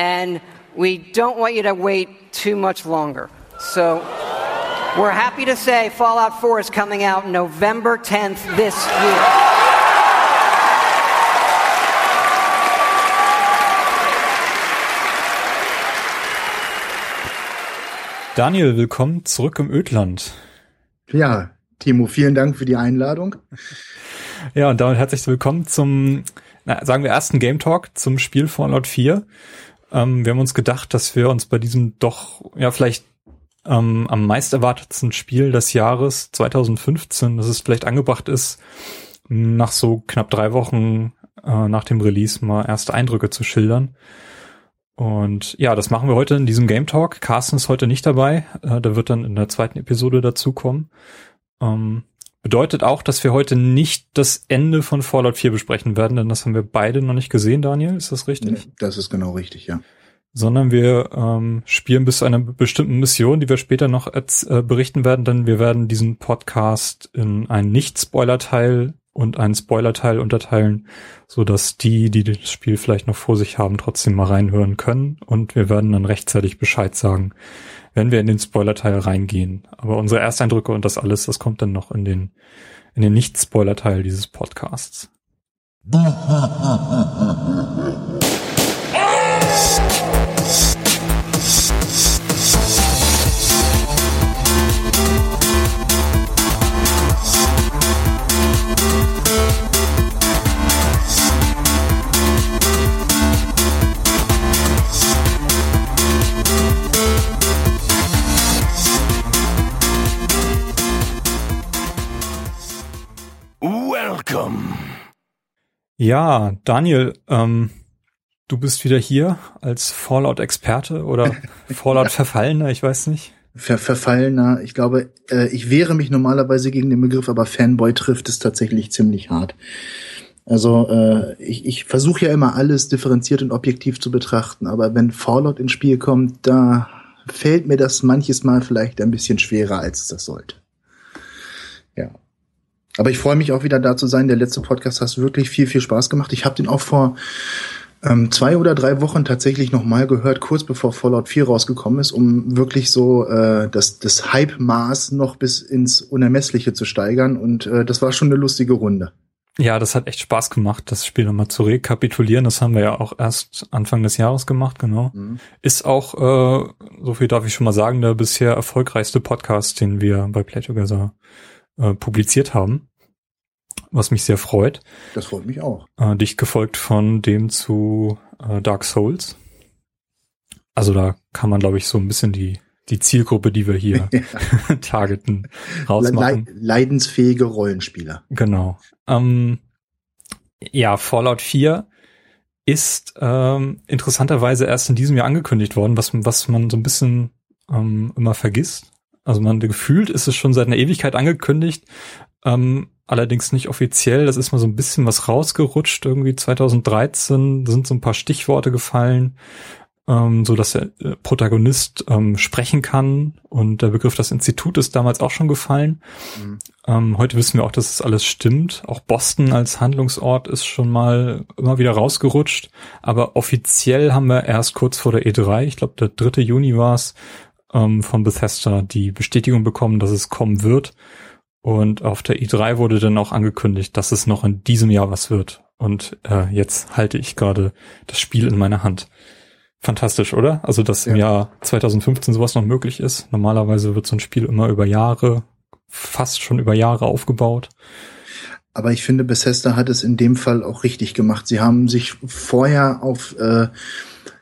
and we don't want you to wait too much longer. So we're happy to say Fallout 4 is coming out November 10th this year. Daniel, willkommen zurück im Ödland. Ja, Timo, vielen Dank für die Einladung. Ja, und damit herzlich willkommen zum, na, sagen wir, ersten Game Talk zum Spiel Fallout 4. Ähm, wir haben uns gedacht, dass wir uns bei diesem doch, ja, vielleicht ähm, am meist erwartetsten Spiel des Jahres 2015, dass es vielleicht angebracht ist, nach so knapp drei Wochen äh, nach dem Release mal erste Eindrücke zu schildern. Und ja, das machen wir heute in diesem Game Talk. Carsten ist heute nicht dabei. Äh, der wird dann in der zweiten Episode dazukommen. Ähm, bedeutet auch, dass wir heute nicht das Ende von Fallout 4 besprechen werden, denn das haben wir beide noch nicht gesehen, Daniel. Ist das richtig? Das ist genau richtig, ja. Sondern wir ähm, spielen bis zu einer bestimmten Mission, die wir später noch äh, berichten werden, denn wir werden diesen Podcast in einen Nicht-Spoiler-Teil und einen Spoiler-Teil unterteilen, so dass die, die das Spiel vielleicht noch vor sich haben, trotzdem mal reinhören können und wir werden dann rechtzeitig Bescheid sagen, wenn wir in den Spoiler-Teil reingehen. Aber unsere Ersteindrücke und das alles, das kommt dann noch in den, in den Nicht-Spoiler-Teil dieses Podcasts. Ja, Daniel, ähm, du bist wieder hier als Fallout-Experte oder Fallout-Verfallener, ich weiß nicht. Ver Verfallener, ich glaube, äh, ich wehre mich normalerweise gegen den Begriff, aber Fanboy trifft es tatsächlich ziemlich hart. Also äh, ich, ich versuche ja immer alles differenziert und objektiv zu betrachten, aber wenn Fallout ins Spiel kommt, da fällt mir das manches Mal vielleicht ein bisschen schwerer, als es das sollte. Ja. Aber ich freue mich auch wieder da zu sein. Der letzte Podcast hat wirklich viel, viel Spaß gemacht. Ich habe den auch vor ähm, zwei oder drei Wochen tatsächlich nochmal gehört, kurz bevor Fallout 4 rausgekommen ist, um wirklich so äh, das, das Hype-Maß noch bis ins Unermessliche zu steigern. Und äh, das war schon eine lustige Runde. Ja, das hat echt Spaß gemacht, das Spiel nochmal zu rekapitulieren. Das haben wir ja auch erst Anfang des Jahres gemacht, genau. Mhm. Ist auch, äh, so viel darf ich schon mal sagen, der bisher erfolgreichste Podcast, den wir bei Play Together äh, publiziert haben, was mich sehr freut. Das freut mich auch. Äh, dich gefolgt von dem zu äh, Dark Souls. Also da kann man, glaube ich, so ein bisschen die die Zielgruppe, die wir hier targeten, rausmachen. Le leidensfähige Rollenspieler. Genau. Ähm, ja, Fallout 4 ist ähm, interessanterweise erst in diesem Jahr angekündigt worden, was, was man so ein bisschen ähm, immer vergisst. Also man gefühlt ist es schon seit einer Ewigkeit angekündigt, ähm, allerdings nicht offiziell. Das ist mal so ein bisschen was rausgerutscht. Irgendwie 2013 sind so ein paar Stichworte gefallen, ähm, so dass der äh, Protagonist ähm, sprechen kann. Und der Begriff das Institut ist damals auch schon gefallen. Mhm. Ähm, heute wissen wir auch, dass es alles stimmt. Auch Boston als Handlungsort ist schon mal immer wieder rausgerutscht. Aber offiziell haben wir erst kurz vor der E3, ich glaube der 3. Juni war es, ähm, von Bethesda die Bestätigung bekommen, dass es kommen wird. Und auf der E3 wurde dann auch angekündigt, dass es noch in diesem Jahr was wird. Und äh, jetzt halte ich gerade das Spiel in meiner Hand. Fantastisch, oder? Also, dass ja. im Jahr 2015 sowas noch möglich ist. Normalerweise wird so ein Spiel immer über Jahre, fast schon über Jahre aufgebaut. Aber ich finde, Bethesda hat es in dem Fall auch richtig gemacht. Sie haben sich vorher auf äh,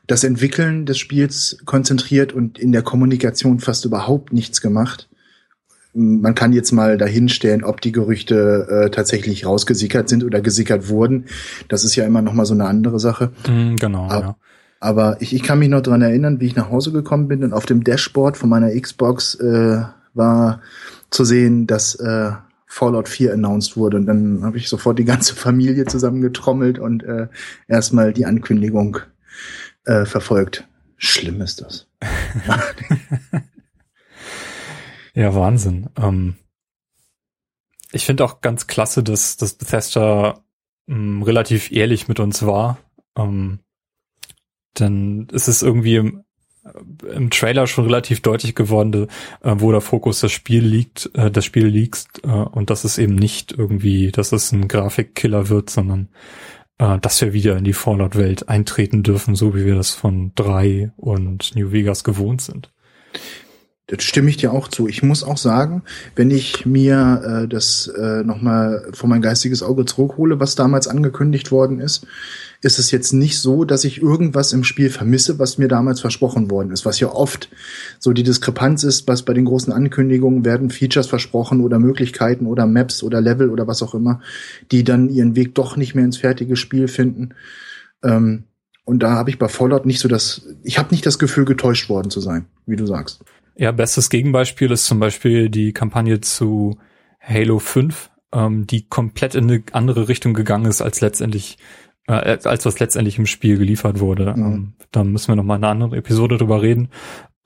das Entwickeln des Spiels konzentriert und in der Kommunikation fast überhaupt nichts gemacht. Man kann jetzt mal dahinstellen, ob die Gerüchte äh, tatsächlich rausgesickert sind oder gesickert wurden. Das ist ja immer noch mal so eine andere Sache. Mm, genau. Aber, ja. aber ich, ich kann mich noch dran erinnern, wie ich nach Hause gekommen bin und auf dem Dashboard von meiner Xbox äh, war zu sehen, dass äh, Fallout 4 announced wurde. Und dann habe ich sofort die ganze Familie zusammengetrommelt und äh, erstmal die Ankündigung äh, verfolgt. Schlimm ist das. ja, Wahnsinn. Ähm, ich finde auch ganz klasse, dass, dass Bethesda ähm, relativ ehrlich mit uns war. Ähm, denn es ist irgendwie im, im Trailer schon relativ deutlich geworden, äh, wo der Fokus das Spiel liegt, äh, das Spiel liegt äh, und dass es eben nicht irgendwie, dass es ein Grafikkiller wird, sondern äh, dass wir wieder in die Fallout-Welt eintreten dürfen, so wie wir das von 3 und New Vegas gewohnt sind. Das stimme ich dir auch zu. Ich muss auch sagen, wenn ich mir äh, das äh, nochmal vor mein geistiges Auge zurückhole, was damals angekündigt worden ist, ist es jetzt nicht so, dass ich irgendwas im Spiel vermisse, was mir damals versprochen worden ist. Was ja oft so die Diskrepanz ist, was bei den großen Ankündigungen werden Features versprochen oder Möglichkeiten oder Maps oder Level oder was auch immer, die dann ihren Weg doch nicht mehr ins fertige Spiel finden. Ähm, und da habe ich bei Fallout nicht so das, ich habe nicht das Gefühl, getäuscht worden zu sein, wie du sagst. Ja, bestes Gegenbeispiel ist zum Beispiel die Kampagne zu Halo 5, ähm, die komplett in eine andere Richtung gegangen ist, als letztendlich, äh, als was letztendlich im Spiel geliefert wurde. Mhm. Ähm, da müssen wir noch mal eine andere Episode drüber reden.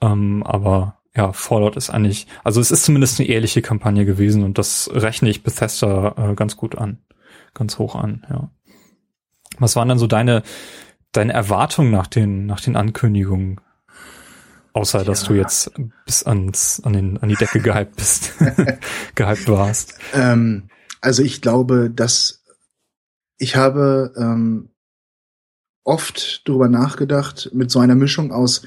Ähm, aber ja, Fallout ist eigentlich, also es ist zumindest eine ehrliche Kampagne gewesen und das rechne ich Bethesda äh, ganz gut an, ganz hoch an, ja. Was waren dann so deine, deine Erwartungen nach den, nach den Ankündigungen? Außer, ja. dass du jetzt bis ans, an, den, an die Decke gehypt bist, gehypt warst. Ähm, also ich glaube, dass ich habe ähm, oft darüber nachgedacht, mit so einer Mischung aus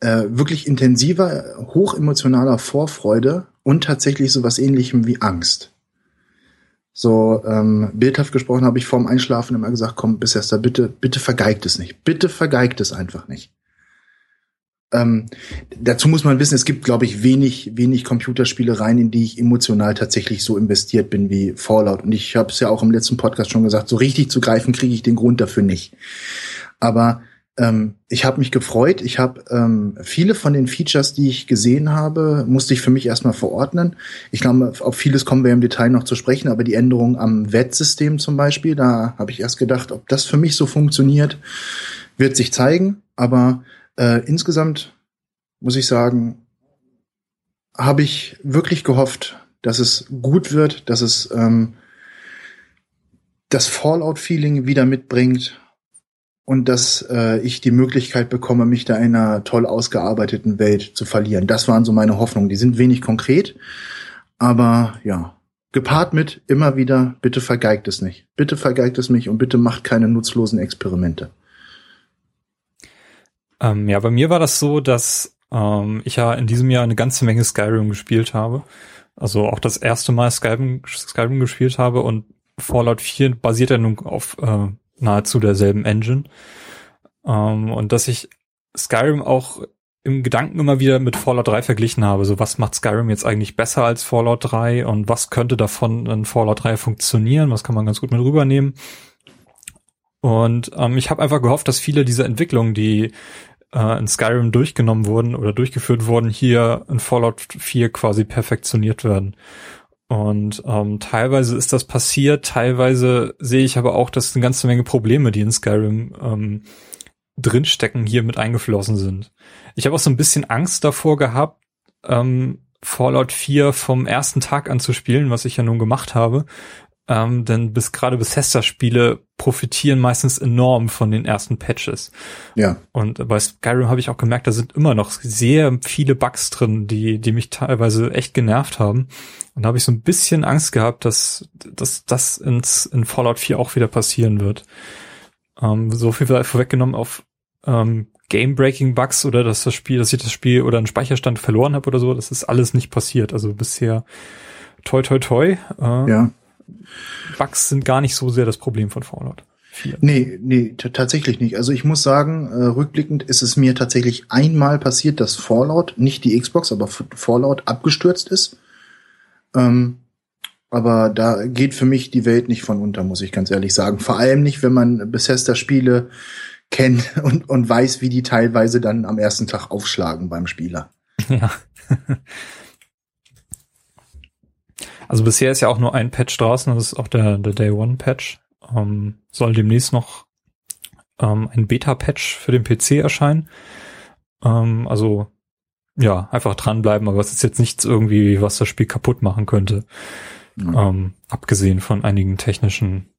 äh, wirklich intensiver, hochemotionaler Vorfreude und tatsächlich so was ähnlichem wie Angst. So ähm, bildhaft gesprochen habe ich vorm Einschlafen immer gesagt, komm, Bethesda, bitte, bitte vergeigt es nicht. Bitte vergeigt es einfach nicht. Ähm, dazu muss man wissen, es gibt, glaube ich, wenig, wenig Computerspielereien, in die ich emotional tatsächlich so investiert bin wie Fallout. Und ich habe es ja auch im letzten Podcast schon gesagt, so richtig zu greifen kriege ich den Grund dafür nicht. Aber ähm, ich habe mich gefreut. Ich habe ähm, viele von den Features, die ich gesehen habe, musste ich für mich erstmal verordnen. Ich glaube, auf vieles kommen wir im Detail noch zu sprechen, aber die Änderung am Wettsystem zum Beispiel, da habe ich erst gedacht, ob das für mich so funktioniert, wird sich zeigen. Aber äh, insgesamt muss ich sagen, habe ich wirklich gehofft, dass es gut wird, dass es ähm, das Fallout-Feeling wieder mitbringt und dass äh, ich die Möglichkeit bekomme, mich da in einer toll ausgearbeiteten Welt zu verlieren. Das waren so meine Hoffnungen. Die sind wenig konkret, aber ja, gepaart mit immer wieder, bitte vergeigt es nicht. Bitte vergeigt es mich und bitte macht keine nutzlosen Experimente. Ähm, ja, bei mir war das so, dass ähm, ich ja in diesem Jahr eine ganze Menge Skyrim gespielt habe. Also auch das erste Mal Skyrim, Skyrim gespielt habe und Fallout 4 basiert ja nun auf äh, nahezu derselben Engine. Ähm, und dass ich Skyrim auch im Gedanken immer wieder mit Fallout 3 verglichen habe. So, was macht Skyrim jetzt eigentlich besser als Fallout 3 und was könnte davon in Fallout 3 funktionieren? Was kann man ganz gut mit rübernehmen? Und ähm, ich habe einfach gehofft, dass viele dieser Entwicklungen, die äh, in Skyrim durchgenommen wurden oder durchgeführt wurden, hier in Fallout 4 quasi perfektioniert werden. Und ähm, teilweise ist das passiert, teilweise sehe ich aber auch, dass eine ganze Menge Probleme, die in Skyrim ähm, drinstecken, hier mit eingeflossen sind. Ich habe auch so ein bisschen Angst davor gehabt, ähm, Fallout 4 vom ersten Tag an zu spielen, was ich ja nun gemacht habe, ähm, denn bis gerade Bethesda-Spiele profitieren meistens enorm von den ersten Patches. Ja. Und bei Skyrim habe ich auch gemerkt, da sind immer noch sehr viele Bugs drin, die, die mich teilweise echt genervt haben. Und da habe ich so ein bisschen Angst gehabt, dass, dass das ins, in Fallout 4 auch wieder passieren wird. Ähm, so viel vorweggenommen auf ähm, Game-Breaking-Bugs oder dass das Spiel, dass ich das Spiel oder einen Speicherstand verloren habe oder so, das ist alles nicht passiert. Also bisher toi toi toi. Äh, ja Bugs sind gar nicht so sehr das Problem von Fallout. 4. Nee, nee, tatsächlich nicht. Also ich muss sagen, äh, rückblickend ist es mir tatsächlich einmal passiert, dass Fallout, nicht die Xbox, aber Fallout abgestürzt ist. Ähm, aber da geht für mich die Welt nicht von unter, muss ich ganz ehrlich sagen. Vor allem nicht, wenn man Bethesda-Spiele kennt und, und weiß, wie die teilweise dann am ersten Tag aufschlagen beim Spieler. Ja. Also bisher ist ja auch nur ein Patch draußen, das ist auch der, der Day One Patch. Ähm, soll demnächst noch ähm, ein Beta-Patch für den PC erscheinen. Ähm, also ja, einfach dranbleiben, aber es ist jetzt nichts irgendwie, was das Spiel kaputt machen könnte. Mhm. Abgesehen von einigen technischen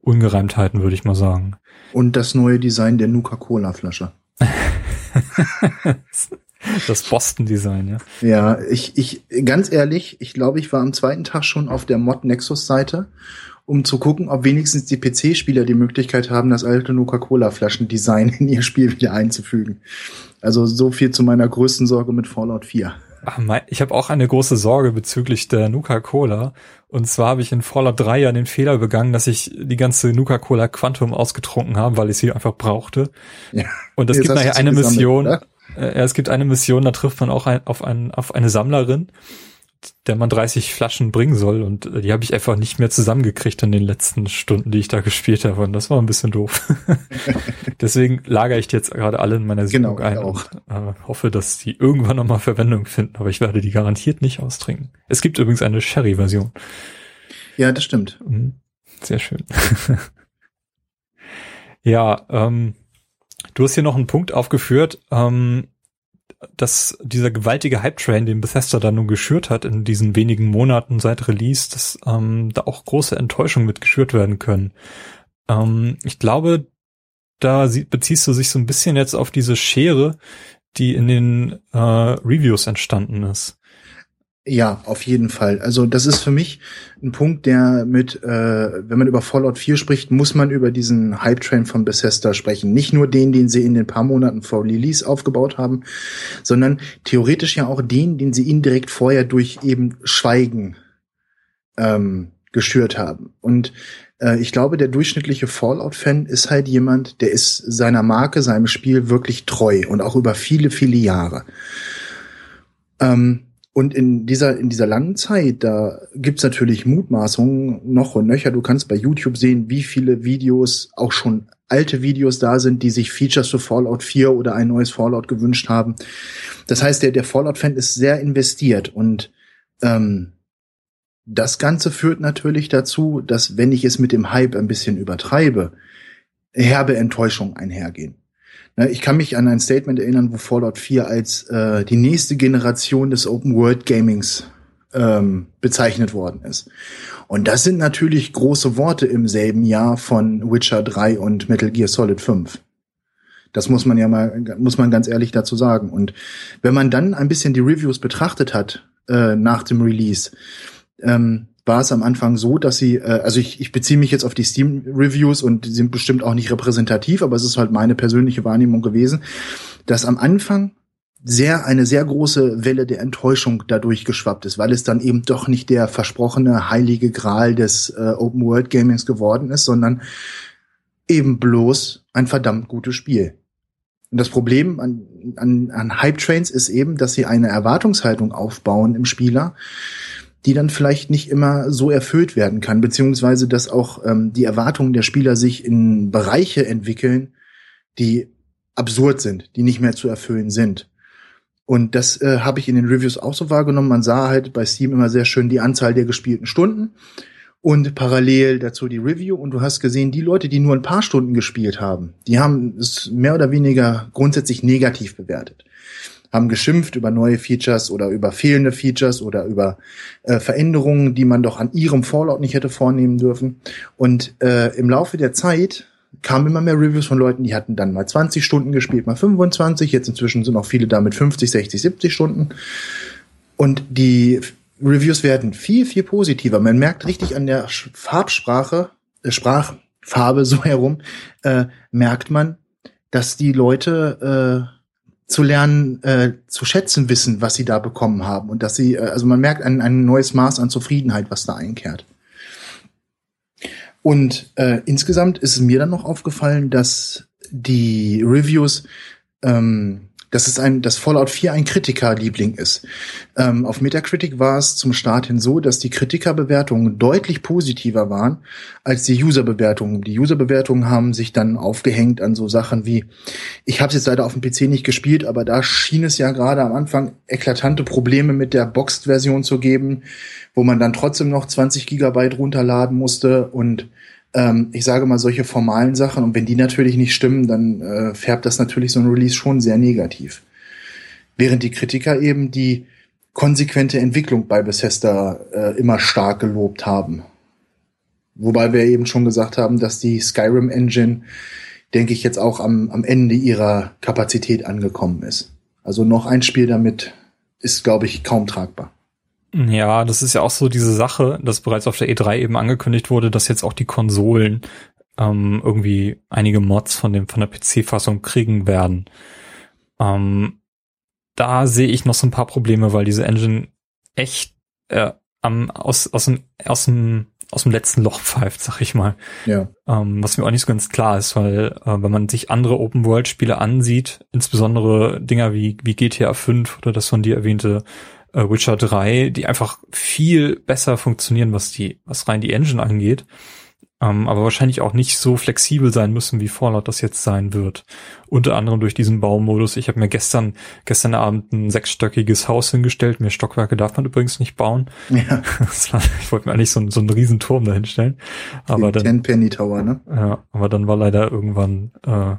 Ungereimtheiten, würde ich mal sagen. Und das neue Design der Nuka-Cola-Flasche. das Boston-Design, ja. Ja, ich, ich, ganz ehrlich, ich glaube, ich war am zweiten Tag schon auf der Mod Nexus-Seite, um zu gucken, ob wenigstens die PC-Spieler die Möglichkeit haben, das alte Nuka-Cola-Flaschen-Design in ihr Spiel wieder einzufügen. Also so viel zu meiner größten Sorge mit Fallout 4. Ich habe auch eine große Sorge bezüglich der Nuka-Cola. Und zwar habe ich in Fallout 3 ja den Fehler begangen, dass ich die ganze Nuka-Cola Quantum ausgetrunken habe, weil ich sie einfach brauchte. Ja. Und es gibt nachher eine Mission. Oder? Äh, es gibt eine Mission, da trifft man auch ein, auf, ein, auf eine Sammlerin der man 30 Flaschen bringen soll und äh, die habe ich einfach nicht mehr zusammengekriegt in den letzten Stunden, die ich da gespielt habe und das war ein bisschen doof. Deswegen lagere ich die jetzt gerade alle in meiner Sitzung genau, ein auch. und äh, hoffe, dass die irgendwann nochmal Verwendung finden, aber ich werde die garantiert nicht austrinken. Es gibt übrigens eine Sherry-Version. Ja, das stimmt. Mhm. Sehr schön. ja, ähm, du hast hier noch einen Punkt aufgeführt, ähm, dass dieser gewaltige Hype-Train, den Bethesda da nun geschürt hat in diesen wenigen Monaten seit Release, dass ähm, da auch große Enttäuschungen mit geschürt werden können. Ähm, ich glaube, da beziehst du sich so ein bisschen jetzt auf diese Schere, die in den äh, Reviews entstanden ist. Ja, auf jeden Fall. Also das ist für mich ein Punkt, der mit, äh, wenn man über Fallout 4 spricht, muss man über diesen Hype-Train von Bethesda sprechen. Nicht nur den, den sie in den paar Monaten vor Release aufgebaut haben, sondern theoretisch ja auch den, den sie indirekt vorher durch eben Schweigen ähm, geschürt haben. Und äh, ich glaube, der durchschnittliche Fallout-Fan ist halt jemand, der ist seiner Marke, seinem Spiel wirklich treu und auch über viele, viele Jahre. Ähm, und in dieser, in dieser langen Zeit, da gibt's natürlich Mutmaßungen noch und nöcher. Du kannst bei YouTube sehen, wie viele Videos, auch schon alte Videos da sind, die sich Features für Fallout 4 oder ein neues Fallout gewünscht haben. Das heißt, der, der Fallout-Fan ist sehr investiert und ähm, das Ganze führt natürlich dazu, dass wenn ich es mit dem Hype ein bisschen übertreibe, herbe Enttäuschung einhergehen. Ne, ich kann mich an ein Statement erinnern, wo Fallout 4 als äh, die nächste Generation des Open World Gamings ähm, bezeichnet worden ist. Und das sind natürlich große Worte im selben Jahr von Witcher 3 und Metal Gear Solid 5. Das muss man ja mal, muss man ganz ehrlich dazu sagen. Und wenn man dann ein bisschen die Reviews betrachtet hat äh, nach dem Release, ähm, war es am Anfang so, dass sie, äh, also ich, ich beziehe mich jetzt auf die Steam-Reviews und die sind bestimmt auch nicht repräsentativ, aber es ist halt meine persönliche Wahrnehmung gewesen, dass am Anfang sehr eine sehr große Welle der Enttäuschung dadurch geschwappt ist, weil es dann eben doch nicht der versprochene heilige Gral des äh, Open World Gamings geworden ist, sondern eben bloß ein verdammt gutes Spiel. Und das Problem an, an, an Hype Trains ist eben, dass sie eine Erwartungshaltung aufbauen im Spieler, die dann vielleicht nicht immer so erfüllt werden kann, beziehungsweise dass auch ähm, die Erwartungen der Spieler sich in Bereiche entwickeln, die absurd sind, die nicht mehr zu erfüllen sind. Und das äh, habe ich in den Reviews auch so wahrgenommen. Man sah halt bei Steam immer sehr schön die Anzahl der gespielten Stunden und parallel dazu die Review. Und du hast gesehen, die Leute, die nur ein paar Stunden gespielt haben, die haben es mehr oder weniger grundsätzlich negativ bewertet haben geschimpft über neue Features oder über fehlende Features oder über äh, Veränderungen, die man doch an ihrem Fallout nicht hätte vornehmen dürfen. Und äh, im Laufe der Zeit kamen immer mehr Reviews von Leuten, die hatten dann mal 20 Stunden gespielt, mal 25. Jetzt inzwischen sind auch viele da mit 50, 60, 70 Stunden. Und die Reviews werden viel, viel positiver. Man merkt richtig an der Farbsprache, äh, Sprachfarbe so herum, äh, merkt man, dass die Leute äh, zu lernen, äh, zu schätzen wissen, was sie da bekommen haben und dass sie, äh, also man merkt ein, ein neues Maß an Zufriedenheit, was da einkehrt. Und äh, insgesamt ist es mir dann noch aufgefallen, dass die Reviews ähm, dass es ein, dass Fallout 4 ein Kritikerliebling ist. Ähm, auf Metacritic war es zum Start hin so, dass die Kritikerbewertungen deutlich positiver waren als die Userbewertungen. Die Userbewertungen haben sich dann aufgehängt an so Sachen wie, ich habe es jetzt leider auf dem PC nicht gespielt, aber da schien es ja gerade am Anfang eklatante Probleme mit der Boxed-Version zu geben, wo man dann trotzdem noch 20 Gigabyte runterladen musste und ähm, ich sage mal solche formalen Sachen und wenn die natürlich nicht stimmen, dann äh, färbt das natürlich so ein Release schon sehr negativ. Während die Kritiker eben die konsequente Entwicklung bei Bethesda äh, immer stark gelobt haben. Wobei wir eben schon gesagt haben, dass die Skyrim Engine, denke ich, jetzt auch am, am Ende ihrer Kapazität angekommen ist. Also noch ein Spiel damit ist, glaube ich, kaum tragbar. Ja, das ist ja auch so diese Sache, dass bereits auf der E3 eben angekündigt wurde, dass jetzt auch die Konsolen ähm, irgendwie einige Mods von dem von der PC-Fassung kriegen werden. Ähm, da sehe ich noch so ein paar Probleme, weil diese Engine echt äh, am, aus, aus, dem, aus, dem, aus dem letzten Loch pfeift, sag ich mal. Ja. Ähm, was mir auch nicht so ganz klar ist, weil äh, wenn man sich andere Open-World-Spiele ansieht, insbesondere Dinger wie, wie GTA 5 oder das von dir erwähnte äh, Witcher 3, die einfach viel besser funktionieren, was die, was rein die Engine angeht, ähm, aber wahrscheinlich auch nicht so flexibel sein müssen, wie Fallout das jetzt sein wird. Unter anderem durch diesen Baumodus. Ich habe mir gestern, gestern Abend ein sechsstöckiges Haus hingestellt. Mehr Stockwerke darf man übrigens nicht bauen. Ja. War, ich wollte mir eigentlich so, so einen riesen Turm da hinstellen. Aber Den dann. Penny Tower, ne? Ja, aber dann war leider irgendwann äh,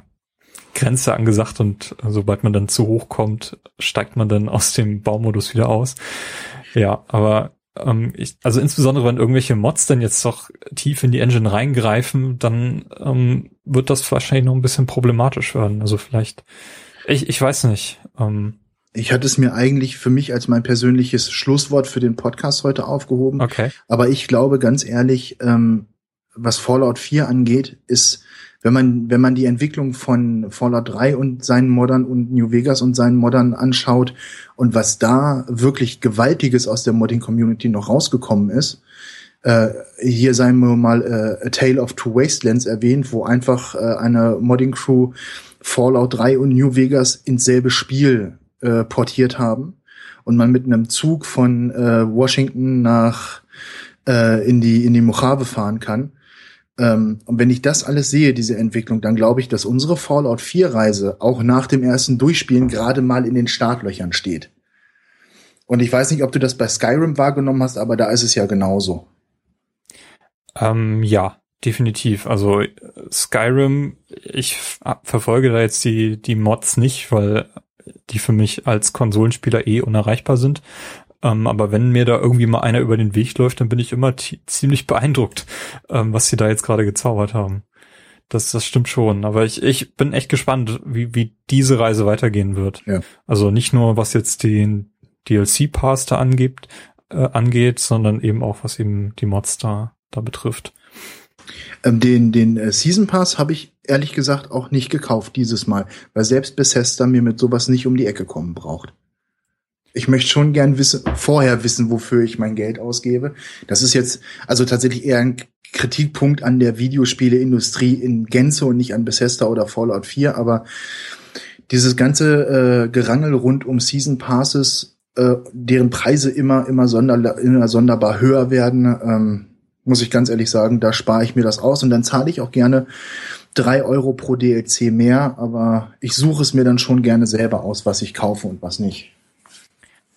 Grenze angesagt und äh, sobald man dann zu hoch kommt, steigt man dann aus dem Baumodus wieder aus. Ja, aber ähm, ich, also insbesondere wenn irgendwelche Mods dann jetzt doch tief in die Engine reingreifen, dann ähm, wird das wahrscheinlich noch ein bisschen problematisch werden. Also vielleicht, ich, ich weiß nicht. Ähm, ich hatte es mir eigentlich für mich als mein persönliches Schlusswort für den Podcast heute aufgehoben. Okay. Aber ich glaube ganz ehrlich, ähm, was Fallout 4 angeht, ist wenn man, wenn man die Entwicklung von Fallout 3 und seinen Modern und New Vegas und seinen Modern anschaut und was da wirklich Gewaltiges aus der Modding-Community noch rausgekommen ist, äh, hier sei wir mal äh, A Tale of Two Wastelands erwähnt, wo einfach äh, eine Modding-Crew Fallout 3 und New Vegas ins selbe Spiel äh, portiert haben und man mit einem Zug von äh, Washington nach äh, in die in die Mojave fahren kann ähm, und wenn ich das alles sehe, diese Entwicklung, dann glaube ich, dass unsere Fallout 4 Reise auch nach dem ersten Durchspielen gerade mal in den Startlöchern steht. Und ich weiß nicht, ob du das bei Skyrim wahrgenommen hast, aber da ist es ja genauso. Ähm, ja, definitiv. Also Skyrim, ich verfolge da jetzt die, die Mods nicht, weil die für mich als Konsolenspieler eh unerreichbar sind. Ähm, aber wenn mir da irgendwie mal einer über den Weg läuft, dann bin ich immer ziemlich beeindruckt, ähm, was sie da jetzt gerade gezaubert haben. Das, das stimmt schon. Aber ich, ich bin echt gespannt, wie, wie diese Reise weitergehen wird. Ja. Also nicht nur, was jetzt den DLC-Pass da angibt, äh, angeht, sondern eben auch, was eben die Mods da, da betrifft. Ähm, den den äh, Season Pass habe ich ehrlich gesagt auch nicht gekauft dieses Mal, weil selbst Bethesda mir mit sowas nicht um die Ecke kommen braucht ich möchte schon gern wissen, vorher wissen, wofür ich mein Geld ausgebe. Das ist jetzt also tatsächlich eher ein Kritikpunkt an der Videospieleindustrie in Gänze und nicht an Bethesda oder Fallout 4, aber dieses ganze äh, Gerangel rund um Season Passes, äh, deren Preise immer, immer, sonder, immer sonderbar höher werden, ähm, muss ich ganz ehrlich sagen, da spare ich mir das aus und dann zahle ich auch gerne drei Euro pro DLC mehr, aber ich suche es mir dann schon gerne selber aus, was ich kaufe und was nicht.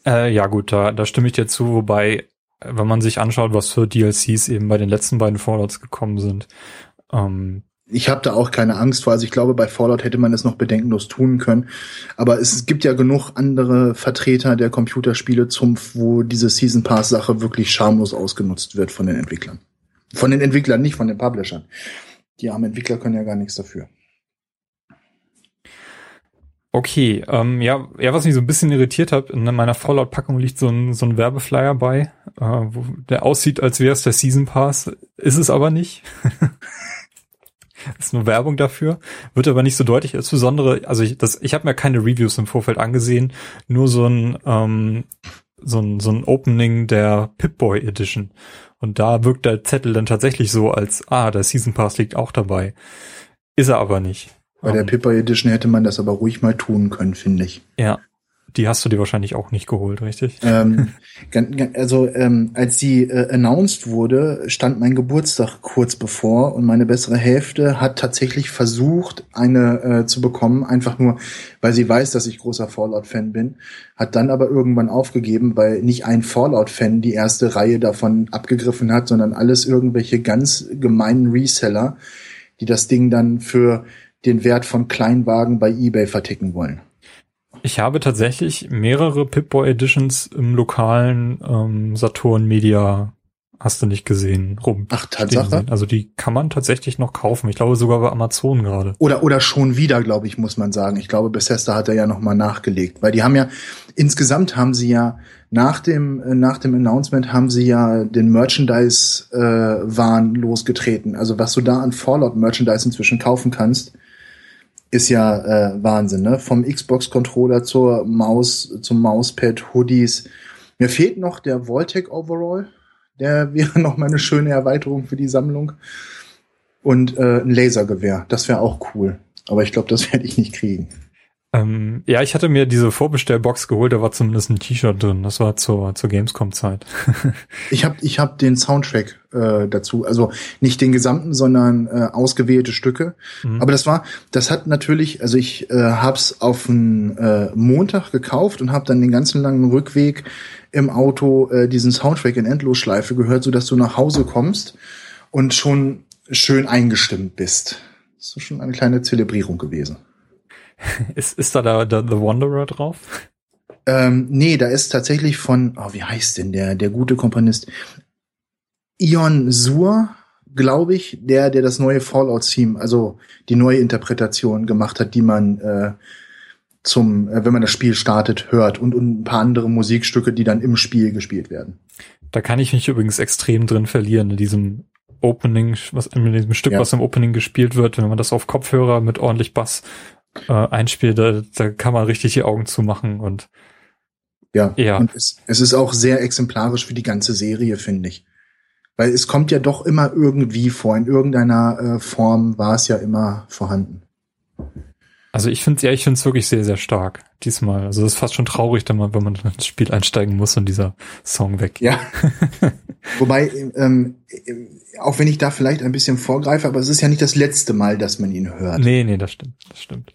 Äh, ja gut, da, da stimme ich dir zu, wobei, wenn man sich anschaut, was für DLCs eben bei den letzten beiden Fallouts gekommen sind. Ähm, ich habe da auch keine Angst vor. Also ich glaube, bei Fallout hätte man es noch bedenkenlos tun können. Aber es gibt ja genug andere Vertreter der Computerspiele zum, wo diese Season Pass Sache wirklich schamlos ausgenutzt wird von den Entwicklern. Von den Entwicklern, nicht von den Publishern. Die armen Entwickler können ja gar nichts dafür. Okay, ähm, ja, ja, was mich so ein bisschen irritiert hat, in meiner Fallout-Packung liegt so ein, so ein Werbeflyer bei, äh, wo der aussieht, als wäre es der Season Pass, ist es aber nicht. ist nur Werbung dafür, wird aber nicht so deutlich, insbesondere, also ich, das, ich habe mir keine Reviews im Vorfeld angesehen, nur so ein, ähm, so ein, so ein Opening der Pip-Boy Edition. Und da wirkt der Zettel dann tatsächlich so, als, ah, der Season Pass liegt auch dabei. Ist er aber nicht. Bei der Pippa Edition hätte man das aber ruhig mal tun können, finde ich. Ja. Die hast du dir wahrscheinlich auch nicht geholt, richtig? Ähm, also ähm, als sie äh, announced wurde, stand mein Geburtstag kurz bevor und meine bessere Hälfte hat tatsächlich versucht, eine äh, zu bekommen, einfach nur, weil sie weiß, dass ich großer Fallout-Fan bin, hat dann aber irgendwann aufgegeben, weil nicht ein Fallout-Fan die erste Reihe davon abgegriffen hat, sondern alles irgendwelche ganz gemeinen Reseller, die das Ding dann für den Wert von Kleinwagen bei eBay verticken wollen. Ich habe tatsächlich mehrere Pip-Boy Editions im lokalen ähm, Saturn Media hast du nicht gesehen, rum. Ach, Tatsache? Also die kann man tatsächlich noch kaufen. Ich glaube sogar bei Amazon gerade. Oder, oder schon wieder, glaube ich, muss man sagen. Ich glaube, Bethesda hat er ja nochmal nachgelegt. Weil die haben ja, insgesamt haben sie ja, nach dem, äh, nach dem Announcement haben sie ja den Merchandise-Wahn äh, losgetreten. Also was du da an Fallout-Merchandise inzwischen kaufen kannst, ist ja äh, Wahnsinn, ne? Vom Xbox-Controller zur Maus, zum Mauspad, Hoodies. Mir fehlt noch der Voltec Overall. Der wäre noch mal eine schöne Erweiterung für die Sammlung. Und äh, ein Lasergewehr. Das wäre auch cool. Aber ich glaube, das werde ich nicht kriegen. Ähm, ja, ich hatte mir diese Vorbestellbox geholt, da war zumindest ein T-Shirt drin. Das war zur, zur Gamescom-Zeit. ich habe ich hab den Soundtrack äh, dazu, also nicht den gesamten, sondern äh, ausgewählte Stücke. Mhm. Aber das war, das hat natürlich, also ich äh, hab's auf einen äh, Montag gekauft und habe dann den ganzen langen Rückweg im Auto äh, diesen Soundtrack in Endlosschleife gehört, so dass du nach Hause kommst und schon schön eingestimmt bist. Das ist schon eine kleine Zelebrierung gewesen. Ist, ist da der, der The Wanderer drauf? Ähm, nee, da ist tatsächlich von, oh, wie heißt denn der, der gute Komponist? Ion Sur, glaube ich, der, der das neue Fallout-Theme, also die neue Interpretation gemacht hat, die man äh, zum, äh, wenn man das Spiel startet, hört und, und ein paar andere Musikstücke, die dann im Spiel gespielt werden. Da kann ich mich übrigens extrem drin verlieren, in diesem Opening, was in diesem Stück, ja. was im Opening gespielt wird, wenn man das auf Kopfhörer mit ordentlich Bass äh, einspielt, da, da kann man richtig die Augen zumachen und ja, ja. und es, es ist auch sehr exemplarisch für die ganze Serie, finde ich. Weil es kommt ja doch immer irgendwie vor. In irgendeiner äh, Form war es ja immer vorhanden. Also ich finde es ja, ich finde es wirklich sehr, sehr stark diesmal. Also es ist fast schon traurig, wenn man, wenn man ins Spiel einsteigen muss und dieser Song weg. Ja. Wobei, ähm, auch wenn ich da vielleicht ein bisschen vorgreife, aber es ist ja nicht das letzte Mal, dass man ihn hört. Nee, nee, das stimmt, das stimmt.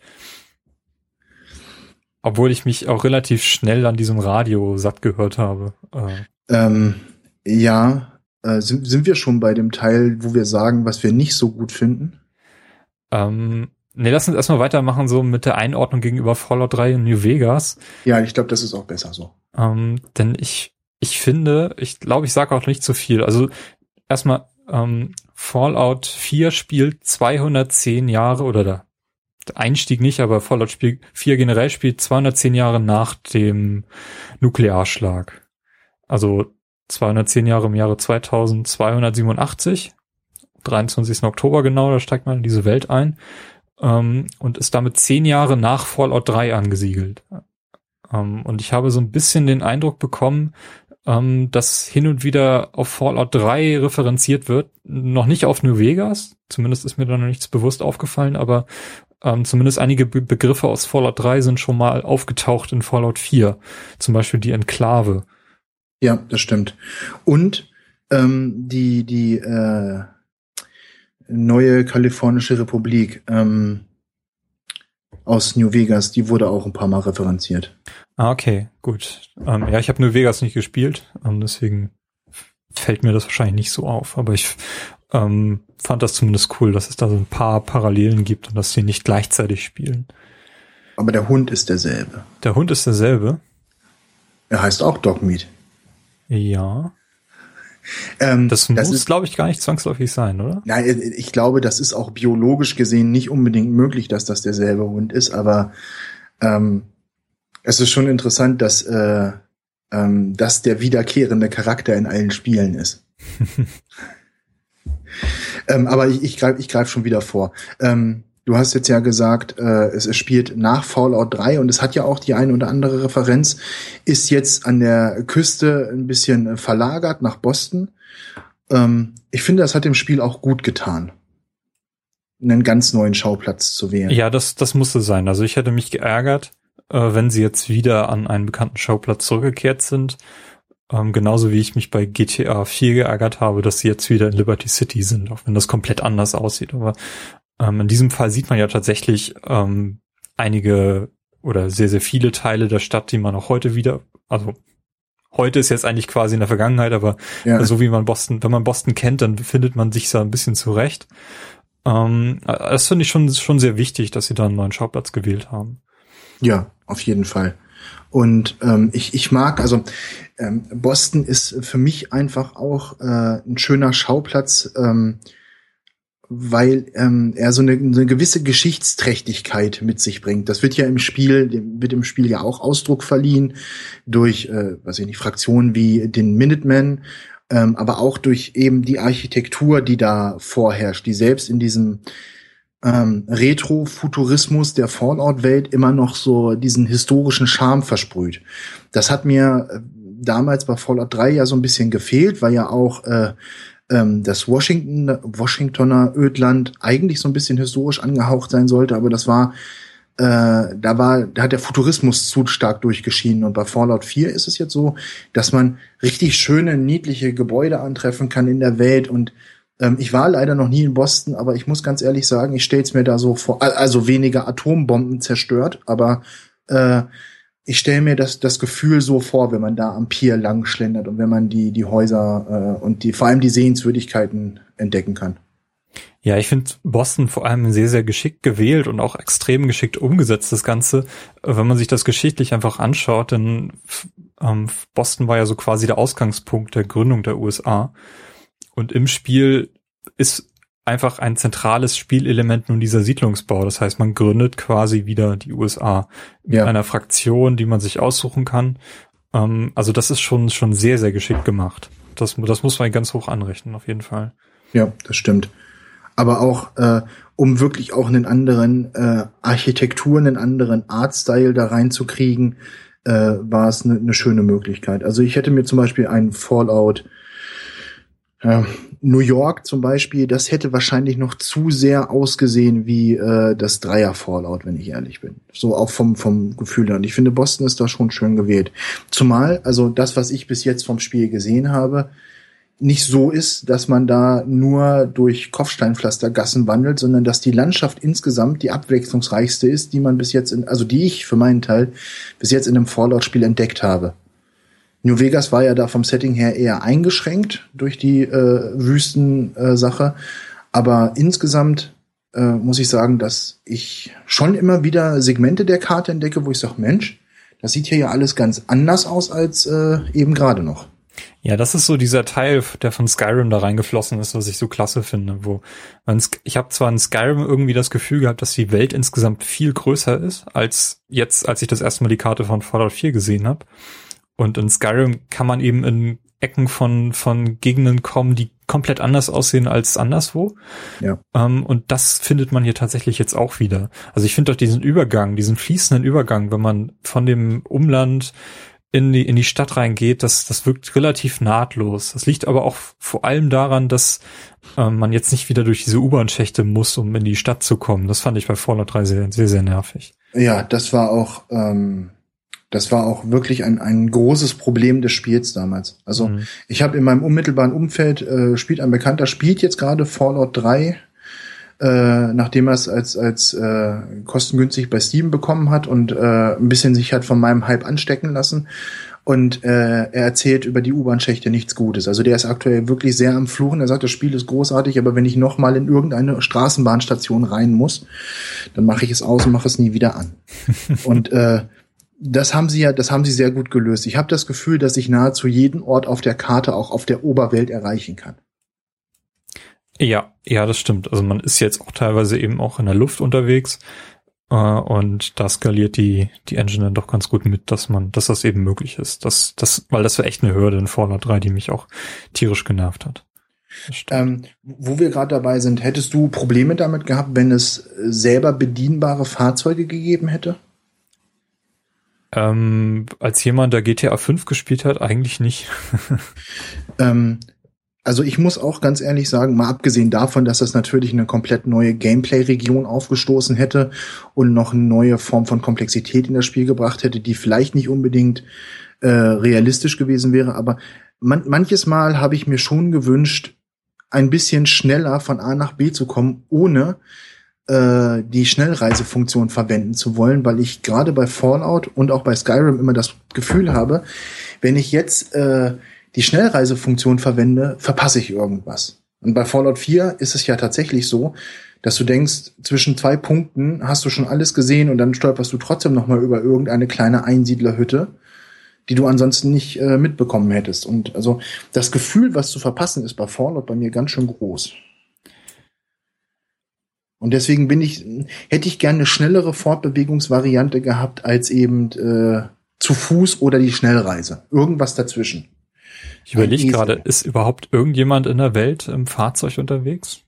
Obwohl ich mich auch relativ schnell an diesem Radio satt gehört habe. Äh. Ähm, ja, äh, sind, sind wir schon bei dem Teil, wo wir sagen, was wir nicht so gut finden? Ähm, Nee, lass uns erstmal weitermachen, so mit der Einordnung gegenüber Fallout 3 und New Vegas. Ja, ich glaube, das ist auch besser so. Ähm, denn ich, ich finde, ich glaube, ich sage auch nicht zu viel. Also erstmal, ähm, Fallout 4 spielt 210 Jahre oder da Einstieg nicht, aber Fallout Spiel 4 generell spielt 210 Jahre nach dem Nuklearschlag. Also 210 Jahre im Jahre 2287, 23. Oktober genau, da steigt man in diese Welt ein ähm, und ist damit zehn Jahre nach Fallout 3 angesiedelt. Ähm, und ich habe so ein bisschen den Eindruck bekommen, ähm, dass hin und wieder auf Fallout 3 referenziert wird. Noch nicht auf New Vegas, zumindest ist mir da noch nichts bewusst aufgefallen, aber ähm, zumindest einige Be Begriffe aus Fallout 3 sind schon mal aufgetaucht in Fallout 4. Zum Beispiel die Enklave. Ja, das stimmt. Und ähm, die, die, äh, neue kalifornische Republik ähm, aus New Vegas, die wurde auch ein paar Mal referenziert. Ah, okay, gut. Ähm, ja, ich habe New Vegas nicht gespielt, ähm, deswegen fällt mir das wahrscheinlich nicht so auf. Aber ich ähm, fand das zumindest cool, dass es da so ein paar Parallelen gibt und dass sie nicht gleichzeitig spielen. Aber der Hund ist derselbe. Der Hund ist derselbe? Er heißt auch Dogmeat. Ja. Ähm, das muss, glaube ich, gar nicht zwangsläufig sein, oder? Ja, ich glaube, das ist auch biologisch gesehen nicht unbedingt möglich, dass das derselbe Hund ist, aber ähm, es ist schon interessant, dass äh, ähm, das der wiederkehrende Charakter in allen Spielen ist. ähm, aber ich, ich greife ich greif schon wieder vor. Ähm, Du hast jetzt ja gesagt, äh, es, es spielt nach Fallout 3 und es hat ja auch die eine oder andere Referenz, ist jetzt an der Küste ein bisschen verlagert nach Boston. Ähm, ich finde, das hat dem Spiel auch gut getan, einen ganz neuen Schauplatz zu wählen. Ja, das, das musste sein. Also ich hätte mich geärgert, äh, wenn sie jetzt wieder an einen bekannten Schauplatz zurückgekehrt sind. Ähm, genauso wie ich mich bei GTA 4 geärgert habe, dass sie jetzt wieder in Liberty City sind, auch wenn das komplett anders aussieht. Aber ähm, in diesem Fall sieht man ja tatsächlich ähm, einige oder sehr, sehr viele Teile der Stadt, die man auch heute wieder, also heute ist jetzt eigentlich quasi in der Vergangenheit, aber ja. so wie man Boston, wenn man Boston kennt, dann findet man sich da ein bisschen zurecht. Ähm, das finde ich schon, schon sehr wichtig, dass sie da einen neuen Schauplatz gewählt haben. Ja, auf jeden Fall. Und ähm, ich, ich mag, also ähm, Boston ist für mich einfach auch äh, ein schöner Schauplatz, ähm, weil ähm, er so eine, eine gewisse Geschichtsträchtigkeit mit sich bringt. Das wird ja im Spiel, wird im Spiel ja auch Ausdruck verliehen durch, äh, was ich nicht, Fraktionen wie den Minutemen, ähm, aber auch durch eben die Architektur, die da vorherrscht, die selbst in diesem ähm, Retro-Futurismus der Fallout-Welt immer noch so diesen historischen Charme versprüht. Das hat mir äh, damals bei Fallout 3 ja so ein bisschen gefehlt, weil ja auch äh, ähm, das Washington, Washingtoner Ödland eigentlich so ein bisschen historisch angehaucht sein sollte, aber das war äh, da war, da hat der Futurismus zu stark durchgeschienen. Und bei Fallout 4 ist es jetzt so, dass man richtig schöne, niedliche Gebäude antreffen kann in der Welt. Und ähm, ich war leider noch nie in Boston, aber ich muss ganz ehrlich sagen, ich stelle es mir da so vor, also weniger Atombomben zerstört, aber äh, ich stelle mir das, das Gefühl so vor, wenn man da am Pier lang schlendert und wenn man die, die Häuser äh, und die, vor allem die Sehenswürdigkeiten entdecken kann. Ja, ich finde Boston vor allem sehr, sehr geschickt gewählt und auch extrem geschickt umgesetzt, das Ganze. Wenn man sich das geschichtlich einfach anschaut, dann ähm, Boston war ja so quasi der Ausgangspunkt der Gründung der USA. Und im Spiel ist einfach ein zentrales Spielelement nun dieser Siedlungsbau. Das heißt, man gründet quasi wieder die USA ja. in einer Fraktion, die man sich aussuchen kann. Ähm, also das ist schon, schon sehr, sehr geschickt gemacht. Das, das muss man ganz hoch anrechnen, auf jeden Fall. Ja, das stimmt. Aber auch, äh, um wirklich auch einen anderen äh, Architektur, einen anderen Artstyle da reinzukriegen, äh, war es eine ne schöne Möglichkeit. Also ich hätte mir zum Beispiel einen Fallout äh, New York zum Beispiel, das hätte wahrscheinlich noch zu sehr ausgesehen wie äh, das Dreier Fallout, wenn ich ehrlich bin. So auch vom, vom Gefühl her. Und ich finde, Boston ist da schon schön gewählt. Zumal, also das, was ich bis jetzt vom Spiel gesehen habe, nicht so ist, dass man da nur durch Kopfsteinpflastergassen wandelt, sondern dass die Landschaft insgesamt die abwechslungsreichste ist, die man bis jetzt in, also die ich für meinen Teil bis jetzt in einem Fallout-Spiel entdeckt habe. New Vegas war ja da vom Setting her eher eingeschränkt durch die äh, Wüstensache. Äh, Aber insgesamt äh, muss ich sagen, dass ich schon immer wieder Segmente der Karte entdecke, wo ich sage, Mensch, das sieht hier ja alles ganz anders aus als äh, eben gerade noch. Ja, das ist so dieser Teil, der von Skyrim da reingeflossen ist, was ich so klasse finde, wo man, ich habe zwar in Skyrim irgendwie das Gefühl gehabt, dass die Welt insgesamt viel größer ist als jetzt, als ich das erste Mal die Karte von Fallout 4 gesehen habe. Und in Skyrim kann man eben in Ecken von, von Gegenden kommen, die komplett anders aussehen als anderswo. Ja. Ähm, und das findet man hier tatsächlich jetzt auch wieder. Also ich finde doch diesen Übergang, diesen fließenden Übergang, wenn man von dem Umland in die, in die Stadt reingeht, das, das wirkt relativ nahtlos. Das liegt aber auch vor allem daran, dass ähm, man jetzt nicht wieder durch diese U-Bahn-Schächte muss, um in die Stadt zu kommen. Das fand ich bei Fallout 3 sehr, sehr, sehr nervig. Ja, das war auch, ähm, das war auch wirklich ein, ein großes Problem des Spiels damals. Also mhm. ich habe in meinem unmittelbaren Umfeld äh, spielt ein Bekannter, spielt jetzt gerade Fallout 3, äh, nachdem er es als, als äh, kostengünstig bei Steam bekommen hat und äh, ein bisschen sich hat von meinem Hype anstecken lassen. Und äh, er erzählt über die U-Bahn-Schächte nichts Gutes. Also der ist aktuell wirklich sehr am Fluchen. Er sagt, das Spiel ist großartig, aber wenn ich noch mal in irgendeine Straßenbahnstation rein muss, dann mache ich es aus und mache es nie wieder an. und äh, das haben sie ja, das haben sie sehr gut gelöst. Ich habe das Gefühl, dass ich nahezu jeden Ort auf der Karte auch auf der Oberwelt erreichen kann. Ja, ja, das stimmt. Also man ist jetzt auch teilweise eben auch in der Luft unterwegs äh, und da skaliert die die Engine dann doch ganz gut mit, dass man, dass das eben möglich ist. Das, das, weil das war echt eine Hürde in Fallout 3, die mich auch tierisch genervt hat. Ähm, wo wir gerade dabei sind, hättest du Probleme damit gehabt, wenn es selber bedienbare Fahrzeuge gegeben hätte? Ähm, als jemand, der GTA 5 gespielt hat, eigentlich nicht. ähm, also ich muss auch ganz ehrlich sagen, mal abgesehen davon, dass das natürlich eine komplett neue Gameplay-Region aufgestoßen hätte und noch eine neue Form von Komplexität in das Spiel gebracht hätte, die vielleicht nicht unbedingt äh, realistisch gewesen wäre, aber man, manches Mal habe ich mir schon gewünscht, ein bisschen schneller von A nach B zu kommen, ohne äh, die Schnellreisefunktion verwenden zu wollen, weil ich gerade bei Fallout und auch bei Skyrim immer das Gefühl habe, wenn ich jetzt äh, die Schnellreisefunktion verwende, verpasse ich irgendwas. Und bei Fallout 4 ist es ja tatsächlich so, dass du denkst, zwischen zwei Punkten hast du schon alles gesehen und dann stolperst du trotzdem noch mal über irgendeine kleine Einsiedlerhütte, die du ansonsten nicht äh, mitbekommen hättest. Und also das Gefühl, was zu verpassen ist bei Fallout bei mir ganz schön groß. Und deswegen bin ich, hätte ich gerne eine schnellere Fortbewegungsvariante gehabt als eben äh, zu Fuß oder die Schnellreise. Irgendwas dazwischen. Ich überlege gerade, ist überhaupt irgendjemand in der Welt im Fahrzeug unterwegs?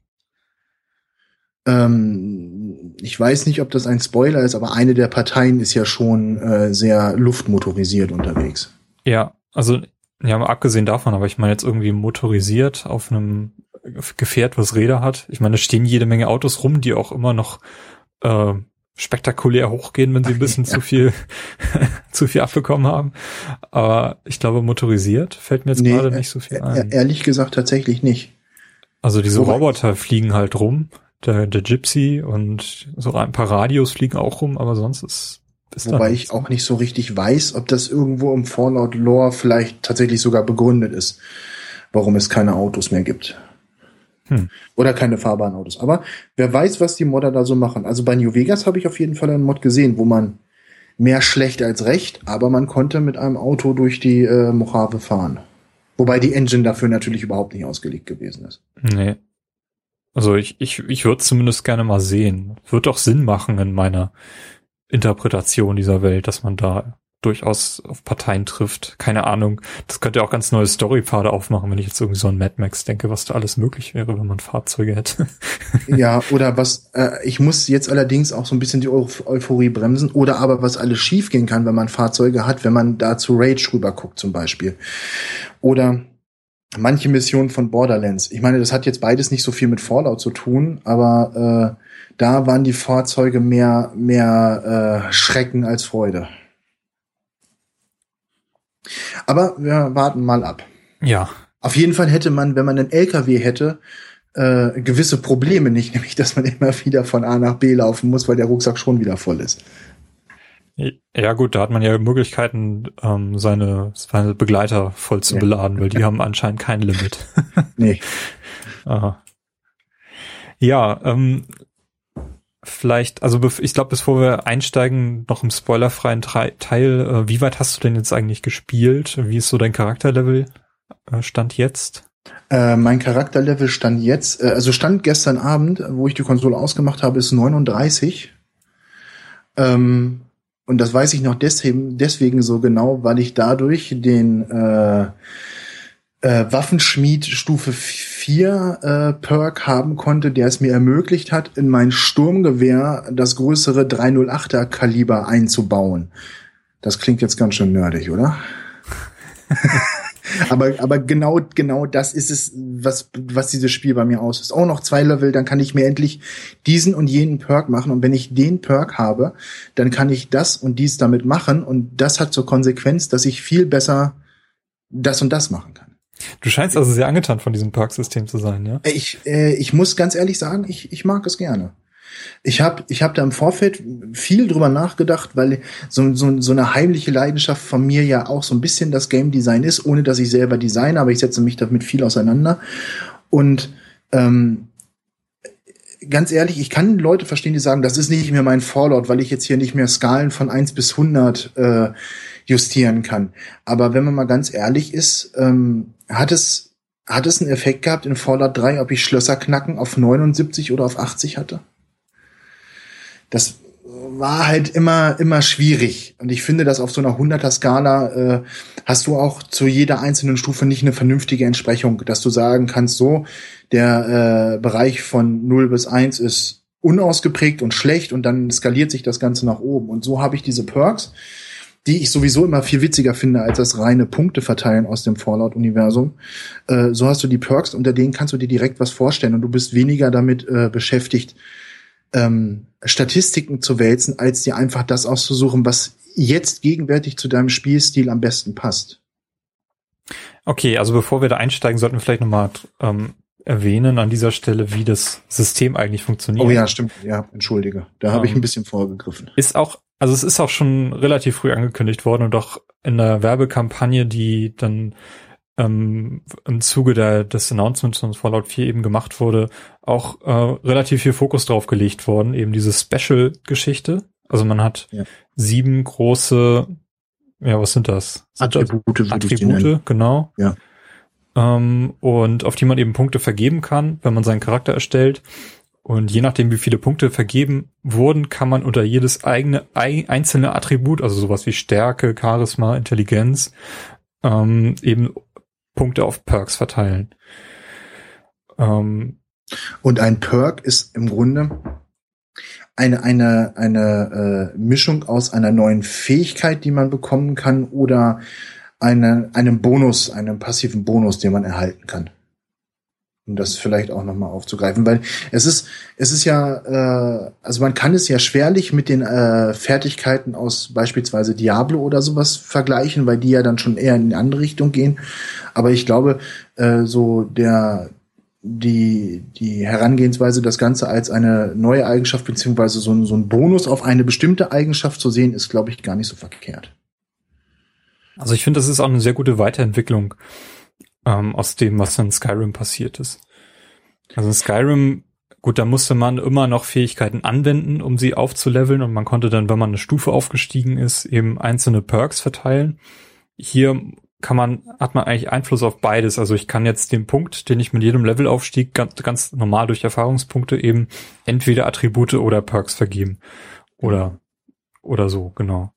Ähm, ich weiß nicht, ob das ein Spoiler ist, aber eine der Parteien ist ja schon äh, sehr luftmotorisiert unterwegs. Ja, also ja, abgesehen davon, aber ich meine jetzt irgendwie motorisiert auf einem Gefährt, was Räder hat. Ich meine, da stehen jede Menge Autos rum, die auch immer noch äh, spektakulär hochgehen, wenn sie ein bisschen ja. zu viel zu viel abbekommen haben. Aber ich glaube, motorisiert fällt mir jetzt nee, gerade nicht so viel ein. Ehrlich gesagt tatsächlich nicht. Also diese Wobei Roboter fliegen halt rum, der, der Gypsy und so ein paar Radios fliegen auch rum, aber sonst ist Wobei ich auch nicht so richtig weiß, ob das irgendwo im Fallout Lore vielleicht tatsächlich sogar begründet ist, warum es keine Autos mehr gibt. Hm. Oder keine fahrbaren Autos. Aber wer weiß, was die Modder da so machen. Also bei New Vegas habe ich auf jeden Fall einen Mod gesehen, wo man mehr schlecht als recht, aber man konnte mit einem Auto durch die äh, Mojave fahren. Wobei die Engine dafür natürlich überhaupt nicht ausgelegt gewesen ist. Nee. Also ich, ich, ich würde zumindest gerne mal sehen. Wird auch Sinn machen in meiner Interpretation dieser Welt, dass man da durchaus auf Parteien trifft. Keine Ahnung. Das könnte auch ganz neue Storypfade aufmachen, wenn ich jetzt irgendwie so an Mad Max denke, was da alles möglich wäre, wenn man Fahrzeuge hätte. ja, oder was, äh, ich muss jetzt allerdings auch so ein bisschen die Euph Euphorie bremsen, oder aber was alles schiefgehen kann, wenn man Fahrzeuge hat, wenn man da zu Rage rüber guckt zum Beispiel. Oder manche Missionen von Borderlands. Ich meine, das hat jetzt beides nicht so viel mit Fallout zu tun, aber äh, da waren die Fahrzeuge mehr, mehr äh, Schrecken als Freude. Aber wir warten mal ab. Ja. Auf jeden Fall hätte man, wenn man einen LKW hätte, äh, gewisse Probleme nicht, nämlich dass man immer wieder von A nach B laufen muss, weil der Rucksack schon wieder voll ist. Ja gut, da hat man ja Möglichkeiten, ähm, seine, seine Begleiter voll zu ja. beladen, weil die haben anscheinend kein Limit. nee. Aha. Ja, ähm, vielleicht, also ich glaube, bevor wir einsteigen, noch im spoilerfreien Teil, äh, wie weit hast du denn jetzt eigentlich gespielt? Wie ist so dein Charakterlevel äh, Stand jetzt? Äh, mein Charakterlevel stand jetzt, äh, also stand gestern Abend, wo ich die Konsole ausgemacht habe, ist 39. Ähm, und das weiß ich noch deswegen, deswegen so genau, weil ich dadurch den äh, äh, Waffenschmied Stufe 4 äh, Perk haben konnte, der es mir ermöglicht hat, in mein Sturmgewehr das größere 308er Kaliber einzubauen. Das klingt jetzt ganz schön nerdig, oder? aber, aber genau, genau das ist es, was, was dieses Spiel bei mir aus ist. Auch noch zwei Level, dann kann ich mir endlich diesen und jenen Perk machen. Und wenn ich den Perk habe, dann kann ich das und dies damit machen. Und das hat zur Konsequenz, dass ich viel besser das und das machen kann. Du scheinst also sehr angetan von diesem Parksystem zu sein, ja? Ich, äh, ich muss ganz ehrlich sagen, ich, ich mag es gerne. Ich habe ich hab da im Vorfeld viel drüber nachgedacht, weil so, so, so eine heimliche Leidenschaft von mir ja auch so ein bisschen das Game Design ist, ohne dass ich selber designe, aber ich setze mich damit viel auseinander. Und ähm, ganz ehrlich, ich kann Leute verstehen, die sagen, das ist nicht mehr mein Fallout, weil ich jetzt hier nicht mehr Skalen von eins bis hundert äh, justieren kann. Aber wenn man mal ganz ehrlich ist, ähm, hat es, hat es einen Effekt gehabt in Fallout 3, ob ich Schlösser knacken auf 79 oder auf 80 hatte? Das war halt immer, immer schwierig. Und ich finde, dass auf so einer 100er Skala äh, hast du auch zu jeder einzelnen Stufe nicht eine vernünftige Entsprechung, dass du sagen kannst, so, der äh, Bereich von 0 bis 1 ist unausgeprägt und schlecht und dann skaliert sich das Ganze nach oben. Und so habe ich diese Perks, die ich sowieso immer viel witziger finde als das reine Punkte verteilen aus dem Fallout-Universum. Äh, so hast du die Perks, unter denen kannst du dir direkt was vorstellen und du bist weniger damit äh, beschäftigt, ähm, Statistiken zu wälzen, als dir einfach das auszusuchen, was jetzt gegenwärtig zu deinem Spielstil am besten passt. Okay, also bevor wir da einsteigen, sollten wir vielleicht nochmal ähm, erwähnen an dieser Stelle, wie das System eigentlich funktioniert. Oh ja, stimmt. Ja, entschuldige. Da ähm, habe ich ein bisschen vorgegriffen. Ist auch also es ist auch schon relativ früh angekündigt worden und auch in der Werbekampagne, die dann ähm, im Zuge der, des Announcements von Fallout 4 eben gemacht wurde, auch äh, relativ viel Fokus drauf gelegt worden, eben diese Special-Geschichte. Also man hat ja. sieben große, ja, was sind das? Sind Attribute, das? Attribute, genau. Ja. Ähm, und auf die man eben Punkte vergeben kann, wenn man seinen Charakter erstellt. Und je nachdem, wie viele Punkte vergeben wurden, kann man unter jedes eigene einzelne Attribut, also sowas wie Stärke, Charisma, Intelligenz, ähm, eben Punkte auf Perks verteilen. Ähm, und ein Perk ist im Grunde eine, eine, eine äh, Mischung aus einer neuen Fähigkeit, die man bekommen kann, oder eine, einem Bonus, einem passiven Bonus, den man erhalten kann um das vielleicht auch nochmal aufzugreifen, weil es ist, es ist ja, äh, also man kann es ja schwerlich mit den äh, Fertigkeiten aus beispielsweise Diablo oder sowas vergleichen, weil die ja dann schon eher in eine andere Richtung gehen. Aber ich glaube, äh, so der die die Herangehensweise, das Ganze als eine neue Eigenschaft beziehungsweise so, so ein Bonus auf eine bestimmte Eigenschaft zu sehen, ist, glaube ich, gar nicht so verkehrt. Also ich finde, das ist auch eine sehr gute Weiterentwicklung ähm, aus dem, was in Skyrim passiert ist. Also in Skyrim, gut, da musste man immer noch Fähigkeiten anwenden, um sie aufzuleveln und man konnte dann, wenn man eine Stufe aufgestiegen ist, eben einzelne Perks verteilen. Hier kann man, hat man eigentlich Einfluss auf beides. Also ich kann jetzt den Punkt, den ich mit jedem Levelaufstieg ganz, ganz normal durch Erfahrungspunkte eben entweder Attribute oder Perks vergeben. Oder, oder so, genau.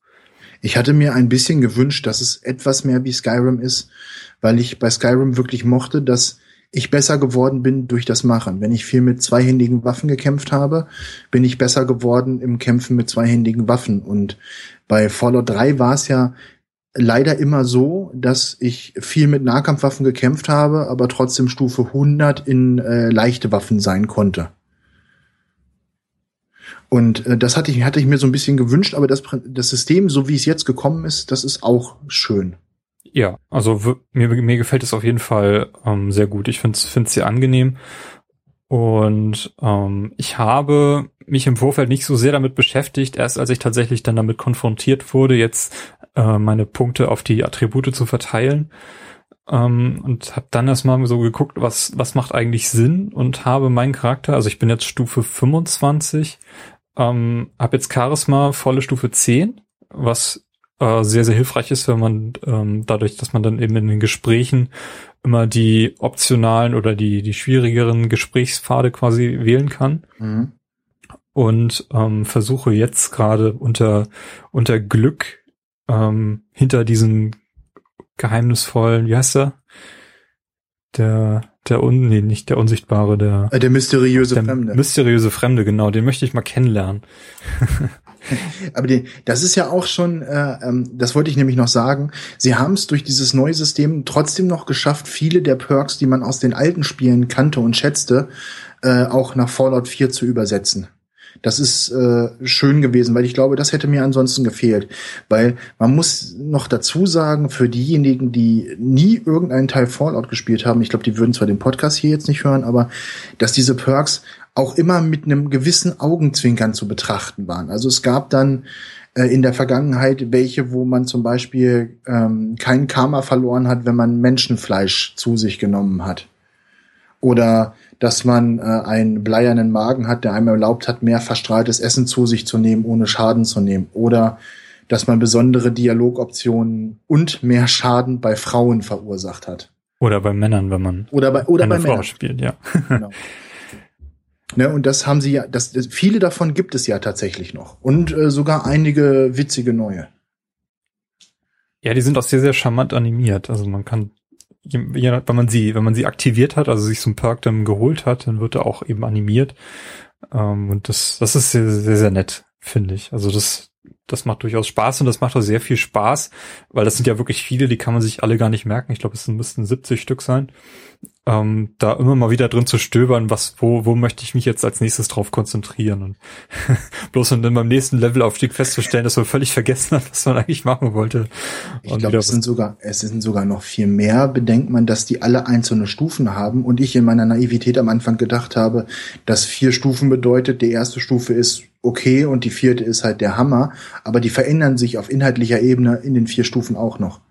Ich hatte mir ein bisschen gewünscht, dass es etwas mehr wie Skyrim ist, weil ich bei Skyrim wirklich mochte, dass ich besser geworden bin durch das Machen. Wenn ich viel mit zweihändigen Waffen gekämpft habe, bin ich besser geworden im Kämpfen mit zweihändigen Waffen. Und bei Fallout 3 war es ja leider immer so, dass ich viel mit Nahkampfwaffen gekämpft habe, aber trotzdem Stufe 100 in äh, leichte Waffen sein konnte. Und äh, das hatte ich, hatte ich mir so ein bisschen gewünscht, aber das, das System, so wie es jetzt gekommen ist, das ist auch schön. Ja, also mir, mir gefällt es auf jeden Fall ähm, sehr gut. Ich finde es sehr angenehm. Und ähm, ich habe mich im Vorfeld nicht so sehr damit beschäftigt, erst als ich tatsächlich dann damit konfrontiert wurde, jetzt äh, meine Punkte auf die Attribute zu verteilen. Ähm, und habe dann erstmal so geguckt, was, was macht eigentlich Sinn und habe meinen Charakter, also ich bin jetzt Stufe 25, ähm, habe jetzt Charisma volle Stufe 10, was äh, sehr, sehr hilfreich ist, wenn man ähm, dadurch, dass man dann eben in den Gesprächen immer die optionalen oder die, die schwierigeren Gesprächspfade quasi wählen kann. Mhm. Und ähm, versuche jetzt gerade unter, unter Glück ähm, hinter diesen geheimnisvollen, wie heißt er? Der, der un, nee, nicht der unsichtbare, der. Äh, der mysteriöse der Fremde. Mysteriöse Fremde, genau, den möchte ich mal kennenlernen. Aber die, das ist ja auch schon, äh, ähm, das wollte ich nämlich noch sagen, sie haben es durch dieses neue System trotzdem noch geschafft, viele der Perks, die man aus den alten Spielen kannte und schätzte, äh, auch nach Fallout 4 zu übersetzen. Das ist äh, schön gewesen, weil ich glaube, das hätte mir ansonsten gefehlt. Weil man muss noch dazu sagen, für diejenigen, die nie irgendeinen Teil Fallout gespielt haben, ich glaube, die würden zwar den Podcast hier jetzt nicht hören, aber dass diese Perks auch immer mit einem gewissen Augenzwinkern zu betrachten waren. Also es gab dann äh, in der Vergangenheit welche, wo man zum Beispiel ähm, kein Karma verloren hat, wenn man Menschenfleisch zu sich genommen hat. Oder dass man äh, einen bleiernen Magen hat, der einem erlaubt hat, mehr verstrahltes Essen zu sich zu nehmen, ohne Schaden zu nehmen. Oder dass man besondere Dialogoptionen und mehr Schaden bei Frauen verursacht hat. Oder bei Männern, wenn man oder bei, oder eine bei Frau Männern. spielt, ja. Genau. Ne, und das haben sie ja, das, viele davon gibt es ja tatsächlich noch. Und äh, sogar einige witzige neue. Ja, die sind auch sehr, sehr charmant animiert. Also man kann, ja, wenn man sie, wenn man sie aktiviert hat, also sich so ein Perk dann geholt hat, dann wird er auch eben animiert. Ähm, und das, das ist sehr, sehr, sehr nett, finde ich. Also das, das macht durchaus Spaß und das macht auch sehr viel Spaß, weil das sind ja wirklich viele, die kann man sich alle gar nicht merken. Ich glaube, es müssten 70 Stück sein ähm, da immer mal wieder drin zu stöbern, was, wo, wo möchte ich mich jetzt als nächstes drauf konzentrieren und bloß und dann beim nächsten Levelaufstieg festzustellen, dass man völlig vergessen hat, was man eigentlich machen wollte. Ich glaube, es sind sogar, es sind sogar noch viel mehr. Bedenkt man, dass die alle einzelne Stufen haben und ich in meiner Naivität am Anfang gedacht habe, dass vier Stufen bedeutet, die erste Stufe ist okay und die vierte ist halt der Hammer, aber die verändern sich auf inhaltlicher Ebene in den vier Stufen auch noch.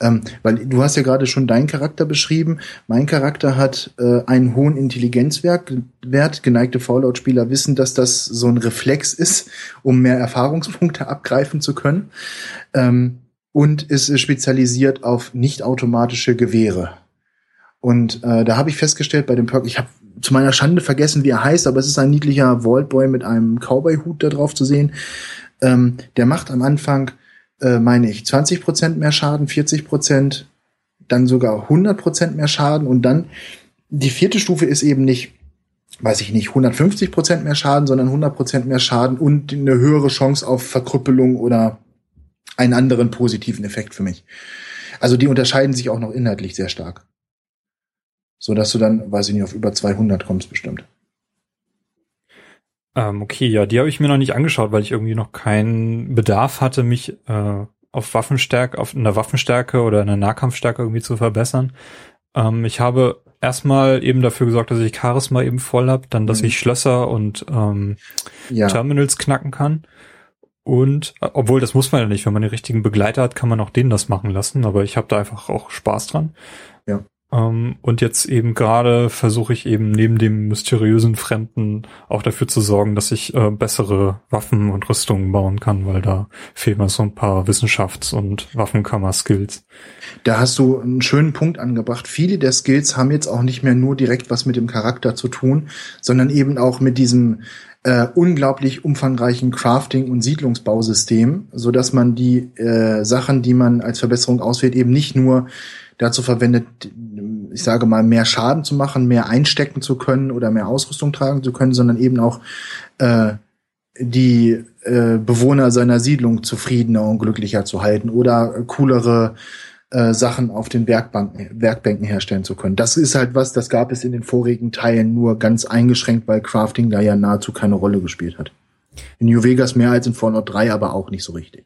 Ähm, weil du hast ja gerade schon deinen Charakter beschrieben. Mein Charakter hat äh, einen hohen Intelligenzwert. Wert. Geneigte Fallout-Spieler wissen, dass das so ein Reflex ist, um mehr Erfahrungspunkte abgreifen zu können. Ähm, und ist spezialisiert auf nicht automatische Gewehre. Und äh, da habe ich festgestellt bei dem Perk, ich habe zu meiner Schande vergessen, wie er heißt, aber es ist ein niedlicher Vaultboy mit einem Cowboy-Hut da drauf zu sehen. Ähm, der macht am Anfang äh, meine ich, 20 Prozent mehr Schaden, 40 Prozent, dann sogar 100 Prozent mehr Schaden und dann die vierte Stufe ist eben nicht, weiß ich nicht, 150 Prozent mehr Schaden, sondern 100 Prozent mehr Schaden und eine höhere Chance auf Verkrüppelung oder einen anderen positiven Effekt für mich. Also die unterscheiden sich auch noch inhaltlich sehr stark. So dass du dann, weiß ich nicht, auf über 200 kommst bestimmt. Ähm, okay, ja, die habe ich mir noch nicht angeschaut, weil ich irgendwie noch keinen Bedarf hatte, mich äh, auf Waffenstärke, auf einer Waffenstärke oder einer Nahkampfstärke irgendwie zu verbessern. Ähm, ich habe erstmal eben dafür gesorgt, dass ich Charisma eben voll habe, dann, dass mhm. ich Schlösser und ähm, ja. Terminals knacken kann. Und äh, obwohl das muss man ja nicht, wenn man den richtigen Begleiter hat, kann man auch den das machen lassen, aber ich habe da einfach auch Spaß dran. Ja. Ähm, und jetzt eben gerade versuche ich eben neben dem mysteriösen Fremden auch dafür zu sorgen, dass ich äh, bessere Waffen und Rüstungen bauen kann, weil da fehlen mir so ein paar Wissenschafts- und Waffenkammer-Skills. Da hast du einen schönen Punkt angebracht. Viele der Skills haben jetzt auch nicht mehr nur direkt was mit dem Charakter zu tun, sondern eben auch mit diesem äh, unglaublich umfangreichen Crafting- und Siedlungsbausystem, so dass man die äh, Sachen, die man als Verbesserung auswählt, eben nicht nur dazu verwendet, ich sage mal, mehr Schaden zu machen, mehr einstecken zu können oder mehr Ausrüstung tragen zu können, sondern eben auch äh, die äh, Bewohner seiner Siedlung zufriedener und glücklicher zu halten oder coolere äh, Sachen auf den Werkbanken, Werkbänken herstellen zu können. Das ist halt was, das gab es in den vorigen Teilen nur ganz eingeschränkt, weil Crafting da ja nahezu keine Rolle gespielt hat. In New Vegas mehr als in Fallout 3, aber auch nicht so richtig.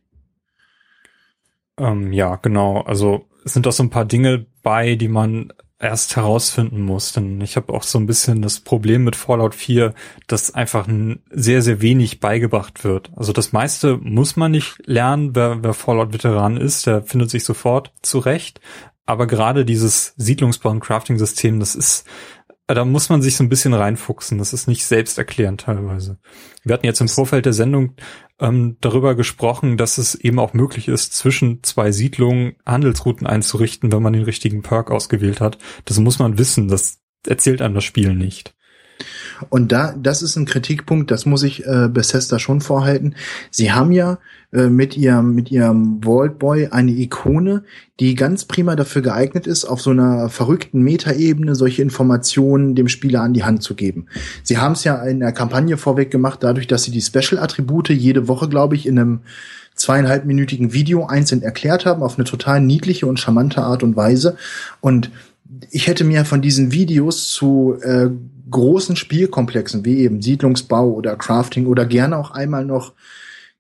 Ähm, ja, genau. Also sind auch so ein paar Dinge bei, die man erst herausfinden muss. Denn ich habe auch so ein bisschen das Problem mit Fallout 4, dass einfach sehr, sehr wenig beigebracht wird. Also das meiste muss man nicht lernen. Wer, wer Fallout-Veteran ist, der findet sich sofort zurecht. Aber gerade dieses Siedlungsbau- und Crafting-System, das ist da muss man sich so ein bisschen reinfuchsen. Das ist nicht selbsterklärend teilweise. Wir hatten jetzt im Vorfeld der Sendung ähm, darüber gesprochen, dass es eben auch möglich ist, zwischen zwei Siedlungen Handelsrouten einzurichten, wenn man den richtigen Perk ausgewählt hat. Das muss man wissen. Das erzählt einem das Spiel nicht. Und da, das ist ein Kritikpunkt, das muss ich äh, Bethesda schon vorhalten. Sie haben ja äh, mit ihrem, mit ihrem Vault Boy eine Ikone, die ganz prima dafür geeignet ist, auf so einer verrückten Metaebene solche Informationen dem Spieler an die Hand zu geben. Sie haben es ja in der Kampagne vorweg gemacht, dadurch, dass sie die Special-Attribute jede Woche, glaube ich, in einem zweieinhalbminütigen Video einzeln erklärt haben, auf eine total niedliche und charmante Art und Weise. Und ich hätte mir von diesen Videos zu äh, großen Spielkomplexen wie eben Siedlungsbau oder Crafting oder gerne auch einmal noch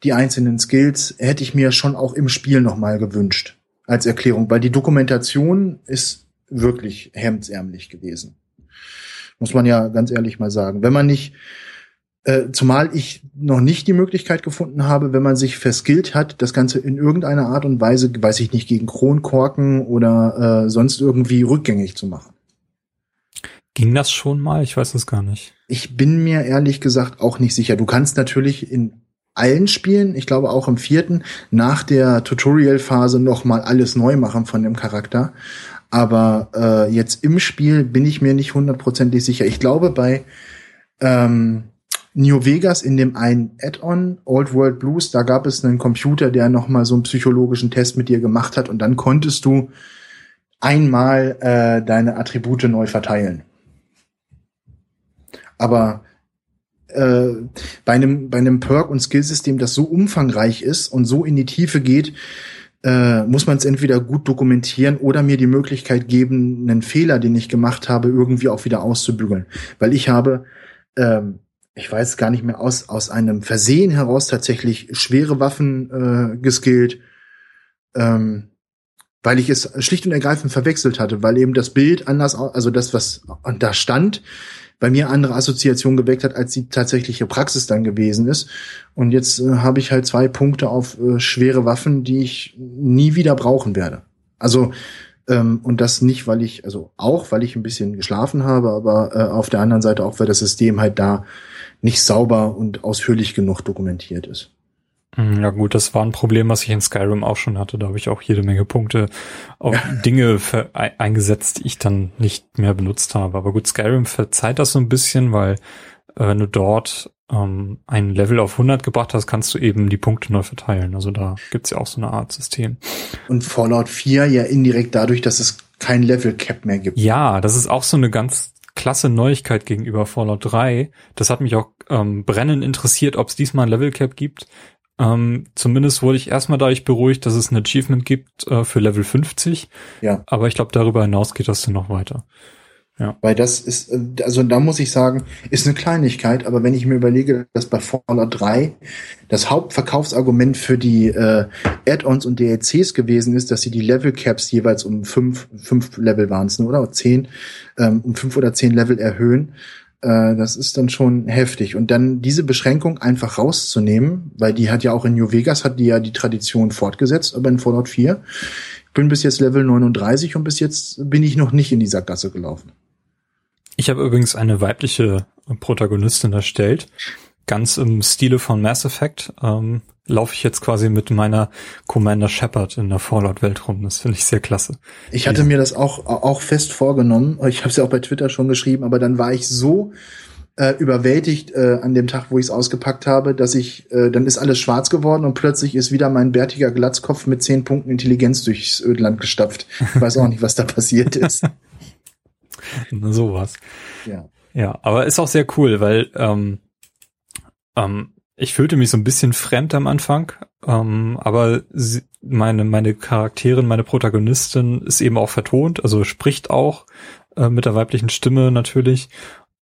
die einzelnen Skills hätte ich mir schon auch im Spiel noch mal gewünscht als Erklärung, weil die Dokumentation ist wirklich hemdsärmlich gewesen. Muss man ja ganz ehrlich mal sagen. Wenn man nicht, äh, zumal ich noch nicht die Möglichkeit gefunden habe, wenn man sich verskillt hat, das Ganze in irgendeiner Art und Weise, weiß ich nicht, gegen Kronkorken oder äh, sonst irgendwie rückgängig zu machen. Ging das schon mal? Ich weiß es gar nicht. Ich bin mir ehrlich gesagt auch nicht sicher. Du kannst natürlich in allen Spielen, ich glaube auch im vierten, nach der Tutorial-Phase noch mal alles neu machen von dem Charakter. Aber äh, jetzt im Spiel bin ich mir nicht hundertprozentig sicher. Ich glaube, bei ähm, New Vegas in dem einen Add-on Old World Blues, da gab es einen Computer, der noch mal so einen psychologischen Test mit dir gemacht hat und dann konntest du einmal äh, deine Attribute neu verteilen. Aber äh, bei einem bei einem Perk und Skillsystem, das so umfangreich ist und so in die Tiefe geht, äh, muss man es entweder gut dokumentieren oder mir die Möglichkeit geben, einen Fehler, den ich gemacht habe, irgendwie auch wieder auszubügeln. Weil ich habe, ähm, ich weiß gar nicht mehr, aus, aus einem Versehen heraus tatsächlich schwere Waffen äh, geskillt, ähm, weil ich es schlicht und ergreifend verwechselt hatte, weil eben das Bild anders, also das, was da stand, bei mir andere Assoziationen geweckt hat, als die tatsächliche Praxis dann gewesen ist. Und jetzt äh, habe ich halt zwei Punkte auf äh, schwere Waffen, die ich nie wieder brauchen werde. Also ähm, und das nicht, weil ich, also auch, weil ich ein bisschen geschlafen habe, aber äh, auf der anderen Seite auch, weil das System halt da nicht sauber und ausführlich genug dokumentiert ist. Hm, ja gut, das war ein Problem, was ich in Skyrim auch schon hatte. Da habe ich auch jede Menge Punkte auf. Dinge für, eingesetzt, die ich dann nicht mehr benutzt habe. Aber gut, Skyrim verzeiht das so ein bisschen, weil äh, wenn du dort ähm, ein Level auf 100 gebracht hast, kannst du eben die Punkte neu verteilen. Also da gibt's ja auch so eine Art System. Und Fallout 4 ja indirekt dadurch, dass es kein Level Cap mehr gibt. Ja, das ist auch so eine ganz klasse Neuigkeit gegenüber Fallout 3. Das hat mich auch ähm, brennend interessiert, ob es diesmal ein Level Cap gibt. Ähm, zumindest wurde ich erstmal dadurch beruhigt, dass es ein Achievement gibt äh, für Level 50. Ja. Aber ich glaube, darüber hinaus geht das dann noch weiter. Ja. Weil das ist, äh, also da muss ich sagen, ist eine Kleinigkeit, aber wenn ich mir überlege, dass bei Fallout 3 das Hauptverkaufsargument für die äh, Add-ons und DLCs gewesen ist, dass sie die Level Caps jeweils um fünf, fünf Level waren es, oder? Zehn, ähm, um fünf oder zehn Level erhöhen. Äh, das ist dann schon heftig. Und dann diese Beschränkung einfach rauszunehmen, weil die hat ja auch in New Vegas, hat die ja die Tradition fortgesetzt, aber in Fallout 4. Ich bin bis jetzt Level 39 und bis jetzt bin ich noch nicht in die Sackgasse gelaufen. Ich habe übrigens eine weibliche Protagonistin erstellt. Ganz im Stile von Mass Effect ähm, laufe ich jetzt quasi mit meiner Commander Shepard in der Fallout-Welt rum. Das finde ich sehr klasse. Ich hatte mir das auch, auch fest vorgenommen. Ich habe es ja auch bei Twitter schon geschrieben, aber dann war ich so äh, überwältigt äh, an dem Tag, wo ich es ausgepackt habe, dass ich, äh, dann ist alles schwarz geworden und plötzlich ist wieder mein bärtiger Glatzkopf mit zehn Punkten Intelligenz durchs Ödland gestapft. Ich weiß auch nicht, was da passiert ist. Sowas. Ja. Ja, aber ist auch sehr cool, weil ähm, ähm, ich fühlte mich so ein bisschen fremd am Anfang, ähm, aber sie, meine meine Charakterin, meine Protagonistin ist eben auch vertont, also spricht auch äh, mit der weiblichen Stimme natürlich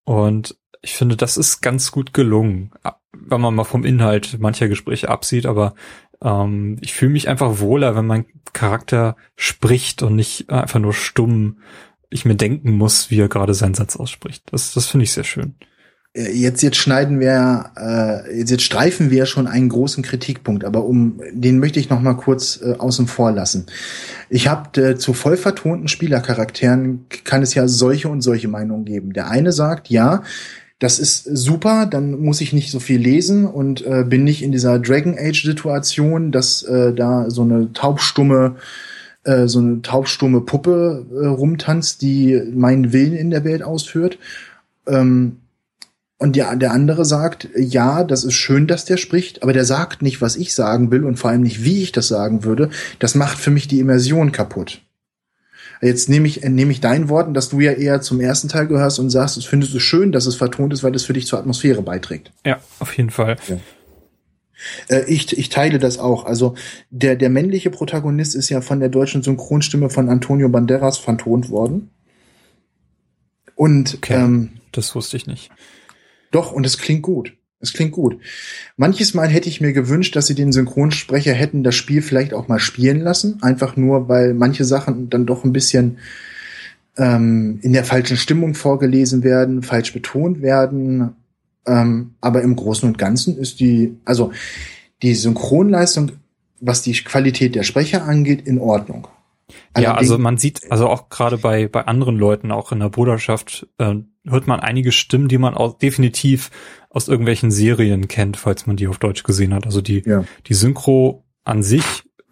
und ich finde, das ist ganz gut gelungen, wenn man mal vom Inhalt mancher Gespräche absieht, aber ähm, ich fühle mich einfach wohler, wenn mein Charakter spricht und nicht einfach nur stumm ich mir denken muss, wie er gerade seinen Satz ausspricht. Das, das finde ich sehr schön. Äh, jetzt, jetzt schneiden wir, äh, jetzt, jetzt streifen wir schon einen großen Kritikpunkt, aber um den möchte ich noch mal kurz äh, außen vor lassen. Ich habe äh, zu voll vertonten Spielercharakteren kann es ja solche und solche Meinungen geben. Der eine sagt, ja, das ist super, dann muss ich nicht so viel lesen und äh, bin nicht in dieser Dragon Age Situation, dass äh, da so eine taubstumme äh, so eine taubstumme Puppe äh, rumtanzt, die meinen Willen in der Welt ausführt. Ähm, und der, der andere sagt, ja, das ist schön, dass der spricht, aber der sagt nicht, was ich sagen will und vor allem nicht, wie ich das sagen würde. Das macht für mich die Immersion kaputt. Jetzt nehme ich, nehme ich deinen Worten, dass du ja eher zum ersten Teil gehörst und sagst, es findest du schön, dass es vertont ist, weil es für dich zur Atmosphäre beiträgt. Ja, auf jeden Fall. Ja. Äh, ich, ich teile das auch. Also der, der männliche Protagonist ist ja von der deutschen Synchronstimme von Antonio Banderas vertont worden. Und okay, ähm, das wusste ich nicht. Doch, und es klingt gut. Es klingt gut. Manches Mal hätte ich mir gewünscht, dass sie den Synchronsprecher hätten das Spiel vielleicht auch mal spielen lassen. Einfach nur, weil manche Sachen dann doch ein bisschen ähm, in der falschen Stimmung vorgelesen werden, falsch betont werden ähm, aber im Großen und Ganzen ist die, also die Synchronleistung, was die Qualität der Sprecher angeht, in Ordnung. ja, also man sieht, also auch gerade bei, bei anderen Leuten, auch in der Bruderschaft, äh, hört man einige Stimmen, die man auch definitiv aus irgendwelchen Serien kennt, falls man die auf Deutsch gesehen hat. Also die, ja. die Synchro an sich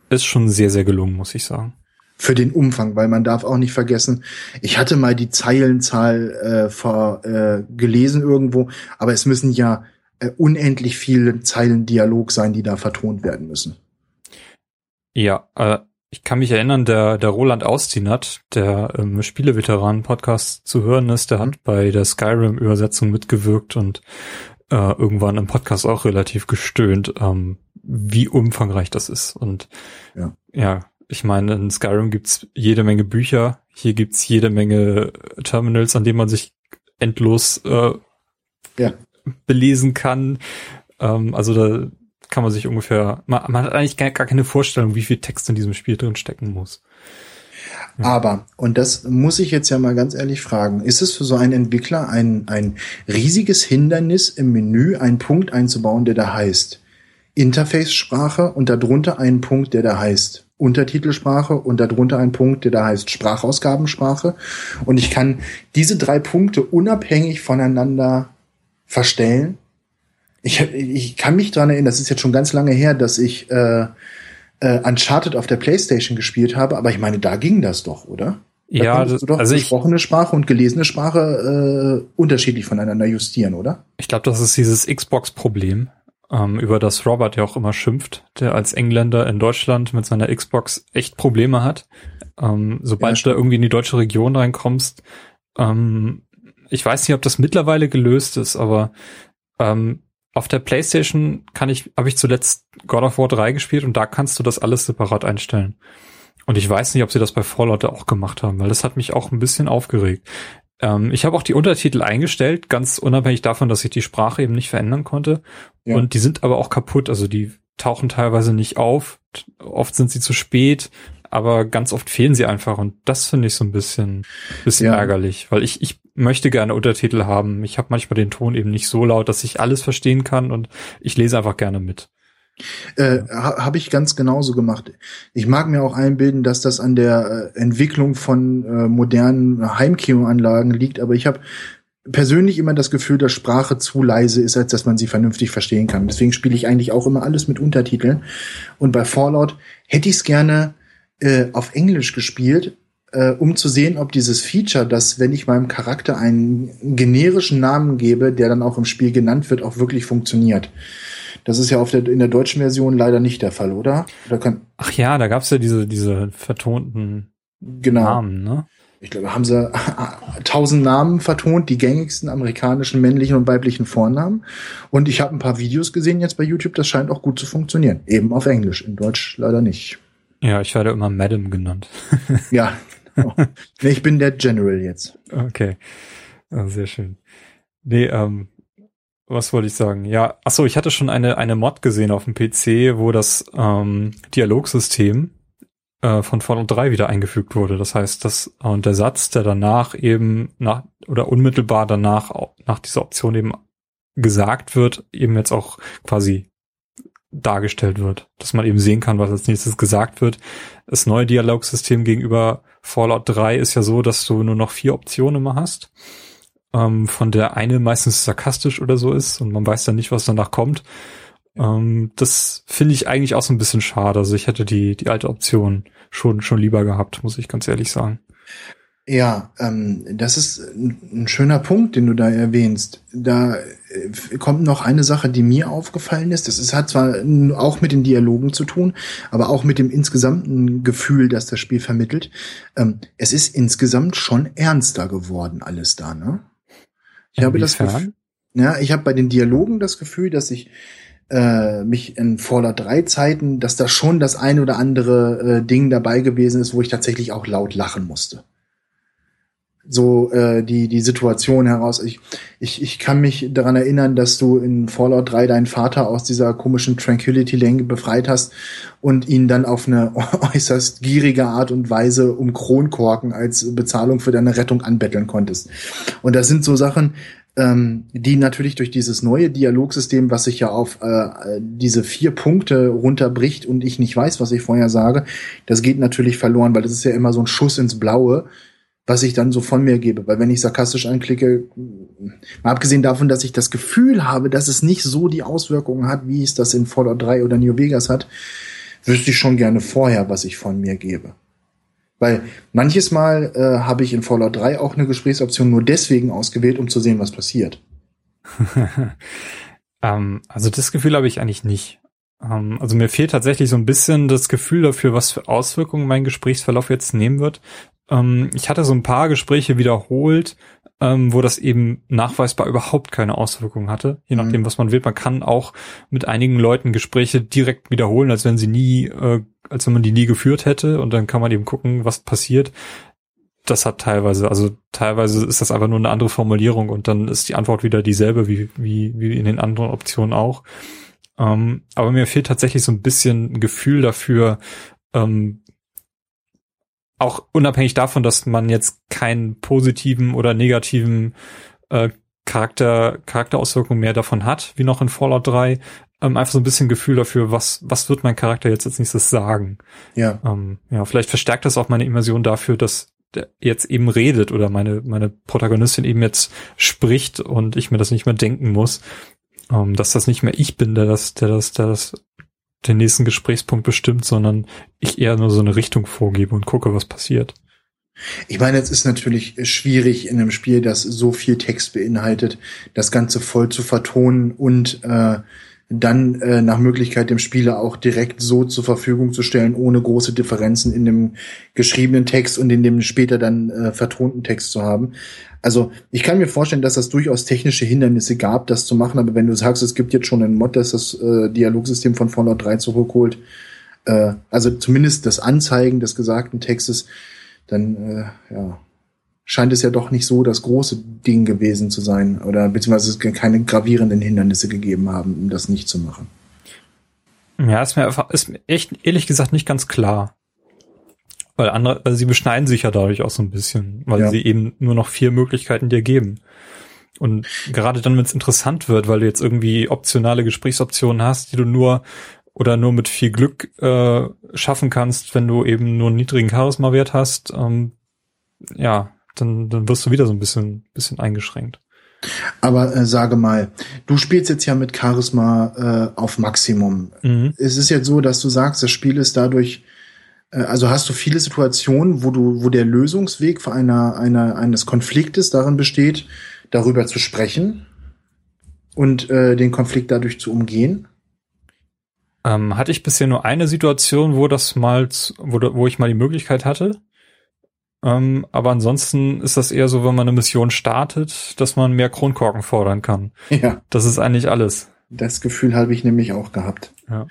ist schon sehr, sehr gelungen, muss ich sagen für den Umfang, weil man darf auch nicht vergessen, ich hatte mal die Zeilenzahl äh, vor, äh, gelesen irgendwo, aber es müssen ja äh, unendlich viele Zeilen Dialog sein, die da vertont werden müssen. Ja, äh, ich kann mich erinnern, der, der Roland Austinat, der im Spieleveteranen-Podcast zu hören ist, der hat mhm. bei der Skyrim-Übersetzung mitgewirkt und äh, irgendwann im Podcast auch relativ gestöhnt, ähm, wie umfangreich das ist. Und ja, ja ich meine, in Skyrim gibt's jede Menge Bücher, hier gibt's jede Menge Terminals, an denen man sich endlos äh, ja. belesen kann. Ähm, also da kann man sich ungefähr, man, man hat eigentlich gar, gar, keine Vorstellung, wie viel Text in diesem Spiel drin stecken muss. Aber, und das muss ich jetzt ja mal ganz ehrlich fragen, ist es für so einen Entwickler ein, ein riesiges Hindernis im Menü, einen Punkt einzubauen, der da heißt Interface-Sprache und darunter einen Punkt, der da heißt Untertitelsprache und darunter ein Punkt, der da heißt Sprachausgabensprache. Und ich kann diese drei Punkte unabhängig voneinander verstellen. Ich, ich kann mich dran erinnern, das ist jetzt schon ganz lange her, dass ich äh, äh, Uncharted auf der Playstation gespielt habe, aber ich meine, da ging das doch, oder? Da ja, du doch also ich, gesprochene Sprache und gelesene Sprache äh, unterschiedlich voneinander justieren, oder? ich glaube, das ist dieses Xbox-Problem, ähm, über das Robert ja auch immer schimpft, der als Engländer in Deutschland mit seiner Xbox echt Probleme hat. Ähm, sobald Ja, du da irgendwie in die deutsche Region reinkommst, ähm, ich weiß nicht, ob das mittlerweile gelöst ist, aber ähm, auf der PlayStation kann ich, habe ich zuletzt God of War 3 gespielt und da kannst du das alles separat einstellen. Und ich weiß nicht, ob sie das bei Fallout auch gemacht haben, weil das hat mich auch ein bisschen aufgeregt. Ähm, ich habe auch die Untertitel eingestellt, ganz unabhängig davon, dass ich die Sprache eben nicht verändern konnte. Ja. Und die sind aber auch kaputt, also die tauchen teilweise nicht auf. Oft sind sie zu spät, aber ganz oft fehlen sie einfach und das finde ich so ein bisschen, bisschen Ja. ärgerlich, weil ich, ich möchte gerne Untertitel haben. Ich habe manchmal den Ton eben nicht so laut, dass ich alles verstehen kann und ich lese einfach gerne mit. Äh, ha, Habe ich ganz genauso gemacht. Ich mag mir auch einbilden, dass das an der äh, Entwicklung von äh, modernen Heimkinoanlagen liegt, aber ich habe persönlich immer das Gefühl, dass Sprache zu leise ist, als dass man sie vernünftig verstehen kann. Deswegen spiele ich eigentlich auch immer alles mit Untertiteln. Und bei Fallout hätte ich es gerne äh, auf Englisch gespielt, äh, um zu sehen, ob dieses Feature, dass wenn ich meinem Charakter einen generischen Namen gebe, der dann auch im Spiel genannt wird, auch wirklich funktioniert. Das ist ja auf der, in der deutschen Version leider nicht der Fall, oder? Oder Ach ja, da gab's ja diese, diese vertonten genau. Namen, ne? Ich glaube, haben sie tausend Namen vertont, die gängigsten amerikanischen männlichen und weiblichen Vornamen. Und ich habe ein paar Videos gesehen jetzt bei YouTube, das scheint auch gut zu funktionieren. Eben auf Englisch, in Deutsch leider nicht. Ja, ich werde immer Madam genannt. Ja, ich bin der General jetzt. Okay. Ja, sehr schön. Nee, ähm, was wollte ich sagen? Ja, ach so, ich hatte schon eine, eine Mod gesehen auf dem PC, wo das ähm, Dialogsystem äh, von Fallout 3 wieder eingefügt wurde. Das heißt, das und der Satz, der danach eben nach oder unmittelbar danach nach dieser Option eben gesagt wird, eben jetzt auch quasi dargestellt wird, dass man eben sehen kann, was als nächstes gesagt wird. Das neue Dialogsystem gegenüber Fallout 3 ist ja so, dass du nur noch vier Optionen immer hast, ähm, von der eine meistens sarkastisch oder so ist und man weiß dann nicht, was danach kommt. Ähm, das finde ich eigentlich auch so ein bisschen schade. Also ich hätte die, die alte Option schon, schon lieber gehabt, muss ich ganz ehrlich sagen. Ja, ähm, das ist ein, schöner Punkt, den du da erwähnst. Da kommt noch eine Sache, die mir aufgefallen ist. Das ist, hat zwar auch mit den Dialogen zu tun, aber auch mit dem insgesamten Gefühl, das das Spiel vermittelt. Ähm, es ist insgesamt schon ernster geworden, alles da, ne? Ich habe das? Gefühl, ja, ich habe bei den Dialogen das Gefühl, dass ich äh, mich in Fallout 3 Zeiten, dass da schon das eine oder andere äh, Ding dabei gewesen ist, wo ich tatsächlich auch laut lachen musste so äh, die die Situation heraus. Ich, ich, ich kann mich daran erinnern, dass du in Fallout 3 deinen Vater aus dieser komischen Tranquility Lane befreit hast und ihn dann auf eine äußerst gierige Art und Weise um Kronkorken als Bezahlung für deine Rettung anbetteln konntest. Und das sind so Sachen, ähm, die natürlich durch dieses neue Dialogsystem, was sich ja auf äh, diese vier Punkte runterbricht und ich nicht weiß, was ich vorher sage, das geht natürlich verloren, weil das ist ja immer so ein Schuss ins Blaue was ich dann so von mir gebe. Weil wenn ich sarkastisch anklicke, mal abgesehen davon, dass ich das Gefühl habe, dass es nicht so die Auswirkungen hat, wie es das in Fallout 3 oder New Vegas hat, wüsste ich schon gerne vorher, was ich von mir gebe. Weil manches Mal äh, habe ich in Fallout 3 auch eine Gesprächsoption nur deswegen ausgewählt, um zu sehen, was passiert. ähm, also das Gefühl habe ich eigentlich nicht. Ähm, also mir fehlt tatsächlich so ein bisschen das Gefühl dafür, was für Auswirkungen mein Gesprächsverlauf jetzt nehmen wird. Ähm, ich hatte so ein paar Gespräche wiederholt, ähm, wo das eben nachweisbar überhaupt keine Auswirkungen hatte, je nachdem, Mhm. was man will. Man kann auch mit einigen Leuten Gespräche direkt wiederholen, als wenn sie nie, äh, als wenn man die nie geführt hätte und dann kann man eben gucken, was passiert. Das hat teilweise, also teilweise ist das einfach nur eine andere Formulierung und dann ist die Antwort wieder dieselbe wie, wie, wie in den anderen Optionen auch. Ähm, aber mir fehlt tatsächlich so ein bisschen ein Gefühl dafür, ähm, auch unabhängig davon, dass man jetzt keinen positiven oder negativen äh, Charakter, Charakterauswirkungen mehr davon hat, wie noch in Fallout 3, ähm, einfach so ein bisschen Gefühl dafür, was, was wird mein Charakter jetzt als nächstes sagen. Ja. Ähm, ja, vielleicht verstärkt das auch meine Immersion dafür, dass der jetzt eben redet oder meine, meine Protagonistin eben jetzt spricht und ich mir das nicht mehr denken muss, ähm, dass das nicht mehr ich bin, der das, der das, der das den nächsten Gesprächspunkt bestimmt, sondern ich eher nur so eine Richtung vorgebe und gucke, was passiert. Ich meine, es ist natürlich schwierig in einem Spiel, das so viel Text beinhaltet, das Ganze voll zu vertonen und äh, dann äh, nach Möglichkeit dem Spieler auch direkt so zur Verfügung zu stellen, ohne große Differenzen in dem geschriebenen Text und in dem später dann äh, vertonten Text zu haben. Also ich kann mir vorstellen, dass das durchaus technische Hindernisse gab, das zu machen, aber wenn du sagst, es gibt jetzt schon einen Mod, das das äh, Dialogsystem von Fallout 3 zurückholt, äh, also zumindest das Anzeigen des gesagten Textes, dann äh, ja, scheint es ja doch nicht so das große Ding gewesen zu sein oder beziehungsweise es keine gravierenden Hindernisse gegeben haben, um das nicht zu machen. Ja, ist mir, ist mir echt ehrlich gesagt nicht ganz klar. Weil andere, also sie beschneiden sich ja dadurch auch so ein bisschen, weil ja. sie eben nur noch vier Möglichkeiten dir geben. Und gerade dann, wenn es interessant wird, weil du jetzt irgendwie optionale Gesprächsoptionen hast, die du nur oder nur mit viel Glück äh, schaffen kannst, wenn du eben nur einen niedrigen Charisma-Wert hast, ähm, ja, dann, dann wirst du wieder so ein bisschen, bisschen eingeschränkt. Aber äh, sage mal, du spielst jetzt ja mit Charisma äh, auf Maximum. Mhm. Es ist jetzt so, dass du sagst, das Spiel ist dadurch, äh, also hast du viele Situationen, wo du, wo der Lösungsweg für einer, einer eines Konfliktes darin besteht, darüber zu sprechen und äh, den Konflikt dadurch zu umgehen? Ähm, hatte ich bisher nur eine Situation, wo das mal, wo, wo ich mal die Möglichkeit hatte. Ähm, aber ansonsten ist das eher so, wenn man eine Mission startet, dass man mehr Kronkorken fordern kann. Ja. Das ist eigentlich alles. Das Gefühl habe ich nämlich auch gehabt. Ja.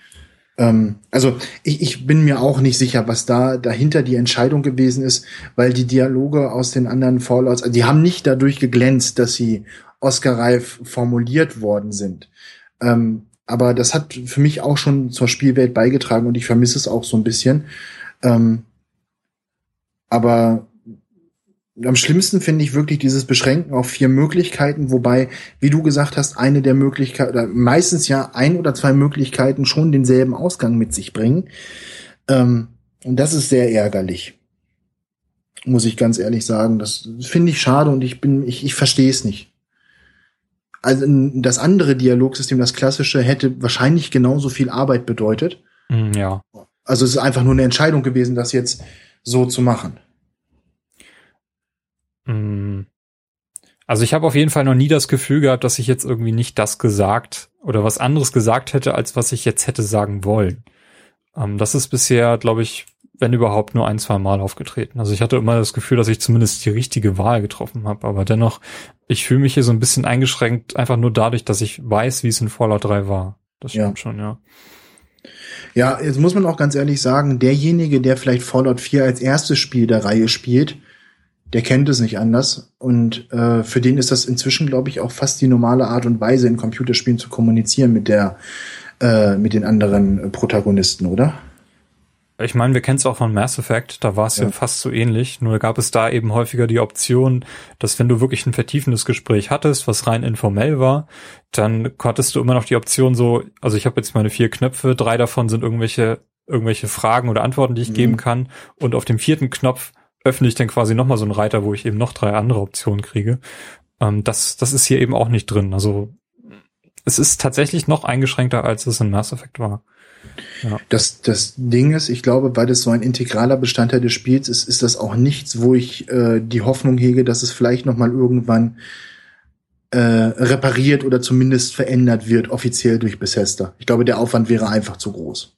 Ähm, also ich, ich bin mir auch nicht sicher, was da dahinter die Entscheidung gewesen ist, weil die Dialoge aus den anderen Fallouts, also die haben nicht dadurch geglänzt, dass sie Oscar-reif formuliert worden sind. Ähm, aber das hat für mich auch schon zur Spielwelt beigetragen und ich vermisse es auch so ein bisschen. Ähm, aber am schlimmsten finde ich wirklich dieses Beschränken auf vier Möglichkeiten, wobei, wie du gesagt hast, eine der Möglichkeiten, meistens ja ein oder zwei Möglichkeiten schon denselben Ausgang mit sich bringen. Ähm, und das ist sehr ärgerlich. Muss ich ganz ehrlich sagen. Das finde ich schade und ich bin, ich, ich verstehe es nicht. Also das andere Dialogsystem, das klassische, hätte wahrscheinlich genauso viel Arbeit bedeutet. Mm, ja. Also es ist einfach nur eine Entscheidung gewesen, das jetzt so zu machen. Mm. Also ich habe auf jeden Fall noch nie das Gefühl gehabt, dass ich jetzt irgendwie nicht das gesagt oder was anderes gesagt hätte, als was ich jetzt hätte sagen wollen. Ähm, das ist bisher, glaube ich, wenn überhaupt nur ein, zwei Mal aufgetreten. Also ich hatte immer das Gefühl, dass ich zumindest die richtige Wahl getroffen habe. Aber dennoch, ich fühle mich hier so ein bisschen eingeschränkt, einfach nur dadurch, dass ich weiß, wie es in Fallout 3 war. Das stimmt ja. schon, ja. Ja, jetzt muss man auch ganz ehrlich sagen, derjenige, der vielleicht Fallout 4 als erstes Spiel der Reihe spielt, der kennt es nicht anders. Und äh, für den ist das inzwischen, glaube ich, auch fast die normale Art und Weise, in Computerspielen zu kommunizieren mit der, äh, mit den anderen Protagonisten, oder? Ich meine, wir kennen es auch von Mass Effect, da war es ja. ja. fast so ähnlich, nur gab es da eben häufiger die Option, dass wenn du wirklich ein vertiefendes Gespräch hattest, was rein informell war, dann hattest du immer noch die Option so, also ich habe jetzt meine vier Knöpfe, drei davon sind irgendwelche irgendwelche Fragen oder Antworten, die ich mhm. geben kann und auf dem vierten Knopf öffne ich dann quasi nochmal so einen Reiter, wo ich eben noch drei andere Optionen kriege. Ähm, das, das ist hier eben auch nicht drin. Also es ist tatsächlich noch eingeschränkter, als es in Mass Effect war. Ja. Das, das Ding ist, ich glaube, weil das so ein integraler Bestandteil des Spiels ist, ist das auch nichts, wo ich äh, die Hoffnung hege, dass es vielleicht noch mal irgendwann äh, repariert oder zumindest verändert wird, offiziell durch Bethesda. Ich glaube, der Aufwand wäre einfach zu groß.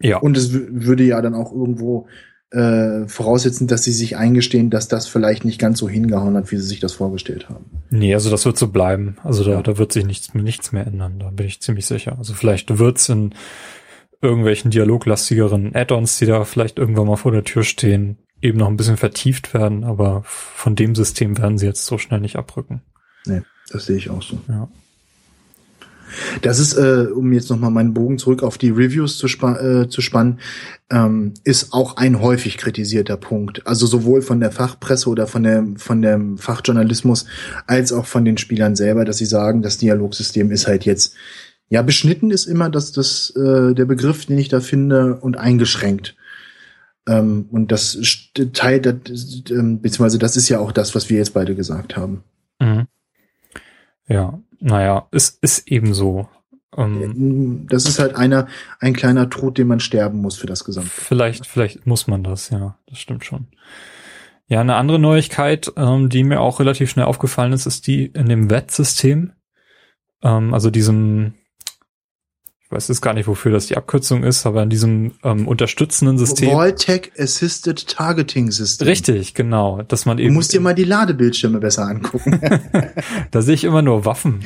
Ja. Und es würde ja dann auch irgendwo äh, voraussetzen, dass sie sich eingestehen, dass das vielleicht nicht ganz so hingehauen hat, wie sie sich das vorgestellt haben. Nee, also das wird so bleiben. Also da, ja. da wird sich nichts, nichts mehr ändern, da bin ich ziemlich sicher. Also vielleicht wird's in irgendwelchen dialoglastigeren Add-ons, die da vielleicht irgendwann mal vor der Tür stehen, eben noch ein bisschen vertieft werden, aber von dem System werden sie jetzt so schnell nicht abrücken. Nee, das sehe ich auch so. Ja. Das ist, äh, um jetzt nochmal meinen Bogen zurück auf die Reviews zu, spa äh, zu spannen, ähm, ist auch ein häufig kritisierter Punkt. Also sowohl von der Fachpresse oder von der von dem Fachjournalismus als auch von den Spielern selber, dass sie sagen, das Dialogsystem ist halt jetzt Ja, beschnitten ist immer das, das, äh, der Begriff, den ich da finde, und eingeschränkt. Ähm, und das Teil, das, ähm, beziehungsweise das ist ja auch das, was wir jetzt beide gesagt haben. Mhm. Ja, naja, es ist eben so. Ähm, das ist halt einer, ein kleiner Tod, den man sterben muss für das Gesamte. Vielleicht, vielleicht muss man das, ja, das stimmt schon. Ja, eine andere Neuigkeit, ähm, die mir auch relativ schnell aufgefallen ist, ist die in dem WET-System, ähm, also diesem ich weiß jetzt gar nicht, wofür das die Abkürzung ist, aber in diesem ähm, unterstützenden System. Voltec Assisted Targeting System. Richtig, genau. Dass man eben. Du musst dir mal die Ladebildschirme besser angucken. da sehe ich immer nur Waffen,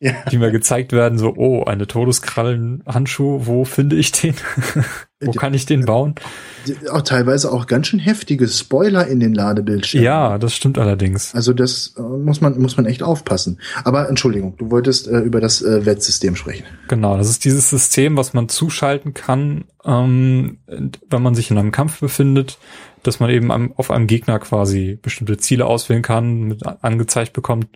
ja. die mir gezeigt werden, so, oh, eine Todeskrallen-Handschuh, wo finde ich den? Wo kann ich den bauen? auch teilweise auch ganz schön heftige Spoiler in den Ladebildschirmen. Ja, das stimmt allerdings. Also das äh, muss man muss man echt aufpassen. Aber Entschuldigung, du wolltest äh, über das äh, Wettsystem sprechen. Genau, das ist dieses System, was man zuschalten kann, ähm, wenn man sich in einem Kampf befindet, dass man eben am, auf einem Gegner quasi bestimmte Ziele auswählen kann, mit angezeigt bekommt,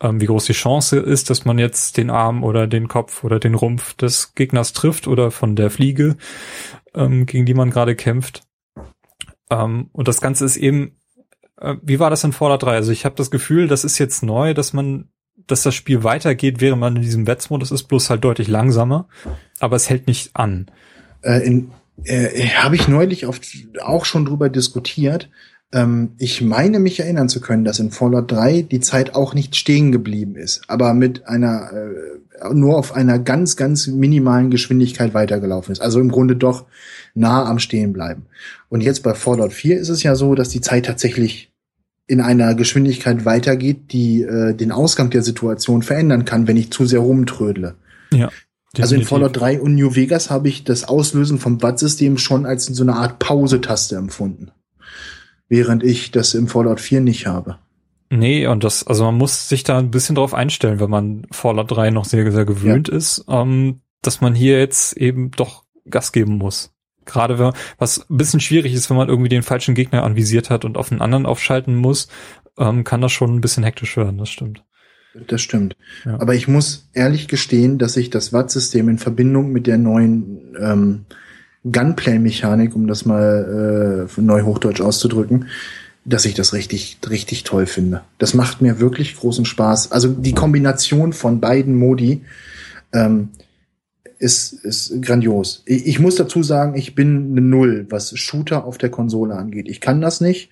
ähm, wie groß die Chance ist, dass man jetzt den Arm oder den Kopf oder den Rumpf des Gegners trifft oder von der Fliege ähm, gegen die man gerade kämpft. Ähm, und das Ganze ist eben, äh, wie war das in Fallout 3? Also ich habe das Gefühl, das ist jetzt neu, dass man, dass das Spiel weitergeht, während man in diesem Wetzmodus ist, bloß halt deutlich langsamer, aber es hält nicht an. Äh, äh, habe ich neulich oft auch schon drüber diskutiert. Ähm, ich meine mich erinnern zu können, dass in Fallout 3 die Zeit auch nicht stehen geblieben ist, aber mit einer äh, nur auf einer ganz, ganz minimalen Geschwindigkeit weitergelaufen ist. Also im Grunde doch nah am Stehen bleiben. Und jetzt bei Fallout 4 ist es ja so, dass die Zeit tatsächlich in einer Geschwindigkeit weitergeht, die äh, den Ausgang der Situation verändern kann, wenn ich zu sehr rumtrödle. Ja. Definitiv. Also in Fallout 3 und New Vegas habe ich das Auslösen vom Watt-System schon als so eine Art Pause-Taste empfunden während ich das im Fallout 4 nicht habe. Nee, und das, also man muss sich da ein bisschen drauf einstellen, wenn man Fallout 3 noch sehr, sehr gewöhnt ja. ist, ähm, dass man hier jetzt eben doch Gas geben muss. Gerade wenn, was ein bisschen schwierig ist, wenn man irgendwie den falschen Gegner anvisiert hat und auf einen anderen aufschalten muss, ähm, kann das schon ein bisschen hektisch werden, das stimmt. Das stimmt. Ja. Aber ich muss ehrlich gestehen, dass ich das Watt-System in Verbindung mit der neuen ähm, Gunplay-Mechanik, um das mal äh, neu Hochdeutsch auszudrücken, dass ich das richtig, richtig toll finde. Das macht mir wirklich großen Spaß. Also die Kombination von beiden Modi ähm, ist, ist grandios. Ich, ich muss dazu sagen, ich bin eine Null, was Shooter auf der Konsole angeht. Ich kann das nicht.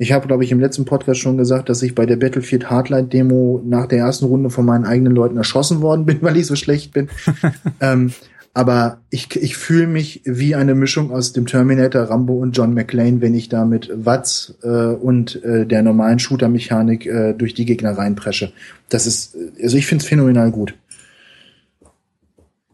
Ich habe, glaube ich, im letzten Podcast schon gesagt, dass ich bei der Battlefield Hardline Demo nach der ersten Runde von meinen eigenen Leuten erschossen worden bin, weil ich so schlecht bin. ähm, aber ich, ich fühle mich wie eine Mischung aus dem Terminator, Rambo und John McClane, wenn ich da mit Watts äh, und äh, der normalen Shooter-Mechanik äh, durch die Gegner reinpresche. Das ist, also ich finde es phänomenal gut.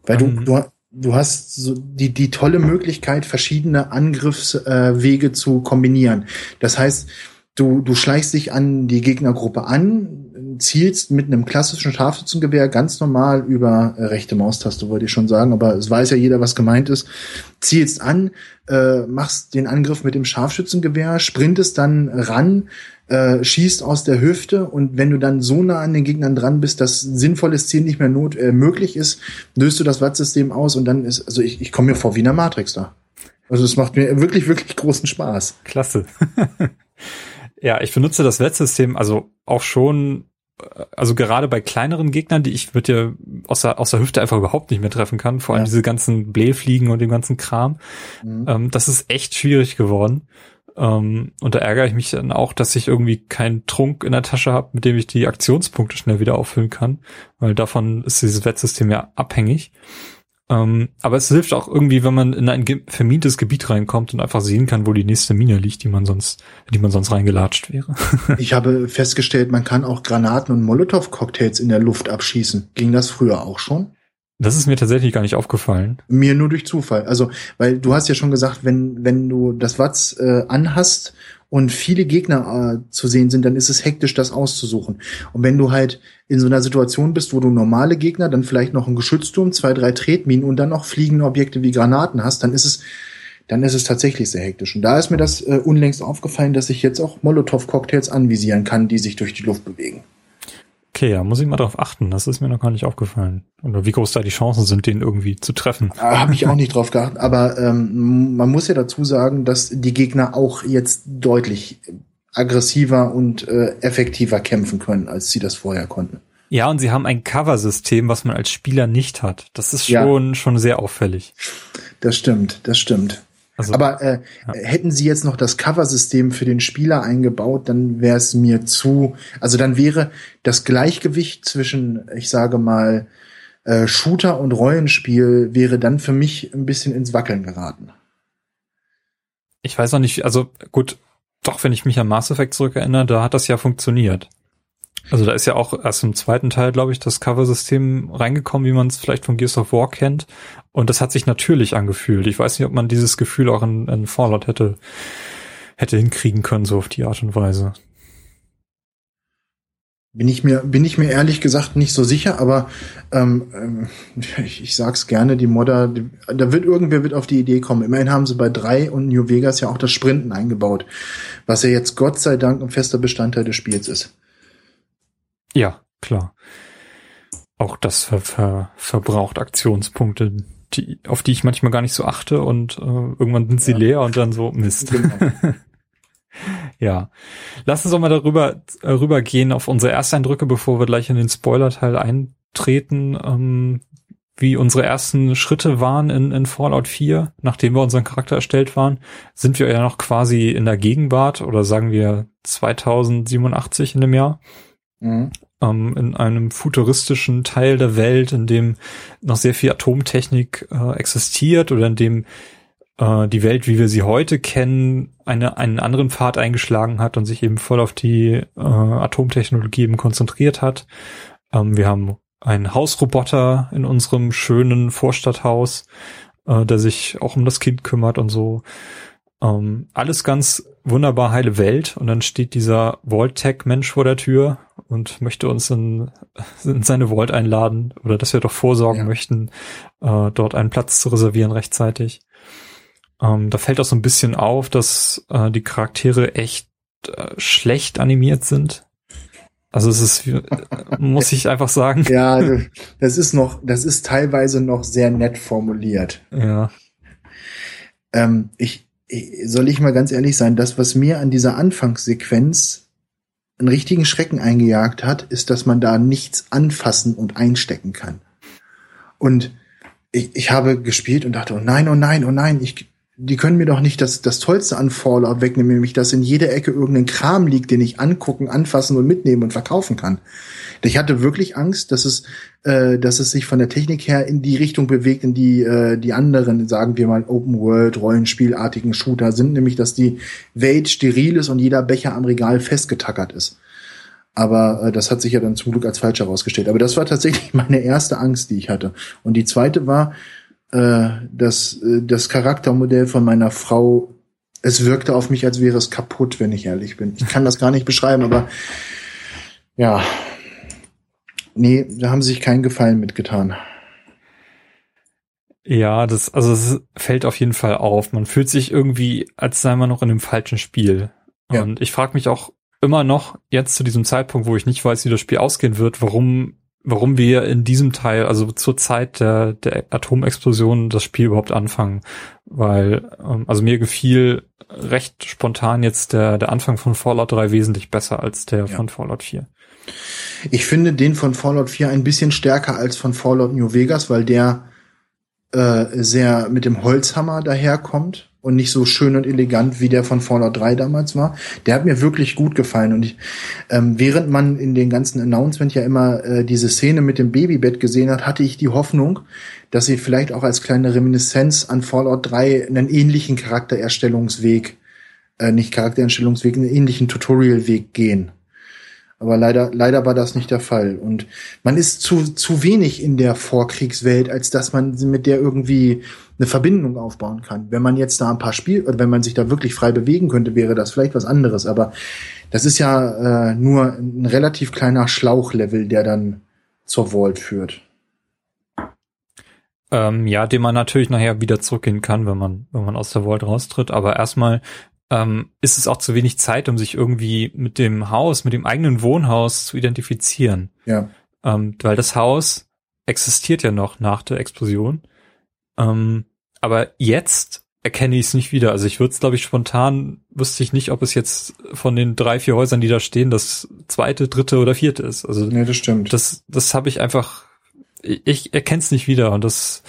Weil du, mhm. du, du hast so die, die tolle Möglichkeit, verschiedene Angriffswege äh, zu kombinieren. Das heißt, du, du schleichst dich an die Gegnergruppe an, zielst mit einem klassischen Scharfschützengewehr ganz normal über äh, rechte Maustaste, wollte ich schon sagen, aber es weiß ja jeder, was gemeint ist. Zielst an, äh, machst den Angriff mit dem Scharfschützengewehr, sprintest dann ran, äh, schießt aus der Hüfte und wenn du dann so nah an den Gegnern dran bist, dass sinnvolles Ziel nicht mehr not äh, möglich ist, löst du das Wattsystem aus und dann ist, also ich, ich komme mir vor wie in der Matrix da. Also es macht mir wirklich, wirklich großen Spaß. Klasse. ja, ich benutze das Wettsystem also auch schon also gerade bei kleineren Gegnern, die ich mit dir aus der, aus der Hüfte einfach überhaupt nicht mehr treffen kann, vor allem ja. diese ganzen Blähfliegen und dem ganzen Kram, mhm. ähm, das ist echt schwierig geworden. Ähm, und da ärgere ich mich dann auch, dass ich irgendwie keinen Trunk in der Tasche habe, mit dem ich die Aktionspunkte schnell wieder auffüllen kann, weil davon ist dieses Wettsystem ja abhängig. Ähm, aber es hilft auch irgendwie, wenn man in ein vermintes Gebiet reinkommt und einfach sehen kann, wo die nächste Mine liegt, die man sonst, die man sonst reingelatscht wäre. ich habe festgestellt, man kann auch Granaten und Molotow-Cocktails in der Luft abschießen. Ging das früher auch schon? Das ist mir tatsächlich gar nicht aufgefallen. Mir nur durch Zufall. Also, weil du hast ja schon gesagt, wenn, wenn du das Watz äh, anhast und viele Gegner äh, zu sehen sind, dann ist es hektisch, das auszusuchen. Und wenn du halt in so einer Situation bist, wo du normale Gegner, dann vielleicht noch einen Geschützturm, zwei, drei Tretminen und dann noch fliegende Objekte wie Granaten hast, dann ist es dann ist es tatsächlich sehr hektisch. Und da ist mir das äh, unlängst aufgefallen, dass ich jetzt auch Molotow-Cocktails anvisieren kann, die sich durch die Luft bewegen. Okay, ja, muss ich mal drauf achten. Das ist mir noch gar nicht aufgefallen. Oder wie groß da die Chancen sind, den irgendwie zu treffen. Habe ich auch nicht drauf geachtet. Aber ähm, man muss ja dazu sagen, dass die Gegner auch jetzt deutlich aggressiver und äh, effektiver kämpfen können, als sie das vorher konnten. Ja, und sie haben ein Cover-System, was man als Spieler nicht hat. Das ist schon, ja. schon sehr auffällig. Das stimmt, das stimmt. Also, Aber äh, ja. hätten sie jetzt noch das Cover-System für den Spieler eingebaut, dann wäre es mir zu, also dann wäre das Gleichgewicht zwischen, ich sage mal, äh, Shooter und Rollenspiel wäre dann für mich ein bisschen ins Wackeln geraten. Ich weiß auch nicht, also gut, doch, wenn ich mich an Mass Effect zurückerinnere, da hat das ja funktioniert. Also da ist ja auch erst im zweiten Teil, glaube ich, das Cover-System reingekommen, wie man es vielleicht von Gears of War kennt. Und das hat sich natürlich angefühlt. Ich weiß nicht, ob man dieses Gefühl auch in, in Fallout hätte, hätte hinkriegen können, so auf die Art und Weise. Bin ich mir, bin ich mir ehrlich gesagt nicht so sicher, aber ähm, ähm ich, ich sag's gerne, die Modder, die, da wird irgendwer wird auf die Idee kommen. Immerhin haben sie bei drei und New Vegas ja auch das Sprinten eingebaut, was ja jetzt Gott sei Dank ein fester Bestandteil des Spiels ist. Ja, klar. Auch das ver ver verbraucht Aktionspunkte, die, auf die ich manchmal gar nicht so achte und äh, irgendwann sind sie ja. leer und dann so Mist. Genau. Ja. Lass uns doch mal darüber äh, rübergehen auf unsere Ersteindrücke, bevor wir gleich in den Spoiler-Teil eintreten, ähm, wie unsere ersten Schritte waren in, in Fallout 4, nachdem wir unseren Charakter erstellt waren, sind wir ja noch quasi in der Gegenwart oder sagen wir 2087 in dem Jahr. Mhm. Ähm, in einem futuristischen Teil der Welt, in dem noch sehr viel Atomtechnik äh, existiert oder in dem äh, die Welt, wie wir sie heute kennen, eine, einen anderen Pfad eingeschlagen hat und sich eben voll auf die äh, Atomtechnologie eben konzentriert hat. Ähm, wir haben einen Hausroboter in unserem schönen Vorstadthaus, äh, der sich auch um das Kind kümmert und so. Ähm, alles ganz wunderbar heile Welt und dann steht dieser Vault-Tech-Mensch vor der Tür und möchte uns in, in seine Vault einladen oder dass wir doch vorsorgen ja. möchten, äh, dort einen Platz zu reservieren rechtzeitig. Ähm, da fällt auch so ein bisschen auf, dass äh, die Charaktere echt äh, schlecht animiert sind. Also es ist, äh, muss ich einfach sagen. Ja, das ist noch, das ist teilweise noch sehr nett formuliert. Ja. Ähm, ich, soll ich mal ganz ehrlich sein, das, was mir an dieser Anfangssequenz einen richtigen Schrecken eingejagt hat, ist, dass man da nichts anfassen und einstecken kann. Und ich, ich habe gespielt und dachte, oh nein, oh nein, oh nein, ich, die können mir doch nicht das, das Tollste an Fallout wegnehmen, nämlich dass in jeder Ecke irgendein Kram liegt, den ich angucken, anfassen und mitnehmen und verkaufen kann. Ich hatte wirklich Angst, dass es, äh, dass es sich von der Technik her in die Richtung bewegt, in die äh, die anderen, sagen wir mal, Open World, Rollenspielartigen Shooter sind, nämlich dass die Welt steril ist und jeder Becher am Regal festgetackert ist. Aber äh, das hat sich ja dann zum Glück als falsch herausgestellt. Aber das war tatsächlich meine erste Angst, die ich hatte. Und die zweite war, äh, das, äh, das Charaktermodell von meiner Frau, es wirkte auf mich, als wäre es kaputt, wenn ich ehrlich bin. Ich kann das gar nicht beschreiben, aber ja. Nee, da haben sie sich keinen Gefallen mitgetan. Ja, das, also es fällt auf jeden Fall auf. Man fühlt sich irgendwie, als sei man noch in einem falschen Spiel. Ja. Und ich frage mich auch immer noch, jetzt zu diesem Zeitpunkt, wo ich nicht weiß, wie das Spiel ausgehen wird, warum warum wir in diesem Teil, also zur Zeit der, der Atomexplosion, das Spiel überhaupt anfangen. Weil, ähm, also mir gefiel recht spontan jetzt der, der Anfang von Fallout 3 wesentlich besser als der ja. von Fallout 4. Ich finde den von Fallout 4 ein bisschen stärker als von Fallout New Vegas, weil der äh, sehr mit dem Holzhammer daherkommt und nicht so schön und elegant wie der von Fallout 3 damals war. Der hat mir wirklich gut gefallen und ich, ähm, während man in den ganzen Announcement ja immer äh, diese Szene mit dem Babybett gesehen hat, hatte ich die Hoffnung, dass sie vielleicht auch als kleine Reminiszenz an Fallout 3 einen ähnlichen Charaktererstellungsweg, äh, nicht Charaktererstellungsweg, einen ähnlichen Tutorialweg gehen. Aber leider, leider war das nicht der Fall. Und man ist zu, zu wenig in der Vorkriegswelt, als dass man mit der irgendwie eine Verbindung aufbauen kann. Wenn man jetzt da ein paar Spiel, oder wenn man sich da wirklich frei bewegen könnte, wäre das vielleicht was anderes. Aber das ist ja äh, nur ein relativ kleiner Schlauchlevel, der dann zur Vault führt. Ähm, ja, den man natürlich nachher wieder zurückgehen kann, wenn man, wenn man aus der Vault raustritt. Aber erstmal ähm, ist es auch zu wenig Zeit, um sich irgendwie mit dem Haus, mit dem eigenen Wohnhaus zu identifizieren. Ja. Ähm, weil das Haus existiert ja noch nach der Explosion. Ähm, aber jetzt erkenne ich es nicht wieder. Also ich würde es, glaube ich, spontan, wüsste ich nicht, ob es jetzt von den drei, vier Häusern, die da stehen, das zweite, dritte oder vierte ist. Also Nee, das stimmt. das, das habe ich einfach, ich, erkenne es nicht wieder und das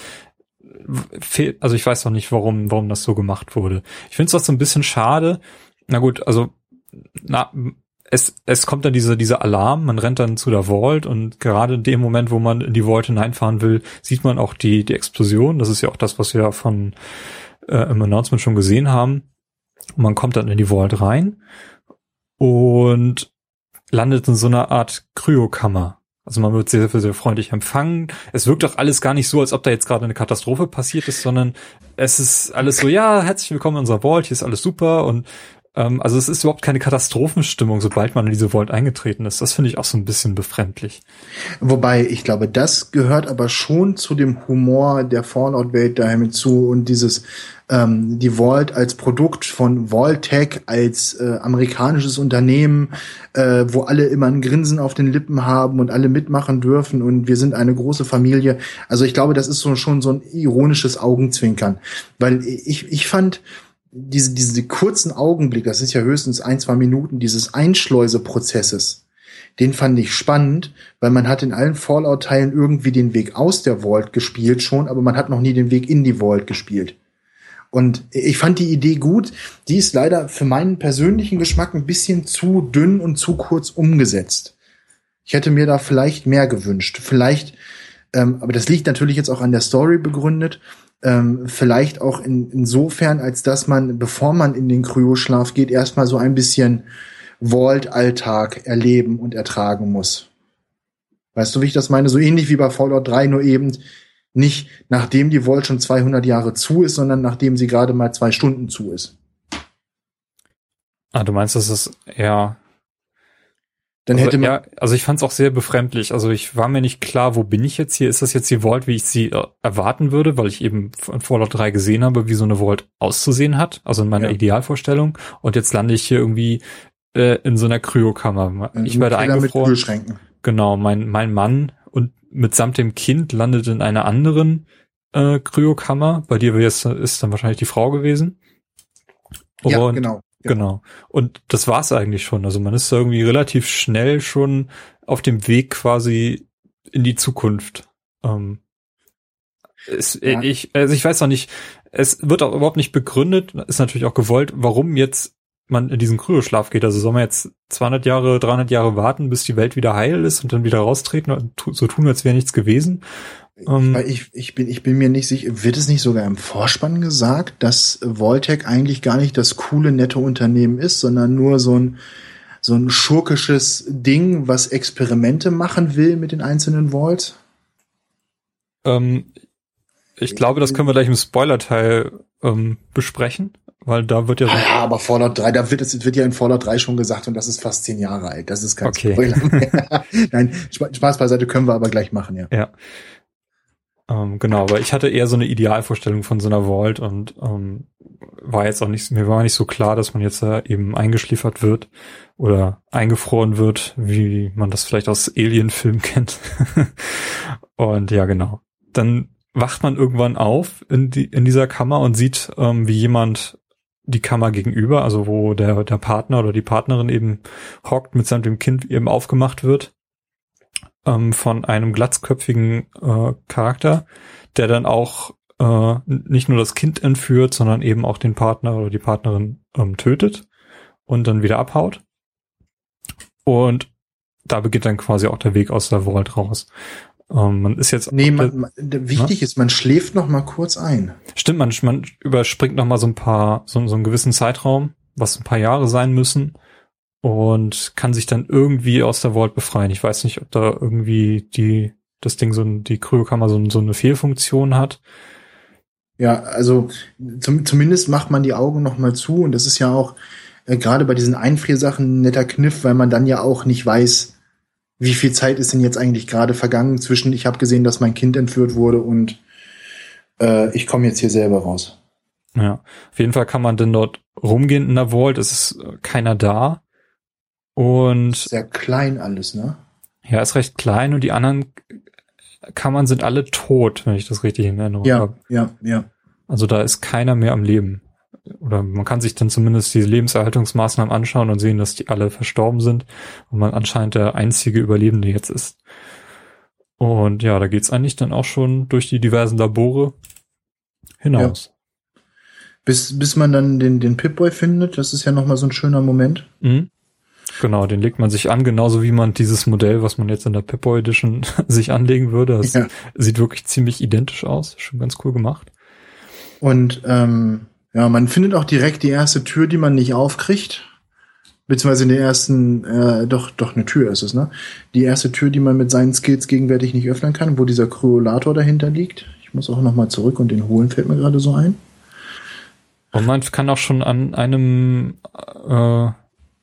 fehlt, also ich weiß noch nicht, warum, warum das so gemacht wurde. Ich finde es auch so ein bisschen schade. Na gut, also na, es, es kommt dann diese, dieser Alarm, man rennt dann zu der Vault und gerade in dem Moment, wo man in die Vault hineinfahren will, sieht man auch die, die Explosion. Das ist ja auch das, was wir von äh, im Announcement schon gesehen haben. Und man kommt dann in die Vault rein und landet in so einer Art Kryokammer. Also man wird sehr, sehr freundlich empfangen. Es wirkt auch alles gar nicht so, als ob da jetzt gerade eine Katastrophe passiert ist, sondern es ist alles so, ja, herzlich willkommen in unserer Vault, hier ist alles super und also es ist überhaupt keine Katastrophenstimmung, sobald man in diese Vault eingetreten ist. Das finde ich auch so ein bisschen befremdlich. Wobei, ich glaube, das gehört aber schon zu dem Humor der Fallout-Welt daher hinzu und dieses, ähm, die Vault als Produkt von Vaultech, als äh, amerikanisches Unternehmen, äh, wo alle immer ein Grinsen auf den Lippen haben und alle mitmachen dürfen und wir sind eine große Familie. Also ich glaube, das ist so, schon so ein ironisches Augenzwinkern, weil ich, ich fand, diese, diese kurzen Augenblick, das ist ja höchstens ein, zwei Minuten dieses Einschleuseprozesses, den fand ich spannend, weil man hat in allen Fallout-Teilen irgendwie den Weg aus der Vault gespielt schon, aber man hat noch nie den Weg in die Vault gespielt. Und ich fand die Idee gut. Die ist leider für meinen persönlichen Geschmack ein bisschen zu dünn und zu kurz umgesetzt. Ich hätte mir da vielleicht mehr gewünscht. Vielleicht, ähm, aber das liegt natürlich jetzt auch an der Story begründet. Ähm, vielleicht auch in, insofern, als dass man, bevor man in den Kryoschlaf geht, erstmal so ein bisschen Vault-Alltag erleben und ertragen muss. Weißt du, wie ich das meine? So ähnlich wie bei Fallout 3, nur eben nicht nachdem die Vault schon 200 Jahre zu ist, sondern nachdem sie gerade mal zwei Stunden zu ist. Ah, du meinst, das ist eher Dann also, hätte man, ja, also ich fand es auch sehr befremdlich. Also ich war mir nicht klar, wo bin ich jetzt hier? Ist das jetzt die Vault, wie ich sie äh, erwarten würde, weil ich eben in Fallout 3 gesehen habe, wie so eine Vault auszusehen hat, also in meiner Ja. Idealvorstellung. Und jetzt lande ich hier irgendwie äh, in so einer Kryokammer. Ich werde Keller mit eingefroren. Kühlschränken. Genau, mein, mein Mann und mitsamt dem Kind landet in einer anderen äh, Kryokammer. Bei dir ist, ist dann wahrscheinlich die Frau gewesen. Ja, Und- genau. Genau. Und das war's eigentlich schon. Also man ist irgendwie relativ schnell schon auf dem Weg quasi in die Zukunft. Ähm, es, Ja. ich, also ich weiß noch nicht, es wird auch überhaupt nicht begründet, ist natürlich auch gewollt, warum jetzt man in diesen Kryoschlaf geht. Also soll man jetzt 200 Jahre, 300 Jahre warten, bis die Welt wieder heil ist und dann wieder raustreten und so tun, als wäre nichts gewesen. Ähm, Weil ich, ich, bin, ich bin mir nicht sicher, wird es nicht sogar im Vorspann gesagt, dass Voltec eigentlich gar nicht das coole, nette Unternehmen ist, sondern nur so ein, so ein schurkisches Ding, was Experimente machen will mit den einzelnen Vaults? Ähm, ich glaube, das können wir gleich im Spoiler-Teil ähm, besprechen, weil da wird ja so Ja, aber Fallout 3, da wird es wird ja in Fallout 3 schon gesagt und das ist fast zehn Jahre alt. Das ist kein Okay. Spoiler. Nein, Spa- Spaß beiseite können wir aber gleich machen, ja. Ja. Ähm, genau, aber ich hatte eher so eine Idealvorstellung von so einer Vault und ähm, war jetzt auch nicht, mir war nicht so klar, dass man jetzt da eben eingeschliefert wird oder eingefroren wird, wie man das vielleicht aus Alien-Filmen kennt. und ja, genau. Dann wacht man irgendwann auf in, die, in dieser Kammer und sieht, ähm, wie jemand die Kammer gegenüber, also wo der, der Partner oder die Partnerin eben hockt mit seinem Kind eben aufgemacht wird ähm, von einem glatzköpfigen äh, Charakter, der dann auch äh, nicht nur das Kind entführt, sondern eben auch den Partner oder die Partnerin ähm, tötet und dann wieder abhaut. Und da beginnt dann quasi auch der Weg aus der Vault raus. Ähm, man ist jetzt Nee, man, man, wichtig ist, man schläft noch mal kurz ein. Stimmt, man, man überspringt noch mal so ein paar, so, so einen gewissen Zeitraum, was ein paar Jahre sein müssen und kann sich dann irgendwie aus der Vault befreien. Ich weiß nicht, ob da irgendwie die, das Ding so, die Kryokammer so, so eine Fehlfunktion hat. Ja, also zum, zumindest macht man die Augen noch mal zu und das ist ja auch äh, gerade bei diesen Einfriersachen ein netter Kniff, weil man dann ja auch nicht weiß, wie viel Zeit ist denn jetzt eigentlich gerade vergangen zwischen ich habe gesehen, dass mein Kind entführt wurde und äh, ich komme jetzt hier selber raus. Ja, auf jeden Fall kann man denn dort rumgehen in der Vault, es ist äh, keiner da. Und Sehr klein alles, ne? ja, ist recht klein und die anderen Kammern sind alle tot, wenn ich das richtig in Erinnerung Ja, habe. ja, ja. Also da ist keiner mehr am Leben. Oder man kann sich dann zumindest diese Lebenserhaltungsmaßnahmen anschauen und sehen, dass die alle verstorben sind und man anscheinend der einzige Überlebende jetzt ist. Und ja, da geht's eigentlich dann auch schon durch die diversen Labore hinaus. Bis, bis man dann den, den Pip-Boy findet, das ist ja nochmal so ein schöner Moment. Mhm. Genau, den legt man sich an, genauso wie man dieses Modell, was man jetzt in der Pip-Boy Edition sich anlegen würde. Das Ja. sieht wirklich ziemlich identisch aus. Schon ganz cool gemacht. Und ähm, ja, man findet auch direkt die erste Tür, die man nicht aufkriegt. Beziehungsweise in der ersten, äh, doch, doch eine Tür ist es, ne? Die erste Tür, die man mit seinen Skills gegenwärtig nicht öffnen kann, wo dieser Kryolator dahinter liegt. Ich muss auch nochmal zurück und den holen, fällt mir gerade so ein. Und man kann auch schon an einem äh,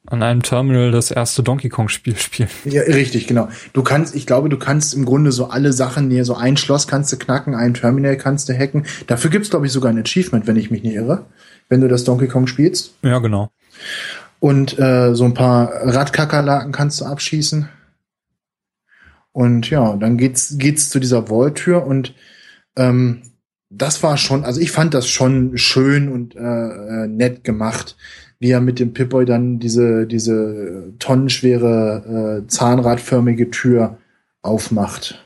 an einem Terminal das erste Donkey Kong Spiel spielen. Ja, richtig, genau. Du kannst, ich glaube, du kannst im Grunde so alle Sachen hier, so ein Schloss kannst du knacken, ein Terminal kannst du hacken. Dafür gibt's glaube ich, sogar ein Achievement, wenn ich mich nicht irre, wenn du das Donkey Kong spielst. Ja, genau. Und äh, so ein paar Radkakerlaken kannst du abschießen. Und ja, dann geht's, geht's zu dieser Vault-Tür und ähm, das war schon, also ich fand das schon schön und äh, äh, nett gemacht, wie er mit dem Pip-Boy dann diese, diese tonnenschwere, äh, zahnradförmige Tür aufmacht.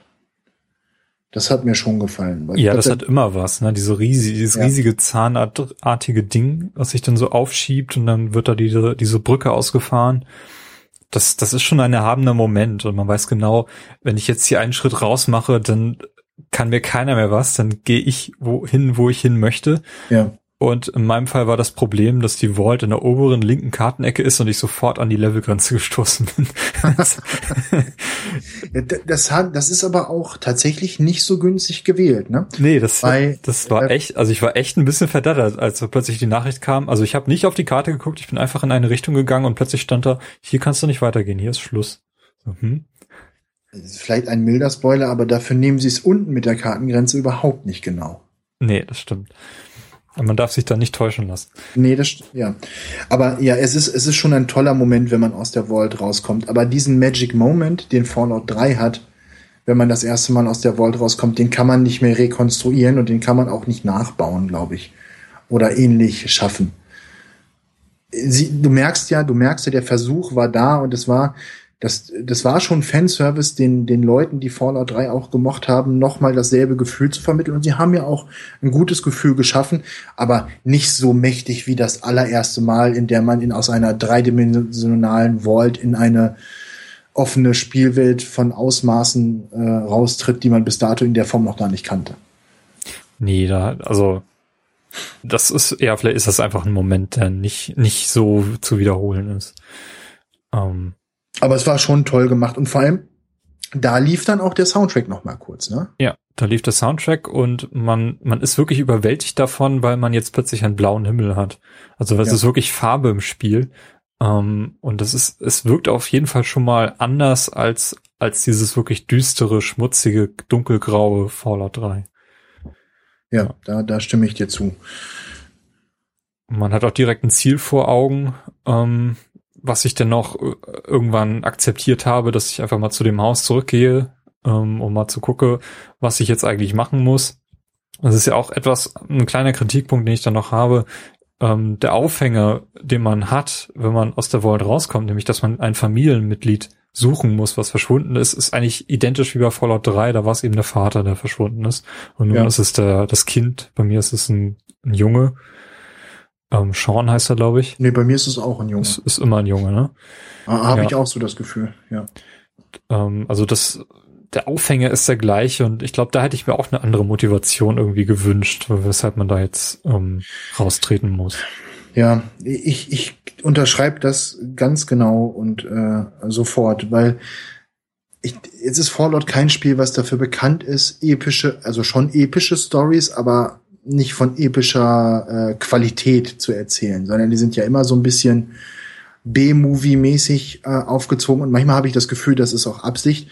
Das hat mir schon gefallen. Ja, das hat immer was, ne? Diese riesige, dieses Ja. riesige zahnartige Ding, was sich dann so aufschiebt und dann wird da diese, diese Brücke ausgefahren. Das, das ist schon ein erhabener Moment und man weiß genau, wenn ich jetzt hier einen Schritt raus mache, dann kann mir keiner mehr was, dann gehe ich wohin, wo ich hin möchte. ja. Und in meinem Fall war das Problem, dass die Vault in der oberen linken Kartenecke ist und ich sofort an die Levelgrenze gestoßen bin. Das, hat, das ist aber auch tatsächlich nicht so günstig gewählt, ne? nee, das, Bei- das war äh, echt, also ich war echt ein bisschen verdattert, als plötzlich die Nachricht kam. Also ich habe nicht auf die Karte geguckt, ich bin einfach in eine Richtung gegangen und plötzlich stand da, hier kannst du nicht weitergehen, hier ist Schluss. Hm? Ist Vielleicht ein milder Spoiler, aber dafür nehmen sie es unten mit der Kartengrenze überhaupt nicht genau. Nee, das stimmt. Man darf sich da nicht täuschen lassen. Nee, das ja. Aber ja, es ist, es ist schon ein toller Moment, wenn man aus der Vault rauskommt. Aber diesen Magic Moment, den Fallout 3 hat, wenn man das erste Mal aus der Vault rauskommt, den kann man nicht mehr rekonstruieren und den kann man auch nicht nachbauen, glaube ich. Oder ähnlich schaffen. Sie, du merkst ja, du merkst ja, der Versuch war da und es war, das, das war schon Fanservice, den, den Leuten, die Fallout 3 auch gemocht haben, nochmal dasselbe Gefühl zu vermitteln. Und sie haben ja auch ein gutes Gefühl geschaffen, aber nicht so mächtig wie das allererste Mal, in der man in, aus einer dreidimensionalen Vault in eine offene Spielwelt von Ausmaßen äh, raustritt, die man bis dato in der Form noch gar nicht kannte. Nee, da, also das ist, ja, vielleicht ist das einfach ein Moment, der nicht, nicht so zu wiederholen ist. Ähm, Aber es war schon toll gemacht und vor allem, da lief dann auch der Soundtrack noch mal kurz, ne? Ja, da lief der Soundtrack und man, man ist wirklich überwältigt davon, weil man jetzt plötzlich einen blauen Himmel hat. Also es Ja. ist wirklich Farbe im Spiel. Ähm, und das ist, es wirkt auf jeden Fall schon mal anders als, als dieses wirklich düstere, schmutzige, dunkelgraue Fallout 3. Ja, da, da stimme ich dir zu. Man hat auch direkt ein Ziel vor Augen, ähm, was ich dann noch äh, irgendwann akzeptiert habe, dass ich einfach mal zu dem Haus zurückgehe, ähm, um mal zu gucken, was ich jetzt eigentlich machen muss. Das ist ja auch etwas, ein kleiner Kritikpunkt, den ich dann noch habe. Ähm, der Aufhänger, den man hat, wenn man aus der Vault rauskommt, nämlich, dass man ein Familienmitglied suchen muss, was verschwunden ist, ist eigentlich identisch wie bei Fallout 3. Da war es eben der Vater, der verschwunden ist. Und nun Ja. ist es der, das Kind. Bei mir ist es ein, ein Junge. Ähm, Sean heißt er, glaube ich. Nee, bei mir ist es auch ein Junge. Ist, ist immer ein Junge, ne? Habe ja. ich auch so das Gefühl, ja. Ähm, also das, der Aufhänger ist der gleiche und ich glaube, da hätte ich mir auch eine andere Motivation irgendwie gewünscht, weshalb man da jetzt ähm, raustreten muss. Ja, ich, ich unterschreibe das ganz genau und äh, sofort, weil ich, jetzt ist Fallout kein Spiel, was dafür bekannt ist, epische, also schon epische Stories, aber nicht von epischer äh, Qualität zu erzählen, sondern die sind ja immer so ein bisschen B-Movie-mäßig äh, aufgezogen und manchmal habe ich das Gefühl, das ist auch Absicht.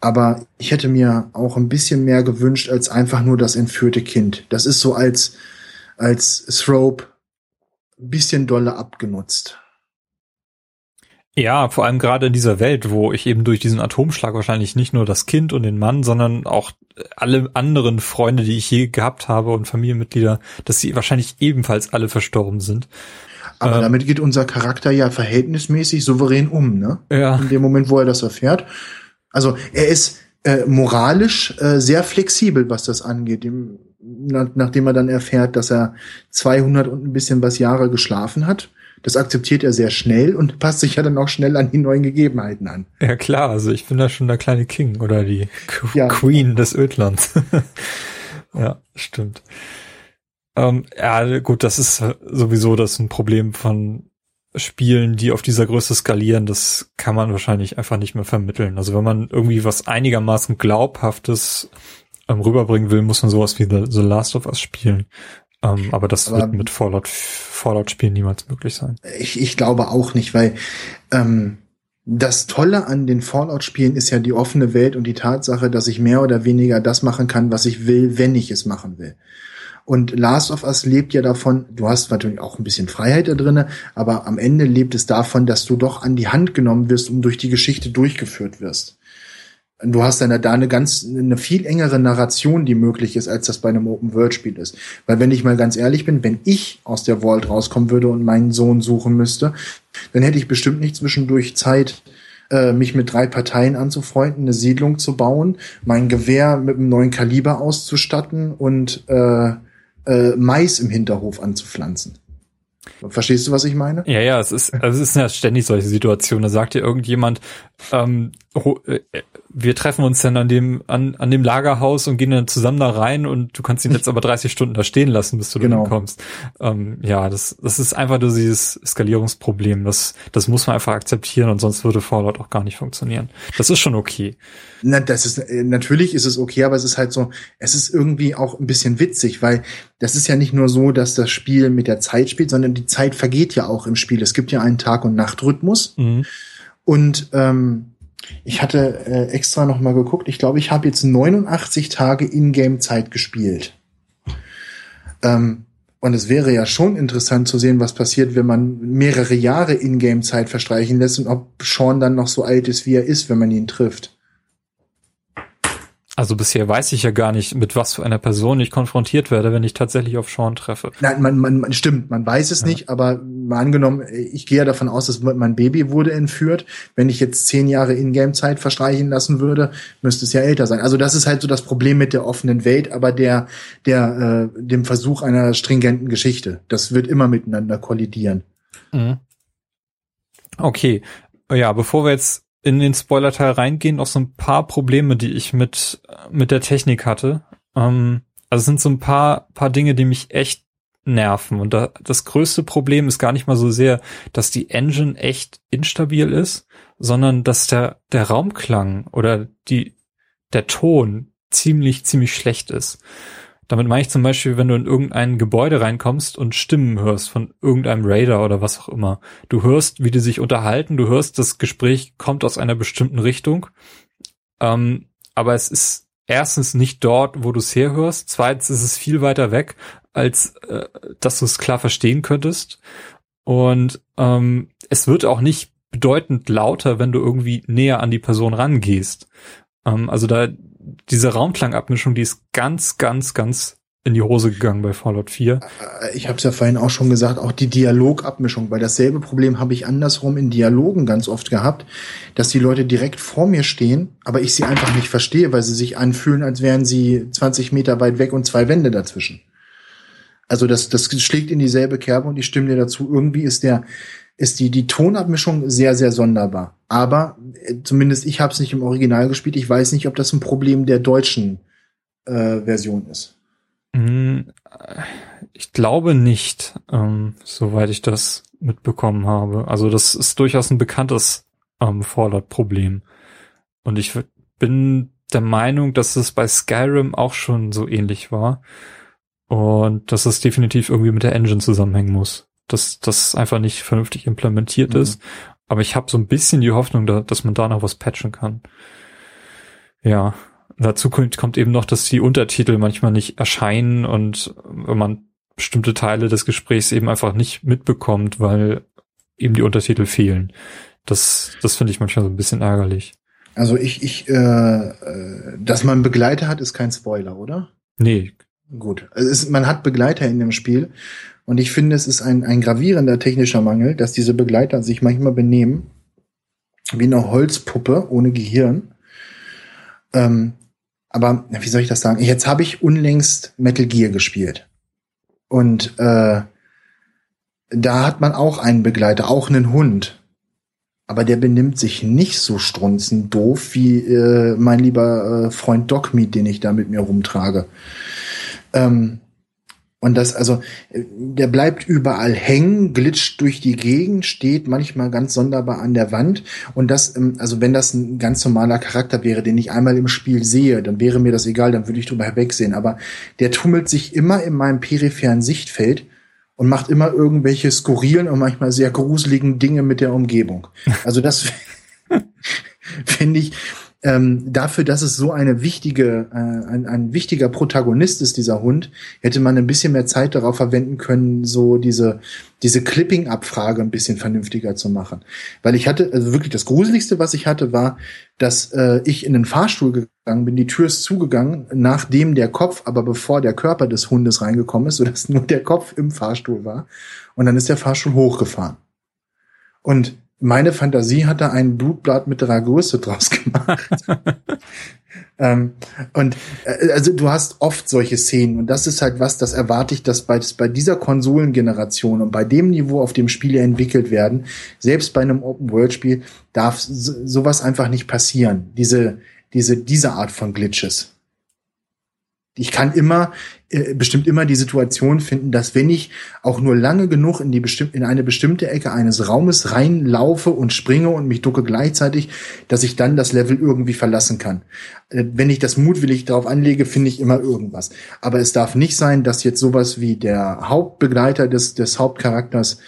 Aber ich hätte mir auch ein bisschen mehr gewünscht als einfach nur das entführte Kind. Das ist so als als Thrope bisschen dolle abgenutzt. Ja, vor allem gerade in dieser Welt, wo ich eben durch diesen Atomschlag wahrscheinlich nicht nur das Kind und den Mann, sondern auch alle anderen Freunde, die ich je gehabt habe und Familienmitglieder, dass sie wahrscheinlich ebenfalls alle verstorben sind. Aber ähm, damit geht unser Charakter ja verhältnismäßig souverän um, ne? Ja. In dem Moment, wo er das erfährt. Also er ist äh, moralisch äh, sehr flexibel, was das angeht. Dem, nach, nachdem er dann erfährt, dass er 200 und ein bisschen was Jahre geschlafen hat das akzeptiert er sehr schnell und passt sich ja dann auch schnell an die neuen Gegebenheiten an. Ja klar, also ich bin da schon der kleine King oder die ja. Queen des Ödlands. ja, stimmt. Ähm, ja, gut, das ist sowieso das ein Problem von Spielen, die auf dieser Größe skalieren, das kann man wahrscheinlich einfach nicht mehr vermitteln. Also wenn man irgendwie was einigermaßen glaubhaftes ähm, rüberbringen will, muss man sowas wie The, The Last of Us spielen. Ähm, aber das aber wird mit Fallout, Fallout-Spielen niemals möglich sein. Ich, ich glaube auch nicht, weil ähm, das Tolle an den Fallout-Spielen ist ja die offene Welt und die Tatsache, dass ich mehr oder weniger das machen kann, was ich will, wenn ich es machen will. Und Last of Us lebt ja davon, du hast natürlich auch ein bisschen Freiheit da drinne, aber am Ende lebt es davon, dass du doch an die Hand genommen wirst und durch die Geschichte durchgeführt wirst du hast dann da eine ganz, eine viel engere Narration, die möglich ist, als das bei einem Open-World-Spiel ist. Weil wenn ich mal ganz ehrlich bin, wenn ich aus der Vault rauskommen würde und meinen Sohn suchen müsste, dann hätte ich bestimmt nicht zwischendurch Zeit, äh, mich mit drei Parteien anzufreunden, eine Siedlung zu bauen, mein Gewehr mit einem neuen Kaliber auszustatten und äh, äh, Mais im Hinterhof anzupflanzen. Verstehst du, was ich meine? Ja, ja, es ist, also es ist ja ständig solche Situationen. Da sagt dir irgendjemand, ähm, äh, wir treffen uns dann an dem, an, an dem Lagerhaus und gehen dann zusammen da rein und du kannst ihn jetzt aber 30 Stunden da stehen lassen, bis du genau. da kommst. Ähm, ja, das, das ist einfach nur dieses Skalierungsproblem. Das, das muss man einfach akzeptieren und sonst würde Fallout auch gar nicht funktionieren. Das ist schon okay. Na, das ist, äh, natürlich ist es okay, aber es ist halt so, es ist irgendwie auch ein bisschen witzig, weil das ist ja nicht nur so, dass das Spiel mit der Zeit spielt, sondern die Zeit vergeht ja auch im Spiel. Es gibt ja einen Tag- und Nachtrhythmus. Mhm. Und ähm, ich hatte äh, extra noch mal geguckt. Ich glaube, ich habe jetzt 89 Tage Ingame-Zeit gespielt. Ähm, und es wäre ja schon interessant zu sehen, was passiert, wenn man mehrere Jahre Ingame-Zeit verstreichen lässt und ob Sean dann noch so alt ist, wie er ist, wenn man ihn trifft. Also bisher weiß ich ja gar nicht, mit was für einer Person ich konfrontiert werde, wenn ich tatsächlich auf Sean treffe. Nein, man, man, man stimmt, man weiß es ja. nicht, aber mal angenommen, ich gehe ja davon aus, dass mein Baby wurde entführt. Wenn ich jetzt zehn Jahre Ingame-Zeit verstreichen lassen würde, müsste es ja älter sein. Also das ist halt so das Problem mit der offenen Welt, aber der, der, äh, dem Versuch einer stringenten Geschichte. Das wird immer miteinander kollidieren. Mhm. Okay. Ja, bevor wir jetzt in den Spoiler-Teil reingehen, noch so ein paar Probleme, die ich mit, mit der Technik hatte. Ähm, also es sind so ein paar, paar Dinge, die mich echt nerven. Und da, das größte Problem ist gar nicht mal so sehr, dass die Engine echt instabil ist, sondern dass der, der Raumklang oder die, der Ton ziemlich, ziemlich schlecht ist. Damit meine ich zum Beispiel, wenn du in irgendein Gebäude reinkommst und Stimmen hörst von irgendeinem Raider oder was auch immer. Du hörst, wie die sich unterhalten, du hörst, das Gespräch kommt aus einer bestimmten Richtung. Ähm, aber es ist erstens nicht dort, wo du es herhörst. Zweitens ist es viel weiter weg, als äh, dass du es klar verstehen könntest. Und ähm, es wird auch nicht bedeutend lauter, wenn du irgendwie näher an die Person rangehst. Ähm, also da diese Raumklangabmischung, die ist ganz, ganz, ganz in die Hose gegangen bei Fallout 4. Äh, ich habe es ja vorhin auch schon gesagt, auch die Dialogabmischung, weil dasselbe Problem habe ich andersrum in Dialogen ganz oft gehabt, dass die Leute direkt vor mir stehen, aber ich sie einfach nicht verstehe, weil sie sich anfühlen, als wären sie 20 Meter weit weg und zwei Wände dazwischen. Also das, das schlägt in dieselbe Kerbe und ich stimme dir dazu. Irgendwie ist der ist die, die Tonabmischung sehr, sehr sonderbar. Aber äh, zumindest ich habe es nicht im Original gespielt. Ich weiß nicht, ob das ein Problem der deutschen äh, Version ist. Mm, ich glaube nicht, ähm, soweit ich das mitbekommen habe. Also das ist durchaus ein bekanntes ähm, Fallout-Problem. Und ich bin der Meinung, dass es bei Skyrim auch schon so ähnlich war. Und dass es definitiv irgendwie mit der Engine zusammenhängen muss dass das einfach nicht vernünftig implementiert mhm. ist. Aber ich habe so ein bisschen die Hoffnung, da, dass man da noch was patchen kann. Ja, dazu kommt, kommt eben noch, dass die Untertitel manchmal nicht erscheinen und wenn man bestimmte Teile des Gesprächs eben einfach nicht mitbekommt, weil eben die Untertitel fehlen. Das, das finde ich manchmal so ein bisschen ärgerlich. Also ich, ich, äh, äh, dass man Begleiter hat, ist kein Spoiler, oder? Nee. Gut. Also ist, man hat Begleiter in dem Spiel und ich finde, es ist ein, ein gravierender technischer Mangel, dass diese Begleiter sich manchmal benehmen wie eine Holzpuppe ohne Gehirn. Ähm, aber wie soll ich das sagen? Jetzt habe ich unlängst Metal Gear gespielt. Und äh, da hat man auch einen Begleiter, auch einen Hund. Aber der benimmt sich nicht so strunzend doof wie äh, mein lieber äh, Freund Dogmeat, den ich da mit mir rumtrage. Ähm, und das, also, der bleibt überall hängen, glitscht durch die Gegend, steht manchmal ganz sonderbar an der Wand. Und das, ähm, also wenn das ein ganz normaler Charakter wäre, den ich einmal im Spiel sehe, dann wäre mir das egal, dann würde ich drüber hinwegsehen. Aber der tummelt sich immer in meinem peripheren Sichtfeld und macht immer irgendwelche skurrilen und manchmal sehr gruseligen Dinge mit der Umgebung. Also das finde ich, ähm, dafür, dass es so eine wichtige, äh, ein, ein wichtiger Protagonist ist, dieser Hund, hätte man ein bisschen mehr Zeit darauf verwenden können, so diese, diese Clipping-Abfrage ein bisschen vernünftiger zu machen. Weil ich hatte, also wirklich das Gruseligste, was ich hatte, war, dass äh, ich in den Fahrstuhl gegangen bin, die Tür ist zugegangen, nachdem der Kopf, aber bevor der Körper des Hundes reingekommen ist, sodass nur der Kopf im Fahrstuhl war. Und dann ist der Fahrstuhl hochgefahren. Und meine Fantasie hat da ein Blutblatt mit der Größe draus gemacht. ähm, und äh, also du hast oft solche Szenen und das ist halt was, das erwarte ich, dass bei, bei dieser Konsolengeneration und bei dem Niveau, auf dem Spiele entwickelt werden, selbst bei einem Open-World-Spiel darf so, sowas einfach nicht passieren. Diese, diese, diese Art von Glitches ich kann immer äh, bestimmt immer die Situation finden, dass wenn ich auch nur lange genug in die bestimm in eine bestimmte Ecke eines Raumes reinlaufe und springe und mich ducke gleichzeitig, dass ich dann das Level irgendwie verlassen kann. Äh, wenn ich das mutwillig darauf anlege, finde ich immer irgendwas. Aber es darf nicht sein, dass jetzt sowas wie der Hauptbegleiter des des Hauptcharakters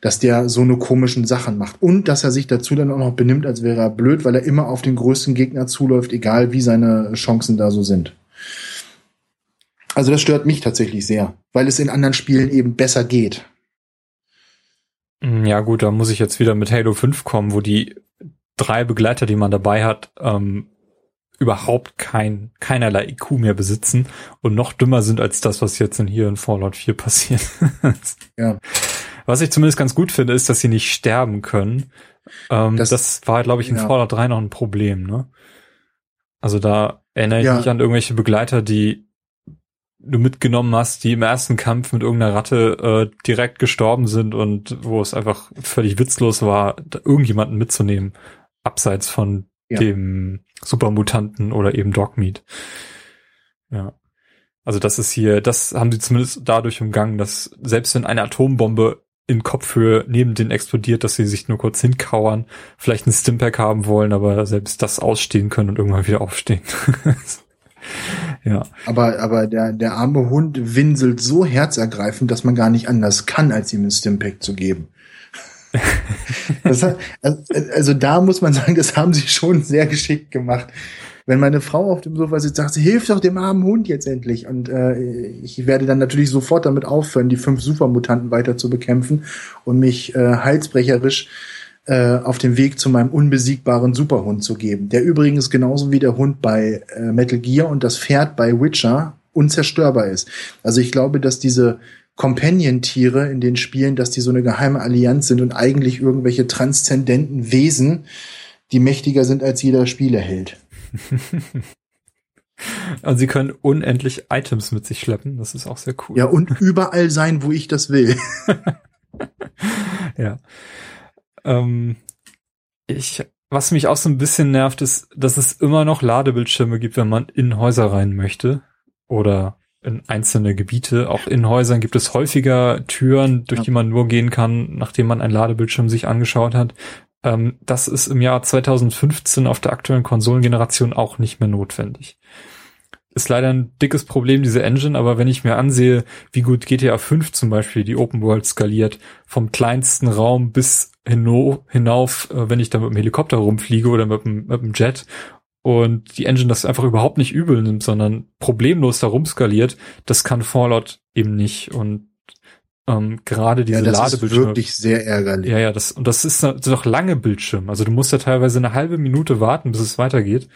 dass der so eine komischen Sachen macht und dass er sich dazu dann auch noch benimmt, als wäre er blöd, weil er immer auf den größten Gegner zuläuft, egal wie seine Chancen da so sind. Also das stört mich tatsächlich sehr, weil es in anderen Spielen eben besser geht. Ja gut, da muss ich jetzt wieder mit Halo 5 kommen, wo die drei Begleiter, die man dabei hat, ähm, überhaupt kein, keinerlei IQ mehr besitzen und noch dümmer sind als das, was jetzt in hier in Fallout 4 passiert. ja. Was ich zumindest ganz gut finde, ist, dass sie nicht sterben können. Ähm, das, das, war, glaube ich, in ja. Fallout 3 noch ein Problem, ne? Also da erinnere ich ja. mich an irgendwelche Begleiter, die du mitgenommen hast, die im ersten Kampf mit irgendeiner Ratte äh, direkt gestorben sind und wo es einfach völlig witzlos war, irgendjemanden mitzunehmen, abseits von ja. dem Supermutanten oder eben Dogmeat. Ja. Also das ist hier, das haben sie zumindest dadurch umgangen, dass selbst wenn eine Atombombe in Kopfhöhe neben denen explodiert, dass sie sich nur kurz hinkauern, vielleicht ein Stimpack haben wollen, aber selbst das ausstehen können und irgendwann wieder aufstehen. Ja. Aber, aber der, der arme Hund winselt so herzergreifend, dass man gar nicht anders kann, als ihm einen Stimpack zu geben. hat, also da muss man sagen, das haben sie schon sehr geschickt gemacht. Wenn meine Frau auf dem Sofa sitzt, sagt sie, hilf doch dem armen Hund jetzt endlich. Und äh, ich werde dann natürlich sofort damit aufhören, die fünf Supermutanten weiter zu bekämpfen und mich äh, heilsbrecherisch äh, auf dem Weg zu meinem unbesiegbaren Superhund zu geben, der übrigens genauso wie der Hund bei äh, Metal Gear und das Pferd bei Witcher unzerstörbar ist. Also ich glaube, dass diese Companion-Tiere in den Spielen, dass die so eine geheime Allianz sind und eigentlich irgendwelche transzendenten Wesen, die mächtiger sind als jeder Spieleheld. Und sie können unendlich Items mit sich schleppen. Das ist auch sehr cool. Ja, und überall sein, wo ich das will. ja. Ähm, ich, was mich auch so ein bisschen nervt, ist, dass es immer noch Ladebildschirme gibt, wenn man in Häuser rein möchte oder in einzelne Gebiete. Auch in Häusern gibt es häufiger Türen, durch ja. die man nur gehen kann, nachdem man einen Ladebildschirm sich angeschaut hat. Ähm, das ist im Jahr 2015 auf der aktuellen Konsolengeneration auch nicht mehr notwendig ist leider ein dickes Problem, diese Engine, aber wenn ich mir ansehe, wie gut GTA 5 zum Beispiel die Open World skaliert, vom kleinsten Raum bis hinauf, äh, wenn ich da mit dem Helikopter rumfliege oder mit dem, mit dem Jet und die Engine das einfach überhaupt nicht übel nimmt, sondern problemlos da rumskaliert, das kann Fallout eben nicht und ähm, gerade diese ja, das Ladebildschirme. Ist wirklich sehr ärgerlich. Ja, ja, das, und das ist doch lange Bildschirm. Also du musst ja teilweise eine halbe Minute warten, bis es weitergeht.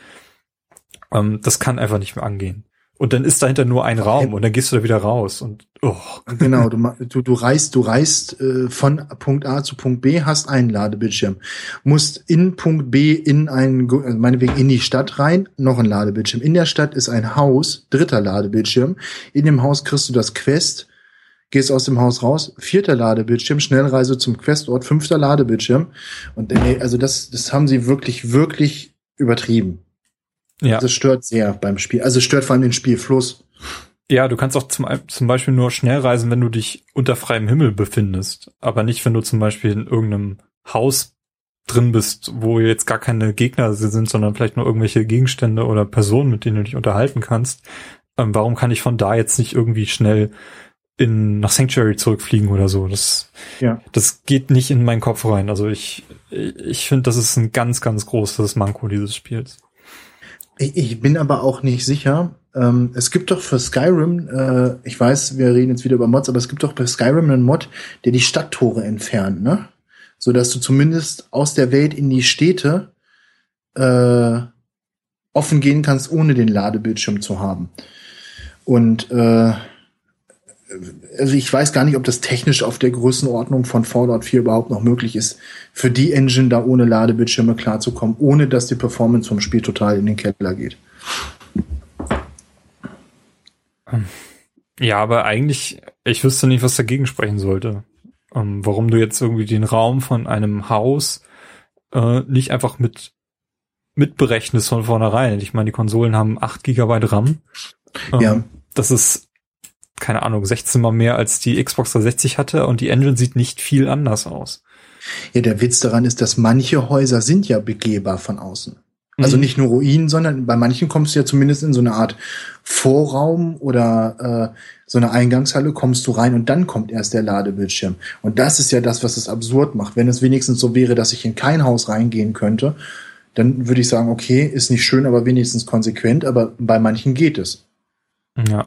Ähm, das kann einfach nicht mehr angehen. Und dann ist dahinter nur ein Raum und dann gehst du da wieder raus und oh. Genau, du, du, du reist, du reist äh, von Punkt A zu Punkt B, hast einen Ladebildschirm, musst in Punkt B in einen, also meinetwegen in die Stadt rein, noch ein Ladebildschirm. In der Stadt ist ein Haus, dritter Ladebildschirm. In dem Haus kriegst du das Quest, gehst aus dem Haus raus, vierter Ladebildschirm, Schnellreise zum Questort, fünfter Ladebildschirm. Und äh, also das, das haben sie wirklich, wirklich übertrieben. Ja. Das stört sehr beim Spiel. Also stört vor allem den Spielfluss. Ja, du kannst auch zum, zum Beispiel nur schnell reisen, wenn du dich unter freiem Himmel befindest, aber nicht, wenn du zum Beispiel in irgendeinem Haus drin bist, wo jetzt gar keine Gegner sind, sondern vielleicht nur irgendwelche Gegenstände oder Personen, mit denen du dich unterhalten kannst. Ähm, warum kann ich von da jetzt nicht irgendwie schnell in nach Sanctuary zurückfliegen oder so? Das, ja. das geht nicht in meinen Kopf rein. Also ich, ich finde, das ist ein ganz, ganz großes Manko dieses Spiels. Ich, ich bin aber auch nicht sicher. Ähm, es gibt doch für Skyrim, äh, ich weiß, wir reden jetzt wieder über Mods, aber es gibt doch bei Skyrim einen Mod, der die Stadttore entfernt, ne? So dass du zumindest aus der Welt in die Städte äh, offen gehen kannst, ohne den Ladebildschirm zu haben. Und äh, also ich weiß gar nicht, ob das technisch auf der Größenordnung von Fallout 4 überhaupt noch möglich ist, für die Engine da ohne Ladebildschirme klarzukommen, ohne dass die Performance vom Spiel total in den Keller geht. Ja, aber eigentlich, ich wüsste nicht, was dagegen sprechen sollte. Ähm, warum du jetzt irgendwie den Raum von einem Haus äh, nicht einfach mit mitberechnest von vornherein. Ich meine, die Konsolen haben 8 GB RAM. Ähm, ja. Das ist keine Ahnung, 16 mal mehr als die Xbox 360 hatte und die Engine sieht nicht viel anders aus. Ja, der Witz daran ist, dass manche Häuser sind ja begehbar von außen. Also mhm. nicht nur Ruinen, sondern bei manchen kommst du ja zumindest in so eine Art Vorraum oder äh, so eine Eingangshalle kommst du rein und dann kommt erst der Ladebildschirm. Und das ist ja das, was es absurd macht. Wenn es wenigstens so wäre, dass ich in kein Haus reingehen könnte, dann würde ich sagen, okay, ist nicht schön, aber wenigstens konsequent, aber bei manchen geht es. Ja.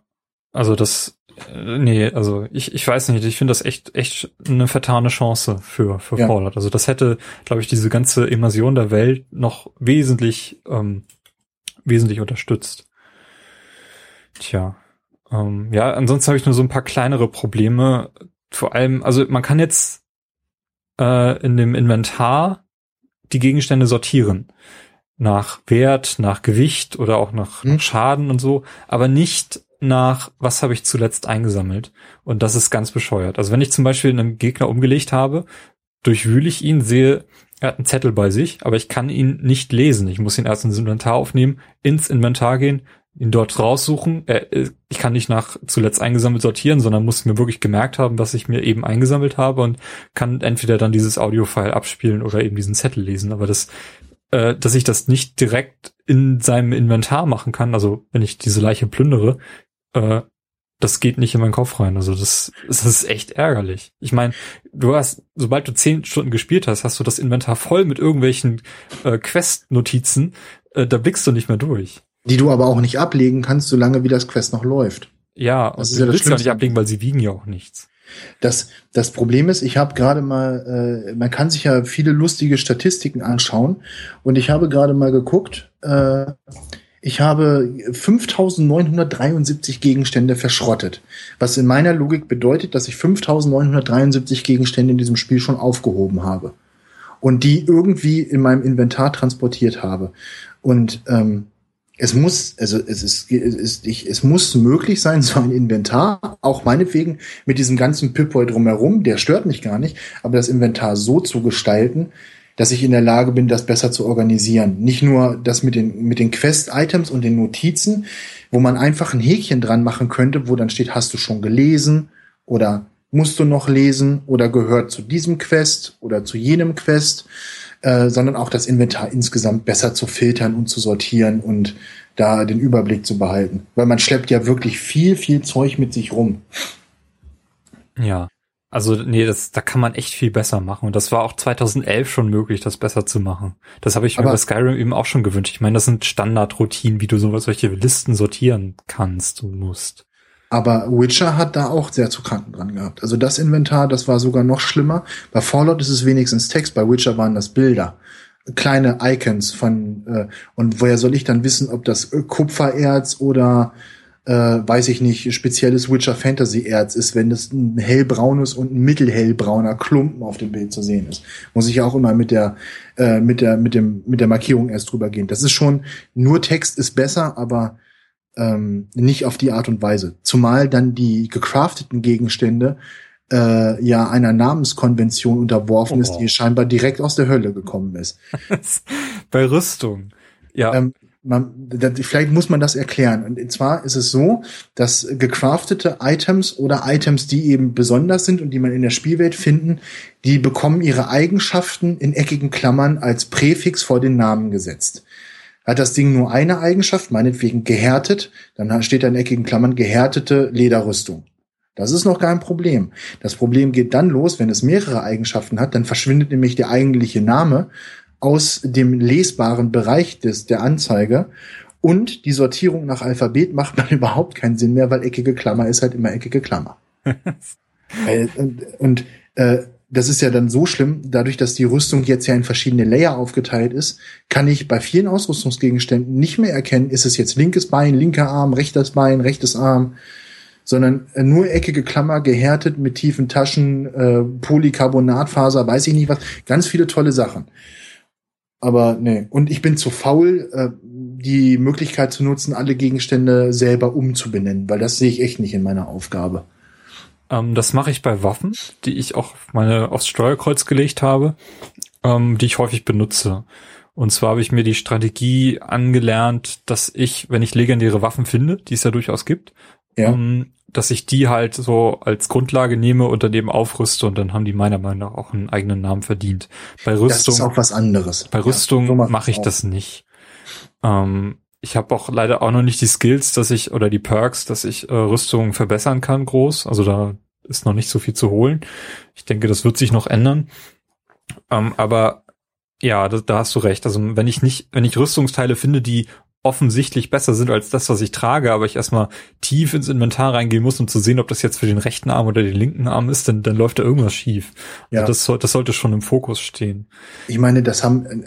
Also das nee, also ich, ich weiß nicht, ich finde das echt, echt eine vertane Chance für, für ja. Fallout. Also das hätte, glaube ich, diese ganze Immersion der Welt noch wesentlich, ähm, wesentlich unterstützt. Tja. Ähm, ja, ansonsten habe ich nur so ein paar kleinere Probleme. Vor allem, also man kann jetzt äh, in dem Inventar die Gegenstände sortieren. Nach Wert, nach Gewicht oder auch nach, hm. nach Schaden und so, aber nicht nach, was habe ich zuletzt eingesammelt? Und das ist ganz bescheuert. Also wenn ich zum Beispiel einen Gegner umgelegt habe, durchwühle ich ihn, sehe, er hat einen Zettel bei sich, aber ich kann ihn nicht lesen. Ich muss ihn erst ins Inventar aufnehmen, ins Inventar gehen, ihn dort raussuchen. Äh, ich kann nicht nach zuletzt eingesammelt sortieren, sondern muss mir wirklich gemerkt haben, was ich mir eben eingesammelt habe und kann entweder dann dieses Audiofile abspielen oder eben diesen Zettel lesen. Aber das äh, dass ich das nicht direkt in seinem Inventar machen kann, also wenn ich diese Leiche plündere, äh, das geht nicht in meinen Kopf rein. Also das, das ist echt ärgerlich. Ich meine, du hast, sobald du zehn Stunden gespielt hast, hast du das Inventar voll mit irgendwelchen äh, Quest-Notizen. Äh, da blickst du nicht mehr durch. Die du aber auch nicht ablegen kannst, solange wie das Quest noch läuft. Ja, das ist ja das willst du nicht ablegen, weil sie wiegen ja auch nichts. Das, das Problem ist, ich habe gerade mal, äh, man kann sich ja viele lustige Statistiken anschauen und ich habe gerade mal geguckt, äh, ich habe 5973 Gegenstände verschrottet. Was in meiner Logik bedeutet, dass ich 5973 Gegenstände in diesem Spiel schon aufgehoben habe. Und die irgendwie in meinem Inventar transportiert habe. Und ähm, es muss, also es ist, es ist, ich, es muss möglich sein, so ein Inventar, auch meinetwegen mit diesem ganzen Pip-Boy drumherum, der stört mich gar nicht, aber das Inventar so zu gestalten, dass ich in der Lage bin, das besser zu organisieren. Nicht nur das mit den, mit den Quest-Items und den Notizen, wo man einfach ein Häkchen dran machen könnte, wo dann steht, hast du schon gelesen oder musst du noch lesen oder gehört zu diesem Quest oder zu jenem Quest, äh, sondern auch das Inventar insgesamt besser zu filtern und zu sortieren und da den Überblick zu behalten. Weil man schleppt ja wirklich viel, viel Zeug mit sich rum. Ja. Also nee, das, da kann man echt viel besser machen. Und das war auch 2011 schon möglich, das besser zu machen. Das habe ich mir Aber bei Skyrim eben auch schon gewünscht. Ich meine, das sind Standardroutinen, wie du so solche Listen sortieren kannst und musst. Aber Witcher hat da auch sehr zu kranken dran gehabt. Also das Inventar, das war sogar noch schlimmer. Bei Fallout ist es wenigstens Text, bei Witcher waren das Bilder. Kleine Icons von, äh, und woher soll ich dann wissen, ob das Kupfererz oder äh, weiß ich nicht, spezielles Witcher Fantasy Erz ist, wenn das ein hellbraunes und ein mittelhellbrauner Klumpen auf dem Bild zu sehen ist. Muss ich auch immer mit der, äh, mit der, mit dem, mit der Markierung erst drüber gehen. Das ist schon, nur Text ist besser, aber ähm, nicht auf die Art und Weise. Zumal dann die gecrafteten Gegenstände äh, ja einer Namenskonvention unterworfen oh. ist, die scheinbar direkt aus der Hölle gekommen ist. Bei Rüstung. Ja. Ähm, man, vielleicht muss man das erklären. Und zwar ist es so, dass gecraftete Items oder Items, die eben besonders sind und die man in der Spielwelt finden, die bekommen ihre Eigenschaften in eckigen Klammern als Präfix vor den Namen gesetzt. Hat das Ding nur eine Eigenschaft, meinetwegen gehärtet, dann steht da in eckigen Klammern gehärtete Lederrüstung. Das ist noch kein Problem. Das Problem geht dann los, wenn es mehrere Eigenschaften hat, dann verschwindet nämlich der eigentliche Name aus dem lesbaren Bereich des, der Anzeige und die Sortierung nach Alphabet macht dann überhaupt keinen Sinn mehr, weil eckige Klammer ist halt immer eckige Klammer. und, und äh, das ist ja dann so schlimm, dadurch, dass die Rüstung jetzt ja in verschiedene Layer aufgeteilt ist, kann ich bei vielen Ausrüstungsgegenständen nicht mehr erkennen, ist es jetzt linkes Bein, linker Arm, rechtes Bein, rechtes Arm, sondern nur eckige Klammer, gehärtet mit tiefen Taschen, äh, Polycarbonatfaser, weiß ich nicht was, ganz viele tolle Sachen. Aber nee, und ich bin zu faul, äh, die Möglichkeit zu nutzen, alle Gegenstände selber umzubenennen, weil das sehe ich echt nicht in meiner Aufgabe. Ähm, das mache ich bei Waffen, die ich auch meine aufs Steuerkreuz gelegt habe, ähm, die ich häufig benutze. Und zwar habe ich mir die Strategie angelernt, dass ich, wenn ich legendäre Waffen finde, die es ja durchaus gibt, ja. ähm, dass ich die halt so als Grundlage nehme und daneben aufrüste und dann haben die meiner Meinung nach auch einen eigenen Namen verdient. Bei Rüstung. Das ist auch was anderes. Bei Rüstung ja, so mache ich auch. das nicht. Ähm, ich habe auch leider auch noch nicht die Skills, dass ich oder die Perks, dass ich äh, Rüstungen verbessern kann groß. Also da ist noch nicht so viel zu holen. Ich denke, das wird sich noch ändern. Ähm, aber ja, da, da hast du recht. Also wenn ich nicht, wenn ich Rüstungsteile finde, die offensichtlich besser sind als das, was ich trage, aber ich erstmal tief ins Inventar reingehen muss, um zu sehen, ob das jetzt für den rechten Arm oder den linken Arm ist, dann, dann läuft da irgendwas schief. Ja. Also das, das sollte schon im Fokus stehen. Ich meine, das haben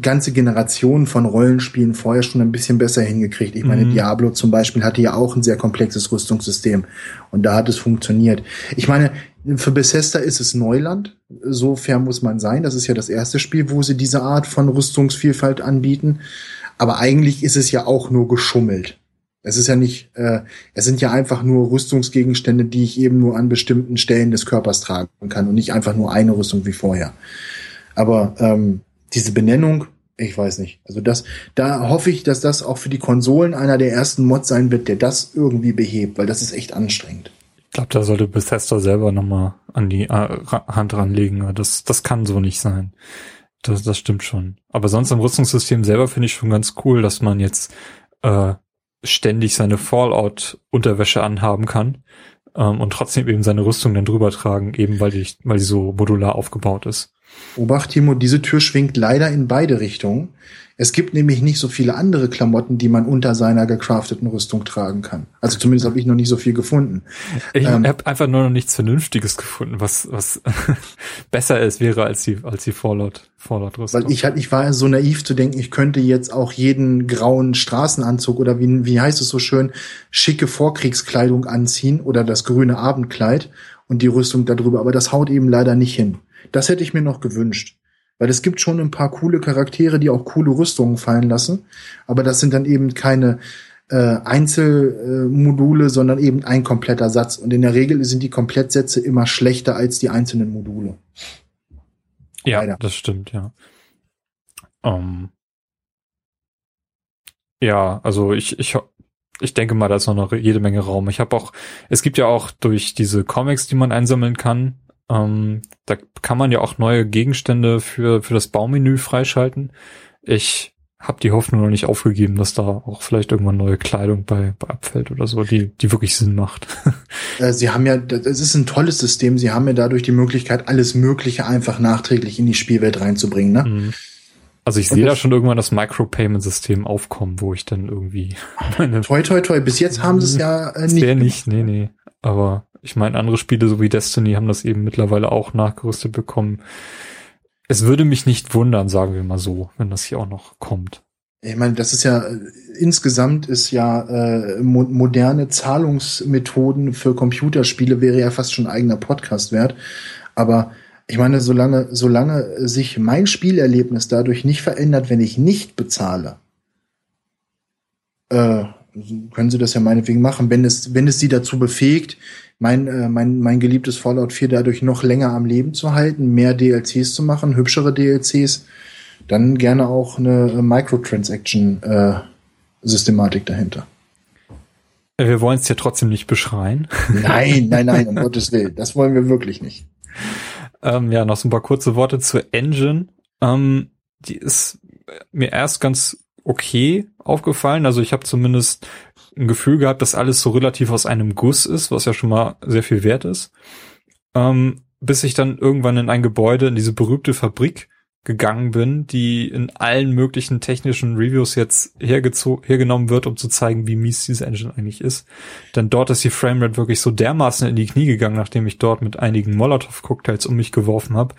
ganze Generationen von Rollenspielen vorher schon ein bisschen besser hingekriegt. Ich meine, mhm. Diablo zum Beispiel hatte ja auch ein sehr komplexes Rüstungssystem und da hat es funktioniert. Ich meine, für Bethesda ist es Neuland. So fair muss man sein. Das ist ja das erste Spiel, wo sie diese Art von Rüstungsvielfalt anbieten. Aber eigentlich ist es ja auch nur geschummelt. Es ist ja nicht, äh, es sind ja einfach nur Rüstungsgegenstände, die ich eben nur an bestimmten Stellen des Körpers tragen kann und nicht einfach nur eine Rüstung wie vorher. Aber ähm, diese Benennung, ich weiß nicht. Also das, da hoffe ich, dass das auch für die Konsolen einer der ersten Mods sein wird, der das irgendwie behebt, weil das ist echt anstrengend. Ich glaube, da sollte Bethesda selber nochmal an die äh, Hand ranlegen. Das, das kann so nicht sein. Das, das stimmt schon. Aber sonst im Rüstungssystem selber finde ich schon ganz cool, dass man jetzt äh, ständig seine Fallout-Unterwäsche anhaben kann ähm, und trotzdem eben seine Rüstung dann drüber tragen, eben weil die, weil die so modular aufgebaut ist. Obacht, Timo, diese Tür schwingt leider in beide Richtungen. Es gibt nämlich nicht so viele andere Klamotten, die man unter seiner gecrafteten Rüstung tragen kann. Also zumindest habe ich noch nicht so viel gefunden. Ich ähm, habe einfach nur noch nichts Vernünftiges gefunden, was was besser ist wäre als die als die Fallout Fallout Rüstung. Weil ich halt ich war so naiv zu denken, ich könnte jetzt auch jeden grauen Straßenanzug oder wie wie heißt es so schön schicke Vorkriegskleidung anziehen oder das grüne Abendkleid und die Rüstung darüber. Aber das haut eben leider nicht hin. Das hätte ich mir noch gewünscht. Weil es gibt schon ein paar coole Charaktere, die auch coole Rüstungen fallen lassen. Aber das sind dann eben keine äh, Einzelmodule, sondern eben ein kompletter Satz. Und in der Regel sind die Komplettsätze immer schlechter als die einzelnen Module. Ja, Leider. das stimmt, ja. Um, ähm, ja, also ich, ich, ich denke mal, da ist noch jede Menge Raum. Ich habe auch, es gibt ja auch durch diese Comics, die man einsammeln kann, ähm, da kann man ja auch neue Gegenstände für, für das Baumenü freischalten. Ich habe die Hoffnung noch nicht aufgegeben, dass da auch vielleicht irgendwann neue Kleidung bei, bei abfällt oder so, die, die wirklich Sinn macht. Äh, sie haben ja, das ist ein tolles System. Sie haben ja dadurch die Möglichkeit, alles Mögliche einfach nachträglich in die Spielwelt reinzubringen. Ne? Mhm. Also ich sehe da schon irgendwann das Micropayment-System aufkommen, wo ich dann irgendwie meine Toi, toi, toi. Bis jetzt haben sie es ja äh, nicht. Sehr nicht, nee, nee. Aber ich meine, andere Spiele so wie Destiny haben das eben mittlerweile auch nachgerüstet bekommen. Es würde mich nicht wundern, sagen wir mal so, wenn das hier auch noch kommt. Ich meine, das ist ja insgesamt ist ja äh, mo moderne Zahlungsmethoden für Computerspiele wäre ja fast schon eigener Podcast wert. Aber ich meine, solange, solange sich mein Spielerlebnis dadurch nicht verändert, wenn ich nicht bezahle, äh, können sie das ja meinetwegen machen, wenn es, wenn es sie dazu befähigt, mein, äh, mein, mein geliebtes Fallout 4 dadurch noch länger am Leben zu halten, mehr DLCs zu machen, hübschere DLCs, dann gerne auch eine Microtransaction-Systematik äh, dahinter. Wir wollen es ja trotzdem nicht beschreien. Nein, nein, nein, um Gottes Willen. Das wollen wir wirklich nicht. Ähm, ja, noch so ein paar kurze Worte zur Engine. Ähm, die ist mir erst ganz okay aufgefallen. Also ich habe zumindest ein Gefühl gehabt, dass alles so relativ aus einem Guss ist, was ja schon mal sehr viel wert ist. Ähm, bis ich dann irgendwann in ein Gebäude, in diese berühmte Fabrik gegangen bin, die in allen möglichen technischen Reviews jetzt hergenommen wird, um zu zeigen, wie mies diese Engine eigentlich ist. Denn dort ist die Framerate wirklich so dermaßen in die Knie gegangen, nachdem ich dort mit einigen Molotov-Cocktails um mich geworfen habe,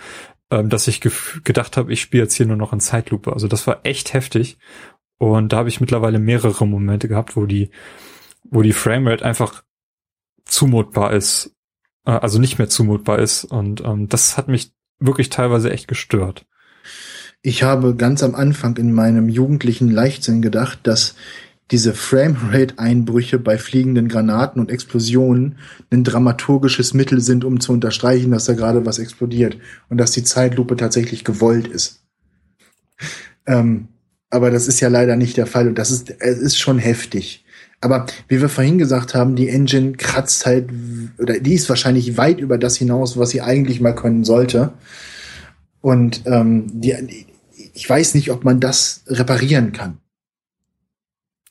ähm, dass ich gedacht habe, ich spiele jetzt hier nur noch in Zeitlupe. Also das war echt heftig. Und da habe ich mittlerweile mehrere Momente gehabt, wo die, wo die Framerate einfach zumutbar ist, äh, also nicht mehr zumutbar ist. Und ähm, das hat mich wirklich teilweise echt gestört. Ich habe ganz am Anfang in meinem jugendlichen Leichtsinn gedacht, dass diese Framerate-Einbrüche bei fliegenden Granaten und Explosionen ein dramaturgisches Mittel sind, um zu unterstreichen, dass da gerade was explodiert und dass die Zeitlupe tatsächlich gewollt ist. Ähm, aber das ist ja leider nicht der Fall und das ist, es ist schon heftig. Aber wie wir vorhin gesagt haben, die Engine kratzt halt, oder die ist wahrscheinlich weit über das hinaus, was sie eigentlich mal können sollte. Und ähm, die, ich weiß nicht, ob man das reparieren kann.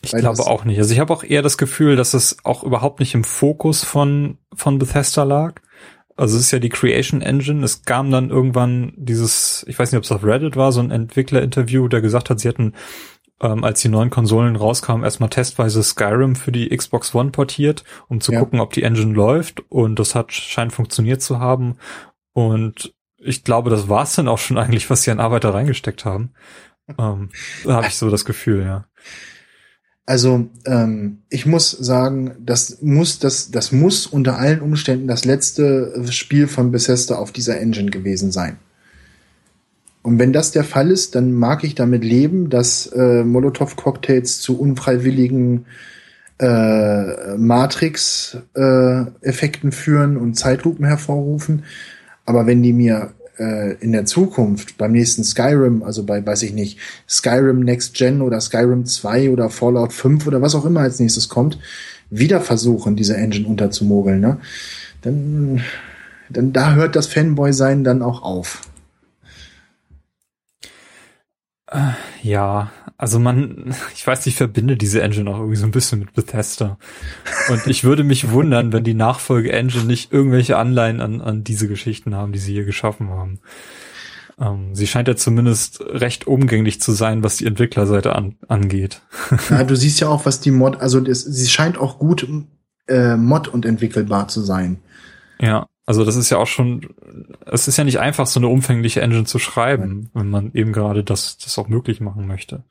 Ich Weil glaube auch nicht. Also ich habe auch eher das Gefühl, dass es auch überhaupt nicht im Fokus von, von Bethesda lag. Also es ist ja die Creation Engine. Es kam dann irgendwann dieses, ich weiß nicht, ob es auf Reddit war, so ein Entwicklerinterview, der gesagt hat, sie hätten, ähm, als die neuen Konsolen rauskamen, erstmal testweise Skyrim für die Xbox One portiert, um zu ja. gucken, ob die Engine läuft. Und das hat scheint funktioniert zu haben. Und ich glaube, das war's dann auch schon eigentlich, was sie an Arbeit da reingesteckt haben. ähm, da habe ich so das Gefühl, ja. Also ähm, ich muss sagen, das muss das das muss unter allen Umständen das letzte Spiel von Bethesda auf dieser Engine gewesen sein. Und wenn das der Fall ist, dann mag ich damit leben, dass äh, Molotov-Cocktails zu unfreiwilligen äh, Matrix-Effekten äh, führen und Zeitlupen hervorrufen. Aber wenn die mir äh, in der Zukunft beim nächsten Skyrim, also bei, weiß ich nicht, Skyrim Next Gen oder Skyrim 2 oder Fallout 5 oder was auch immer als nächstes kommt, wieder versuchen, diese Engine unterzumogeln, ne? Dann, dann da hört das Fanboy-Sein dann auch auf. Äh, ja, also man, ich weiß, ich verbinde diese Engine auch irgendwie so ein bisschen mit Bethesda. Und ich würde mich wundern, wenn die Nachfolge-Engine nicht irgendwelche Anleihen an, an diese Geschichten haben, die sie hier geschaffen haben. Ähm, sie scheint ja zumindest recht umgänglich zu sein, was die Entwicklerseite an, angeht. Ja, du siehst ja auch, was die Mod, also das, sie scheint auch gut äh, Mod und entwickelbar zu sein. Ja. Also das ist ja auch schon, es ist ja nicht einfach, so eine umfängliche Engine zu schreiben, wenn man eben gerade das, das auch möglich machen möchte.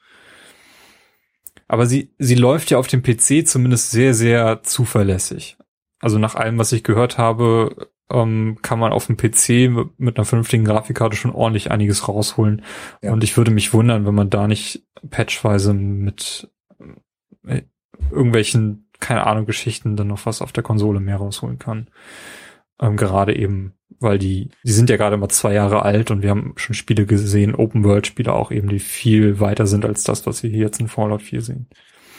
Aber sie, sie läuft ja auf dem PC zumindest sehr, sehr zuverlässig. Also nach allem, was ich gehört habe, ähm, kann man auf dem PC mit, einer vernünftigen Grafikkarte schon ordentlich einiges rausholen. Ja. Und ich würde mich wundern, wenn man da nicht patchweise mit äh, irgendwelchen, keine Ahnung, Geschichten dann noch was auf der Konsole mehr rausholen kann. Ähm, gerade eben, weil die, die sind ja gerade mal zwei Jahre alt und wir haben schon Spiele gesehen, Open-World-Spiele auch eben, die viel weiter sind als das, was wir hier jetzt in Fallout 4 sehen.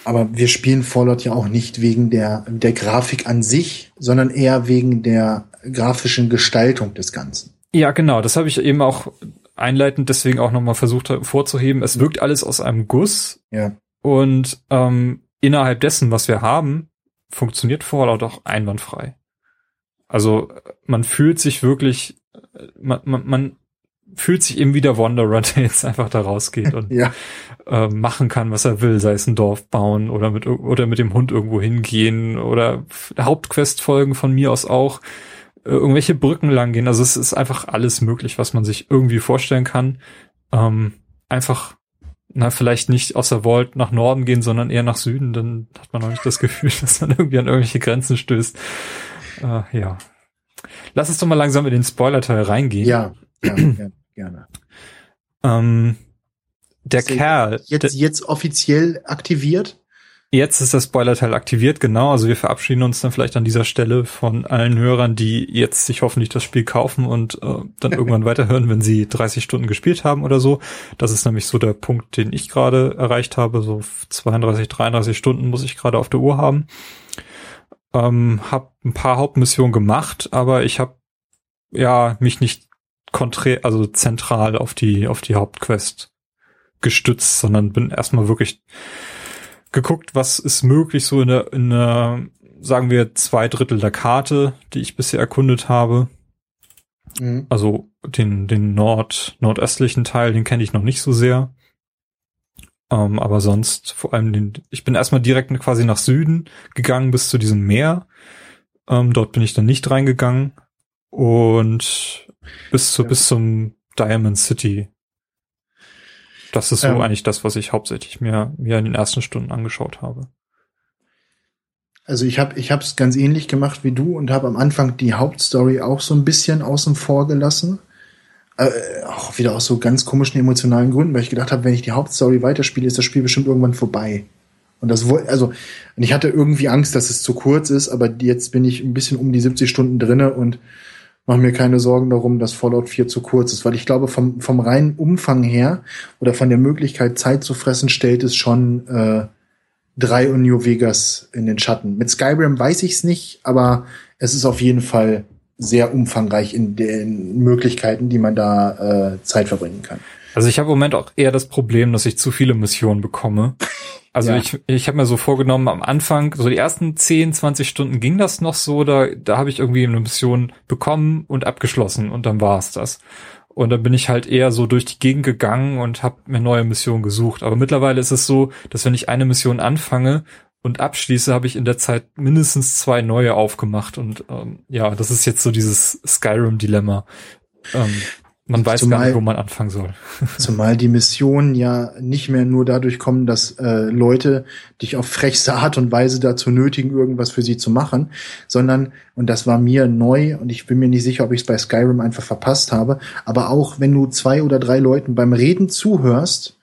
Aber wir spielen Fallout ja auch nicht wegen der, der Grafik an sich, sondern eher wegen der grafischen Gestaltung des Ganzen. Ja, genau. Das habe ich eben auch einleitend deswegen auch nochmal versucht vorzuheben. Es wirkt alles aus einem Guss. Ja. Und ähm, innerhalb dessen, was wir haben, funktioniert Fallout auch einwandfrei. Also man fühlt sich wirklich, man, man, man fühlt sich eben wie der Wanderer, der jetzt einfach da rausgeht und Ja. äh, machen kann, was er will, sei es ein Dorf bauen oder mit oder mit dem Hund irgendwo hingehen oder Hauptquest-Folgen von mir aus auch äh, irgendwelche Brücken lang gehen. Also es ist einfach alles möglich, was man sich irgendwie vorstellen kann. Ähm, einfach, na, vielleicht nicht aus der Vault nach Norden gehen, sondern eher nach Süden, dann hat man noch nicht das Gefühl, dass man irgendwie an irgendwelche Grenzen stößt. Äh, ja. Lass uns doch mal langsam in den Spoiler-Teil reingehen. Ja, ja, gerne. Ähm, der der Kerl, Jetzt, jetzt offiziell aktiviert? Jetzt ist der Spoiler-Teil aktiviert, genau. Also wir verabschieden uns dann vielleicht an dieser Stelle von allen Hörern, die jetzt sich hoffentlich das Spiel kaufen und äh, dann irgendwann weiterhören, wenn sie 30 Stunden gespielt haben oder so. Das ist nämlich so der Punkt, den ich gerade erreicht habe. So 32, 33 Stunden muss ich gerade auf der Uhr haben. Ähm, hab ein paar Hauptmissionen gemacht, aber ich habe ja mich nicht konträ also zentral auf die auf die Hauptquest gestützt, sondern bin erstmal wirklich geguckt, was ist möglich so in der, in der, sagen wir, zwei Drittel der Karte, die ich bisher erkundet habe. Mhm. Also den, den Nord, nordöstlichen Teil, den kenne ich noch nicht so sehr. Ähm, aber sonst vor allem den, ich bin erstmal direkt quasi nach Süden gegangen bis zu diesem Meer. Ähm, dort bin ich dann nicht reingegangen. Und bis zu, Ja. bis zum Diamond City. Das ist so Ähm. eigentlich das, was ich hauptsächlich mir, mir in den ersten Stunden angeschaut habe. Also ich habe ich es ganz ähnlich gemacht wie du und habe am Anfang die Hauptstory auch so ein bisschen außen vor gelassen. Äh, auch wieder aus so ganz komischen emotionalen Gründen, weil ich gedacht habe, wenn ich die Hauptstory weiterspiele, ist das Spiel bestimmt irgendwann vorbei. Und das woll- also und ich hatte irgendwie Angst, dass es zu kurz ist, aber jetzt bin ich ein bisschen um die 70 Stunden drinne und mache mir keine Sorgen darum, dass Fallout 4 zu kurz ist, weil ich glaube vom vom reinen Umfang her oder von der Möglichkeit Zeit zu fressen stellt es schon äh, drei und New Vegas in den Schatten. Mit Skyrim weiß ich es nicht, aber es ist auf jeden Fall sehr umfangreich in den Möglichkeiten, die man da äh, Zeit verbringen kann. Also ich habe im Moment auch eher das Problem, dass ich zu viele Missionen bekomme. Also Ja. ich, ich habe mir so vorgenommen, am Anfang, so die ersten 10, 20 Stunden ging das noch so, da, da habe ich irgendwie eine Mission bekommen und abgeschlossen und dann war es das. Und dann bin ich halt eher so durch die Gegend gegangen und habe mir neue Missionen gesucht. Aber mittlerweile ist es so, dass wenn ich eine Mission anfange und abschließe, habe ich in der Zeit mindestens zwei neue aufgemacht. Und ähm, ja, das ist jetzt so dieses Skyrim-Dilemma. Ähm, man weiß gar Zumal- nicht, wo man anfangen soll. Zumal die Missionen ja nicht mehr nur dadurch kommen, dass äh, Leute dich auf frechste Art und Weise dazu nötigen, irgendwas für sie zu machen, sondern, und das war mir neu und ich bin mir nicht sicher, ob ich es bei Skyrim einfach verpasst habe, aber auch wenn du zwei oder drei Leuten beim Reden zuhörst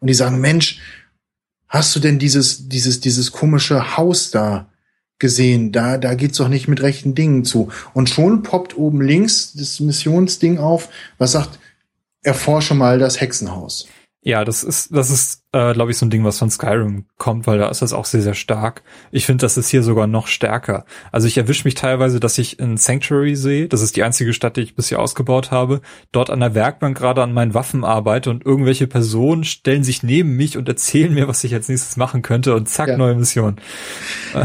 und die sagen, Mensch, hast du denn dieses, dieses, dieses komische Haus da gesehen? Da, da geht's doch nicht mit rechten Dingen zu. Und schon poppt oben links das Missionsding auf, was sagt, erforsche mal das Hexenhaus. Ja, das ist, das ist, äh, glaube ich, so ein Ding, was von Skyrim kommt, weil da ist das auch sehr, sehr stark. Ich finde, das ist hier sogar noch stärker. Also ich erwische mich teilweise, dass ich in Sanctuary sehe, das ist die einzige Stadt, die ich bisher ausgebaut habe, dort an der Werkbank gerade an meinen Waffen arbeite und irgendwelche Personen stellen sich neben mich und erzählen mir, was ich als nächstes machen könnte und zack, Ja. neue Mission.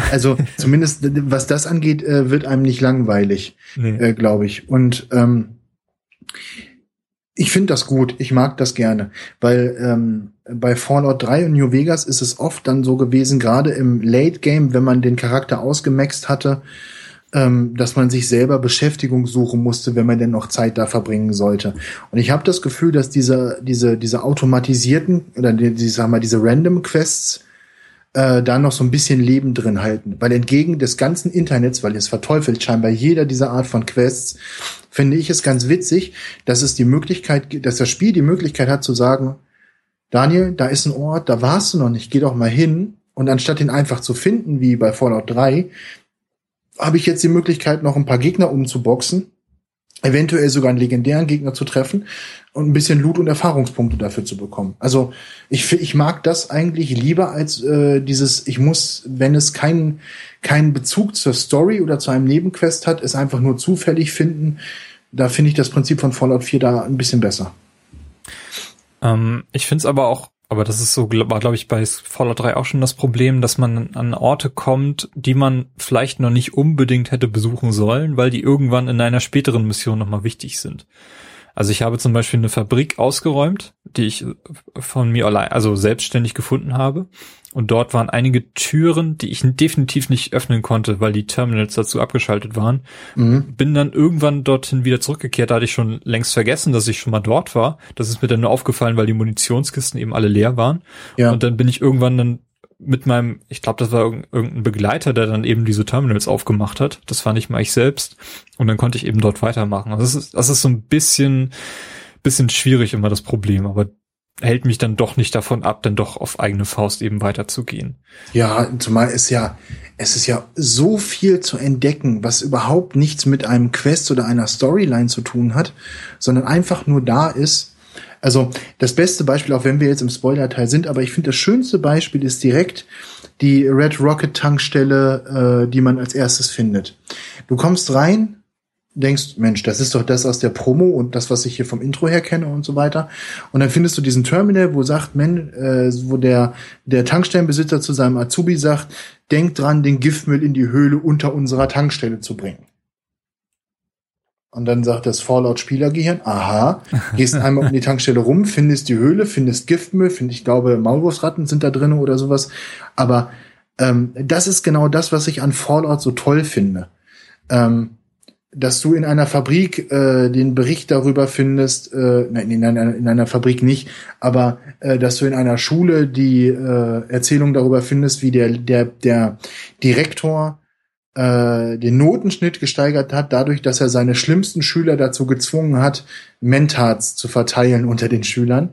Also zumindest was das angeht, äh, wird einem nicht langweilig, Nee. äh, glaube ich. Und ähm, ich finde das gut, ich mag das gerne, weil ähm, bei Fallout 3 und New Vegas ist es oft dann so gewesen, gerade im Late Game, wenn man den Charakter ausgemaxt hatte, ähm, dass man sich selber Beschäftigung suchen musste, wenn man denn noch Zeit da verbringen sollte. Und ich habe das Gefühl, dass diese diese diese automatisierten oder die, die sagen wir diese Random Quests äh, da noch so ein bisschen Leben drin halten. Weil entgegen des ganzen Internets, weil es verteufelt scheinbar jeder dieser Art von Quests, finde ich es ganz witzig, dass es die Möglichkeit, dass das Spiel die Möglichkeit hat zu sagen, Daniel, da ist ein Ort, da warst du noch nicht, geh doch mal hin. Und anstatt ihn einfach zu finden, wie bei Fallout 3, habe ich jetzt die Möglichkeit, noch ein paar Gegner umzuboxen, eventuell sogar einen legendären Gegner zu treffen und ein bisschen Loot und Erfahrungspunkte dafür zu bekommen. Also ich, ich mag das eigentlich lieber als äh, dieses, ich muss, wenn es keinen keinen Bezug zur Story oder zu einem Nebenquest hat, es einfach nur zufällig finden. Da finde ich das Prinzip von Fallout 4 da ein bisschen besser. Ähm, ich finde es aber auch, aber das ist so, war glaube ich bei Fallout 3 auch schon das Problem, dass man an Orte kommt, die man vielleicht noch nicht unbedingt hätte besuchen sollen, weil die irgendwann in einer späteren Mission nochmal wichtig sind. Also ich habe zum Beispiel eine Fabrik ausgeräumt, die ich von mir allein, also selbstständig gefunden habe. Und dort waren einige Türen, die ich definitiv nicht öffnen konnte, weil die Terminals dazu abgeschaltet waren. Mhm. Bin dann irgendwann dorthin wieder zurückgekehrt. Da hatte ich schon längst vergessen, dass ich schon mal dort war. Das ist mir dann nur aufgefallen, weil die Munitionskisten eben alle leer waren. Ja. Und dann bin ich irgendwann dann mit meinem, ich glaube, das war irgendein Begleiter, der dann eben diese Terminals aufgemacht hat. Das war nicht mal ich selbst. Und dann konnte ich eben dort weitermachen. Also das ist, das ist so ein bisschen, bisschen schwierig immer das Problem, aber hält mich dann doch nicht davon ab, dann doch auf eigene Faust eben weiterzugehen. Ja, zumal ist ja, es ist ja so viel zu entdecken, was überhaupt nichts mit einem Quest oder einer Storyline zu tun hat, sondern einfach nur da ist, also das beste Beispiel, auch wenn wir jetzt im Spoiler-Teil sind, aber ich finde das schönste Beispiel ist direkt die Red Rocket Tankstelle, äh, die man als erstes findet. Du kommst rein, denkst, Mensch, das ist doch das aus der Promo und das, was ich hier vom Intro her kenne und so weiter. Und dann findest du diesen Terminal, wo sagt, men, äh, wo der der Tankstellenbesitzer zu seinem Azubi sagt, denk dran, den Giftmüll in die Höhle unter unserer Tankstelle zu bringen. Und dann sagt das Fallout-Spielergehirn, aha, gehst einmal um die Tankstelle rum, findest die Höhle, findest Giftmüll, find, ich glaube, Maulwurfsratten sind da drin oder sowas. Aber ähm, das ist genau das, was ich an Fallout so toll finde. Ähm, dass du in einer Fabrik äh, den Bericht darüber findest, äh, nein, in einer, in einer Fabrik nicht, aber äh, dass du in einer Schule die äh, Erzählung darüber findest, wie der, der, der Direktor äh, den Notenschnitt gesteigert hat, dadurch, dass er seine schlimmsten Schüler dazu gezwungen hat, Mentats zu verteilen unter den Schülern.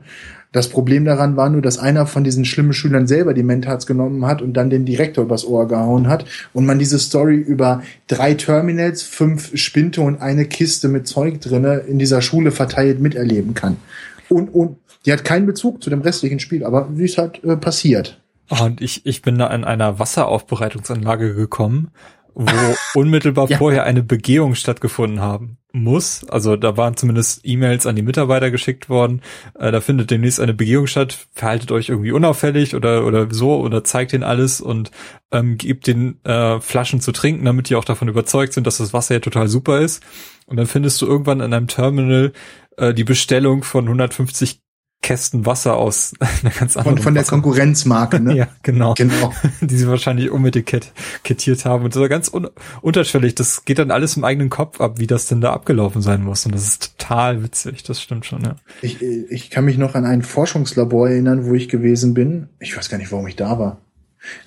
Das Problem daran war nur, dass einer von diesen schlimmen Schülern selber die Mentats genommen hat und dann den Direktor übers Ohr gehauen hat und man diese Story über drei Terminals, fünf Spinte und eine Kiste mit Zeug drinne in dieser Schule verteilt miterleben kann. Und, und die hat keinen Bezug zu dem restlichen Spiel, aber wie es halt äh, passiert. Und ich, ich bin da in einer Wasseraufbereitungsanlage gekommen wo unmittelbar ja. vorher eine Begehung stattgefunden haben muss. Also da waren zumindest E-Mails an die Mitarbeiter geschickt worden. Äh, da findet demnächst eine Begehung statt. Verhaltet euch irgendwie unauffällig oder oder so oder zeigt ihnen alles und ähm, gebt den äh, Flaschen zu trinken, damit die auch davon überzeugt sind, dass das Wasser ja total super ist. Und dann findest du irgendwann in einem Terminal äh, die Bestellung von 150 Kästen Wasser aus einer ganz anderen Von, von der Konkurrenzmarke, ne? ja, genau. genau. Die sie wahrscheinlich umetikettiert haben. Und so ganz un unterschwellig. Das geht dann alles im eigenen Kopf ab, wie das denn da abgelaufen sein muss. Und das ist total witzig. Das stimmt schon, ja. Ich, ich kann mich noch an ein Forschungslabor erinnern, wo ich gewesen bin. Ich weiß gar nicht, warum ich da war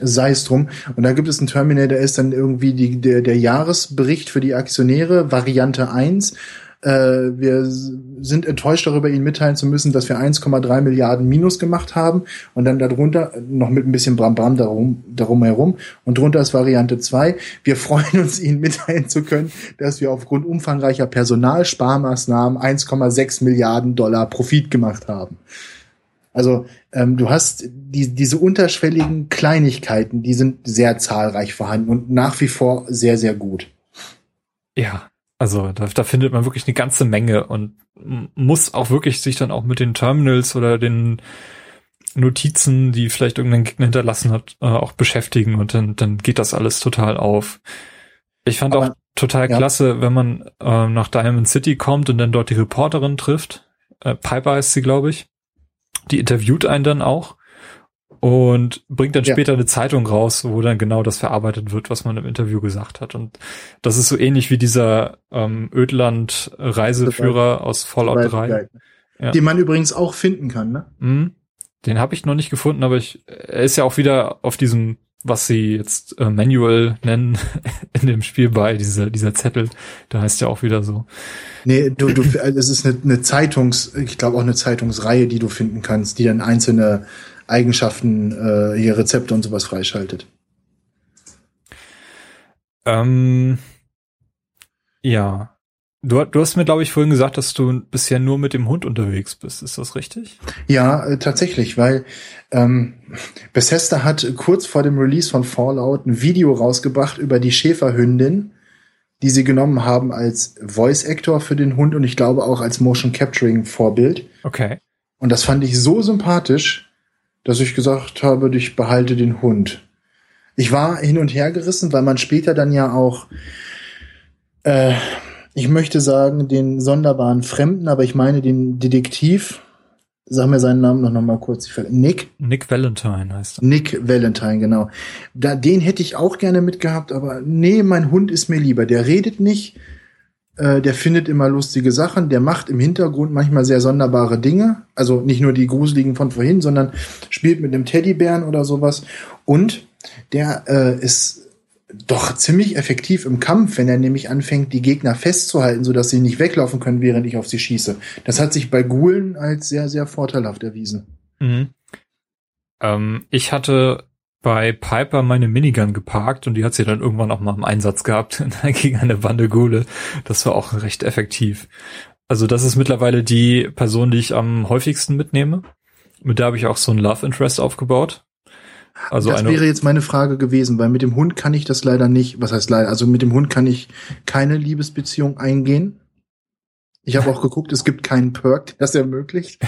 sei es drum. Und da gibt es einen Terminal, da ist dann irgendwie die, der, der Jahresbericht für die Aktionäre, Variante 1. Äh, wir sind enttäuscht darüber, Ihnen mitteilen zu müssen, dass wir 1,3 Milliarden Minus gemacht haben und dann darunter noch mit ein bisschen Bram-Bram darum, darum herum und drunter ist Variante 2. Wir freuen uns, Ihnen mitteilen zu können, dass wir aufgrund umfangreicher Personalsparmaßnahmen 1,6 Milliarden Dollar Profit gemacht haben. Also ähm, du hast die, diese unterschwelligen Kleinigkeiten, die sind sehr zahlreich vorhanden und nach wie vor sehr, sehr gut. Ja, also da, da findet man wirklich eine ganze Menge und muss auch wirklich sich dann auch mit den Terminals oder den Notizen, die vielleicht irgendein Gegner hinterlassen hat, äh, auch beschäftigen und dann, dann geht das alles total auf. Ich fand Aber, auch total ja. klasse, wenn man äh, nach Diamond City kommt und dann dort die Reporterin trifft. Äh, Piper ist sie, glaube ich. Die interviewt einen dann auch und bringt dann ja. später eine Zeitung raus, wo dann genau das verarbeitet wird, was man im Interview gesagt hat. Und das ist so ähnlich wie dieser ähm, Ödland-Reiseführer aus Fallout 3. Ja. Den man übrigens auch finden kann, ne? Mhm. Den habe ich noch nicht gefunden, aber ich, er ist ja auch wieder auf diesem, was sie jetzt äh, Manual nennen, in dem Spiel bei, dieser, dieser Zettel, da heißt ja auch wieder so. Nee, du, du, es ist eine, eine Zeitungs, ich glaube auch eine Zeitungsreihe, die du finden kannst, die dann einzelne Eigenschaften, äh, hier Rezepte und sowas freischaltet. Ähm, ja. Du, du hast mir, glaube ich, vorhin gesagt, dass du bisher nur mit dem Hund unterwegs bist. Ist das richtig? Ja, äh, tatsächlich, weil ähm, Bethesda hat kurz vor dem Release von Fallout ein Video rausgebracht über die Schäferhündin, die sie genommen haben als Voice Actor für den Hund und ich glaube auch als Motion Capturing Vorbild. Okay. Und das fand ich so sympathisch, dass ich gesagt habe, ich behalte den Hund. Ich war hin und her gerissen, weil man später dann ja auch äh, Ich möchte sagen, den sonderbaren Fremden, aber ich meine den Detektiv. Sag mir seinen Namen noch, noch mal kurz. Nick? Nick Valentine heißt er. Nick Valentine, genau. Da, den hätte ich auch gerne mitgehabt, aber nee, mein Hund ist mir lieber. Der redet nicht, äh, der findet immer lustige Sachen, der macht im Hintergrund manchmal sehr sonderbare Dinge. Also nicht nur die gruseligen von vorhin, sondern spielt mit einem Teddybären oder sowas. Und der äh, ist doch ziemlich effektiv im Kampf, wenn er nämlich anfängt, die Gegner festzuhalten, sodass sie nicht weglaufen können, während ich auf sie schieße. Das hat sich bei Gulen als sehr, sehr vorteilhaft erwiesen. Mhm. Ähm, ich hatte bei Piper meine Minigun geparkt und die hat sie dann irgendwann auch mal im Einsatz gehabt gegen eine Bande Gule. Das war auch recht effektiv. Also das ist mittlerweile die Person, die ich am häufigsten mitnehme. Mit der habe ich auch so ein Love Interest aufgebaut. Also das wäre jetzt meine Frage gewesen, weil mit dem Hund kann ich das leider nicht. Was heißt leider? Also mit dem Hund kann ich keine Liebesbeziehung eingehen. Ich habe auch geguckt, es gibt keinen Perk, das ermöglicht.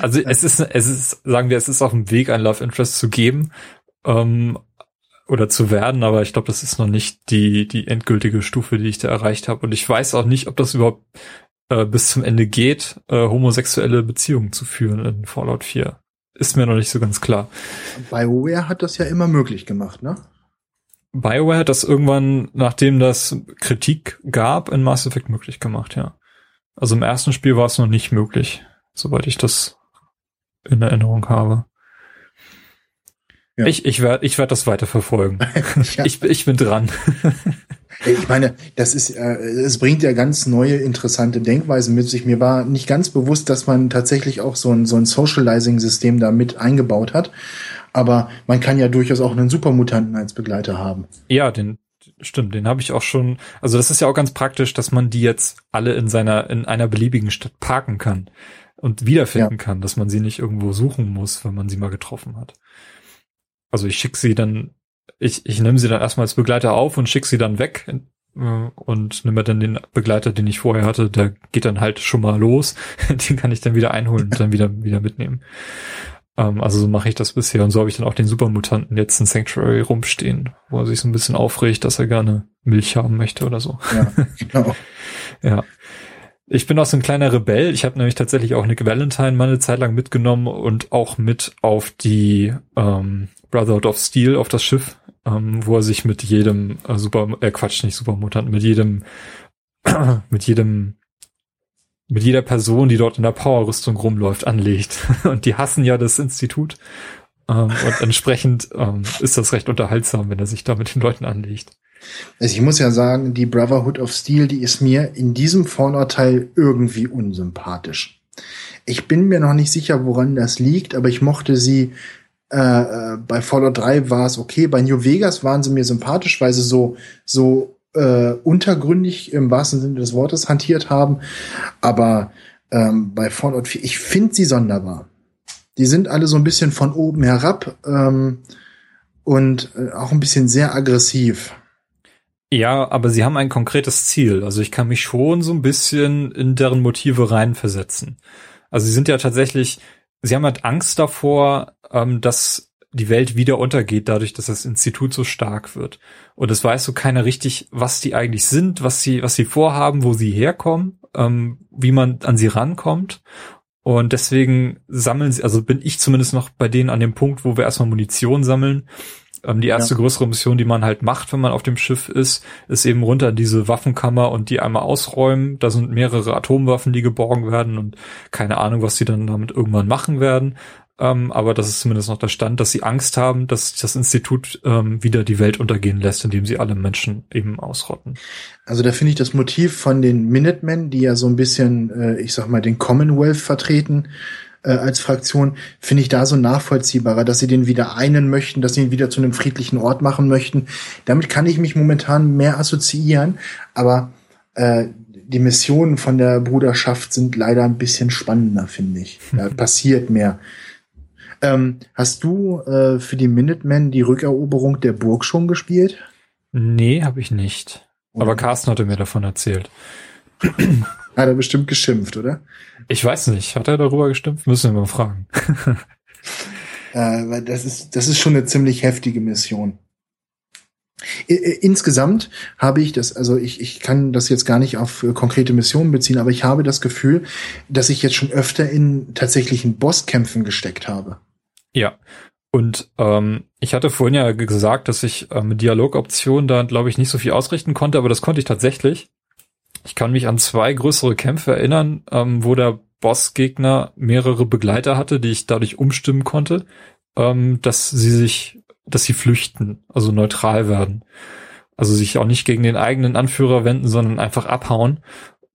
also es ist, es ist, sagen wir, es ist auf dem Weg, ein Love Interest zu geben ähm, oder zu werden, aber ich glaube, das ist noch nicht die die endgültige Stufe, die ich da erreicht habe. Und ich weiß auch nicht, ob das überhaupt äh, bis zum Ende geht, äh, homosexuelle Beziehungen zu führen in Fallout 4 ist mir noch nicht so ganz klar. BioWare hat das ja immer möglich gemacht, ne? BioWare hat das irgendwann, nachdem das Kritik gab, in Mass Effect möglich gemacht, ja. Also im ersten Spiel war es noch nicht möglich, soweit ich das in Erinnerung habe. Ja. Ich, ich werde ich werd das weiter verfolgen. ja. ich, ich bin dran. Ich meine, das ist, äh, es bringt ja ganz neue, interessante Denkweisen mit sich. Mir war nicht ganz bewusst, dass man tatsächlich auch so ein, so ein Socializing-System da mit eingebaut hat. Aber man kann ja durchaus auch einen Supermutanten als Begleiter haben. Ja, den, stimmt, den habe ich auch schon. Also das ist ja auch ganz praktisch, dass man die jetzt alle in seiner, in einer beliebigen Stadt parken kann und wiederfinden ja. kann, dass man sie nicht irgendwo suchen muss, wenn man sie mal getroffen hat. Also ich schicke sie dann ich, ich nehme sie dann erstmal als Begleiter auf und schicke sie dann weg äh, und nehme dann den Begleiter, den ich vorher hatte, der geht dann halt schon mal los. den kann ich dann wieder einholen und dann wieder, wieder mitnehmen. Ähm, also so mache ich das bisher und so habe ich dann auch den Supermutanten jetzt in Sanctuary rumstehen, wo er sich so ein bisschen aufregt, dass er gerne Milch haben möchte oder so. Ja, genau. ja. Ich bin auch so ein kleiner Rebell. Ich habe nämlich tatsächlich auch Nick Valentine mal eine Zeit lang mitgenommen und auch mit auf die ähm, Brotherhood of Steel auf das Schiff ähm, wo er sich mit jedem äh, Super, äh, Quatsch, nicht Supermutant, mit jedem, mit jedem, mit jeder Person, die dort in der Powerrüstung rumläuft, anlegt. Und die hassen ja das Institut. Ähm, und entsprechend ähm, ist das recht unterhaltsam, wenn er sich da mit den Leuten anlegt. Also ich muss ja sagen, die Brotherhood of Steel, die ist mir in diesem Vorurteil irgendwie unsympathisch. Ich bin mir noch nicht sicher, woran das liegt, aber ich mochte sie äh, äh, bei Fallout 3 war es okay. Bei New Vegas waren sie mir sympathisch, weil sie so, so äh, untergründig im wahrsten Sinne des Wortes hantiert haben. Aber ähm, bei Fallout 4, ich finde sie sonderbar. Die sind alle so ein bisschen von oben herab ähm, und äh, auch ein bisschen sehr aggressiv. Ja, aber sie haben ein konkretes Ziel. Also ich kann mich schon so ein bisschen in deren Motive reinversetzen. Also sie sind ja tatsächlich sie haben halt Angst davor, ähm, dass die Welt wieder untergeht, dadurch, dass das Institut so stark wird. Und es weiß so keiner richtig, was die eigentlich sind, was sie, was sie vorhaben, wo sie herkommen, ähm, wie man an sie rankommt. Und deswegen sammeln sie, also bin ich zumindest noch bei denen an dem Punkt, wo wir erstmal Munition sammeln ähm, die erste ja. größere Mission, die man halt macht, wenn man auf dem Schiff ist, ist eben runter in diese Waffenkammer und die einmal ausräumen. Da sind mehrere Atomwaffen, die geborgen werden und keine Ahnung, was die dann damit irgendwann machen werden. Ähm, aber das ist zumindest noch der Stand, dass sie Angst haben, dass das Institut ähm, wieder die Welt untergehen lässt, indem sie alle Menschen eben ausrotten. Also da finde ich das Motiv von den Minutemen, die ja so ein bisschen, äh, ich sag mal, den Commonwealth vertreten, äh, als Fraktion, finde ich da so nachvollziehbarer, dass sie den wieder einen möchten, dass sie ihn wieder zu einem friedlichen Ort machen möchten. Damit kann ich mich momentan mehr assoziieren, aber äh, die Missionen von der Bruderschaft sind leider ein bisschen spannender, finde ich. Da passiert mehr. Ähm, hast du äh, für die Minutemen die Rückeroberung der Burg schon gespielt? Nee, habe ich nicht. Aber Carsten hatte mir davon erzählt. Hat er bestimmt geschimpft, oder? Ich weiß nicht. Hat er darüber gestimmt? Müssen wir mal fragen. äh, weil das ist, das ist schon eine ziemlich heftige Mission. Insgesamt habe ich das, also ich, ich kann das jetzt gar nicht auf konkrete Missionen beziehen, aber ich habe das Gefühl, dass ich jetzt schon öfter in tatsächlichen Bosskämpfen gesteckt habe. Ja. Und ähm, ich hatte vorhin ja gesagt, dass ich äh, mit Dialogoptionen da, glaube ich, nicht so viel ausrichten konnte, aber das konnte ich tatsächlich. Ich kann mich an zwei größere Kämpfe erinnern, ähm, wo der Bossgegner mehrere Begleiter hatte, die ich dadurch umstimmen konnte, ähm, dass sie sich dass sie flüchten, also neutral werden. Also sich auch nicht gegen den eigenen Anführer wenden, sondern einfach abhauen.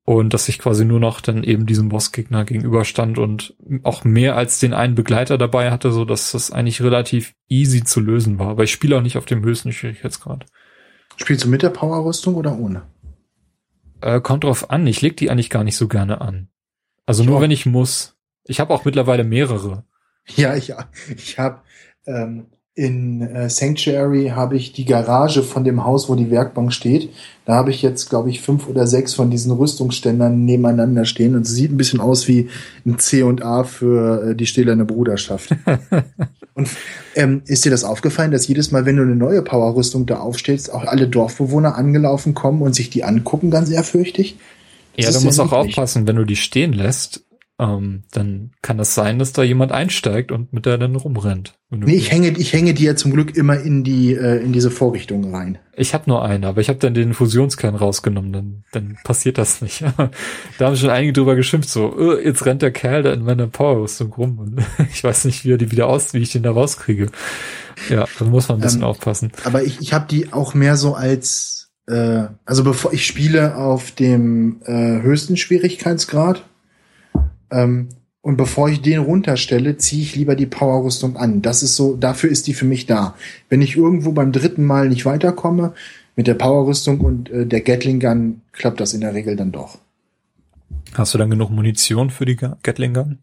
Und dass ich quasi nur noch dann eben diesem Bossgegner gegenüberstand und auch mehr als den einen Begleiter dabei hatte, so dass das eigentlich relativ easy zu lösen war. Aber ich spiele auch nicht auf dem höchsten Schwierigkeitsgrad. Spielst du mit der Powerrüstung oder ohne? Äh, kommt drauf an. Ich leg die eigentlich gar nicht so gerne an. Also nur wenn ich muss. Ich habe auch mittlerweile mehrere. Ja, ich, ich habe ähm, in äh, Sanctuary habe ich die Garage von dem Haus, wo die Werkbank steht. Da habe ich jetzt, glaube ich, fünf oder sechs von diesen Rüstungsständern nebeneinander stehen und es sieht ein bisschen aus wie ein C und A für äh, die stählerne Bruderschaft. und ähm, ist dir das aufgefallen, dass jedes Mal, wenn du eine neue Powerrüstung da aufstellst, auch alle Dorfbewohner angelaufen kommen und sich die angucken, ganz ehrfürchtig? Das ja, du musst auch aufpassen, wenn du die stehen lässt, ähm, dann kann das sein, dass da jemand einsteigt und mit der dann rumrennt. Nee, ich hänge, ich hänge die ja zum Glück immer in die äh, in diese Vorrichtung rein. Ich habe nur eine, aber ich habe dann den Fusionskern rausgenommen, dann, dann passiert das nicht. da haben schon einige drüber geschimpft, so, oh, jetzt rennt der Kerl da in meiner Powerrüstung rum und ich weiß nicht, wie er die wieder aus, wie ich den da rauskriege. Ja, da muss man ein bisschen ähm, aufpassen. Aber ich, ich habe die auch mehr so als äh, also bevor ich spiele auf dem äh, höchsten Schwierigkeitsgrad, ähm, und bevor ich den runterstelle, ziehe ich lieber die Powerrüstung an. Das ist so, dafür ist die für mich da. Wenn ich irgendwo beim dritten Mal nicht weiterkomme, mit der Powerrüstung und äh, der Gatling Gun klappt das in der Regel dann doch. Hast du dann genug Munition für die Gatling Gun?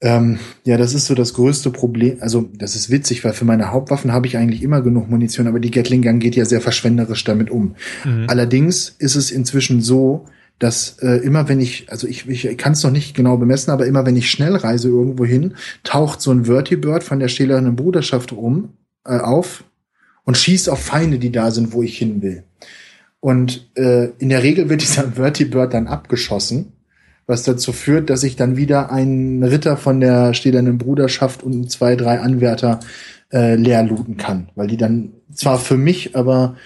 Ähm, ja, das ist so das größte Problem. Also, das ist witzig, weil für meine Hauptwaffen habe ich eigentlich immer genug Munition, aber die Gatling Gun geht ja sehr verschwenderisch damit um. Mhm. Allerdings ist es inzwischen so, dass äh, immer wenn ich, also ich, ich kann es noch nicht genau bemessen, aber immer wenn ich schnell reise irgendwo hin, taucht so ein Vertibird von der stählernen Bruderschaft um äh, auf und schießt auf Feinde, die da sind, wo ich hin will. Und äh, in der Regel wird dieser Vertibird dann abgeschossen, was dazu führt, dass ich dann wieder einen Ritter von der stählernen Bruderschaft und zwei, drei Anwärter äh, leer looten kann, weil die dann zwar für mich, aber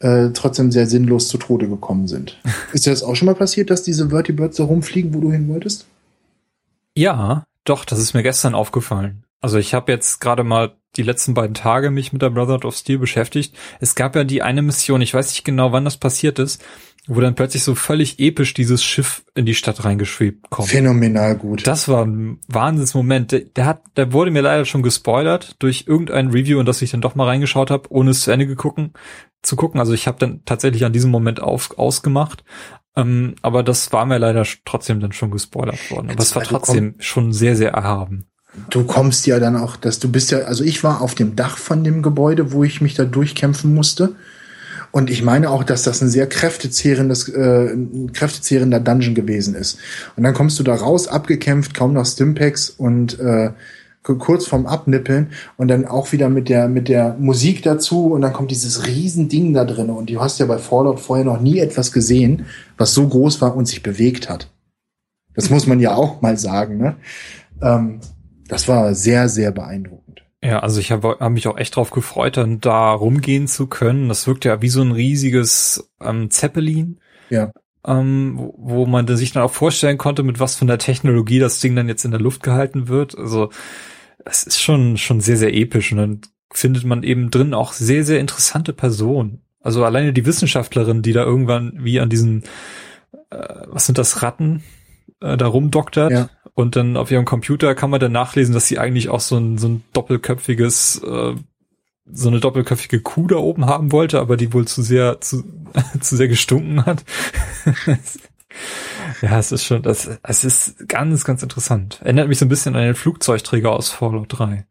äh, trotzdem sehr sinnlos zu Tode gekommen sind. Ist dir das auch schon mal passiert, dass diese Vertibirds so rumfliegen, wo du hin wolltest? Ja, doch, das ist mir gestern aufgefallen. Also ich habe jetzt gerade mal die letzten beiden Tage mich mit der Brotherhood of Steel beschäftigt. Es gab ja die eine Mission, ich weiß nicht genau, wann das passiert ist, wo dann plötzlich so völlig episch dieses Schiff in die Stadt reingeschwebt kommt. Phänomenal gut. Das war ein Wahnsinnsmoment. Der, der hat, der wurde mir leider schon gespoilert durch irgendein Review, in das ich dann doch mal reingeschaut habe, ohne es zu Ende gegucken, zu gucken. Also ich habe dann tatsächlich an diesem Moment auf, ausgemacht. Ähm, aber das war mir leider trotzdem dann schon gespoilert worden. Aber es war trotzdem schon sehr, sehr erhaben. Du kommst ja dann auch, dass du bist ja, also ich war auf dem Dach von dem Gebäude, wo ich mich da durchkämpfen musste. Und ich meine auch, dass das ein sehr kräftezehrendes, äh, kräftezehrender Dungeon gewesen ist. Und dann kommst du da raus, abgekämpft, kaum noch Stimpaks und äh, kurz vorm Abnippeln und dann auch wieder mit der mit der Musik dazu und dann kommt dieses Riesending da drin und du hast ja bei Fallout vorher noch nie etwas gesehen, was so groß war und sich bewegt hat. Das muss man ja auch mal sagen. Ne? Ähm, das war sehr sehr beeindruckend. Ja, also ich habe hab mich auch echt drauf gefreut, dann da rumgehen zu können. Das wirkt ja wie so ein riesiges ähm, Zeppelin. Ja. Ähm, wo, wo man sich dann auch vorstellen konnte, mit was von der Technologie das Ding dann jetzt in der Luft gehalten wird. Also es ist schon, schon sehr, sehr episch und dann findet man eben drin auch sehr, sehr interessante Personen. Also alleine die Wissenschaftlerin, die da irgendwann wie an diesen, äh, was sind das, Ratten, äh, da rumdoktert. Ja. Und dann auf ihrem Computer kann man dann nachlesen, dass sie eigentlich auch so ein, so ein doppelköpfiges, äh, so eine doppelköpfige Kuh da oben haben wollte, aber die wohl zu sehr, zu, zu sehr gestunken hat. Ja, es ist schon, das, es ist ganz, ganz interessant. Erinnert mich so ein bisschen an den Flugzeugträger aus Fallout 3.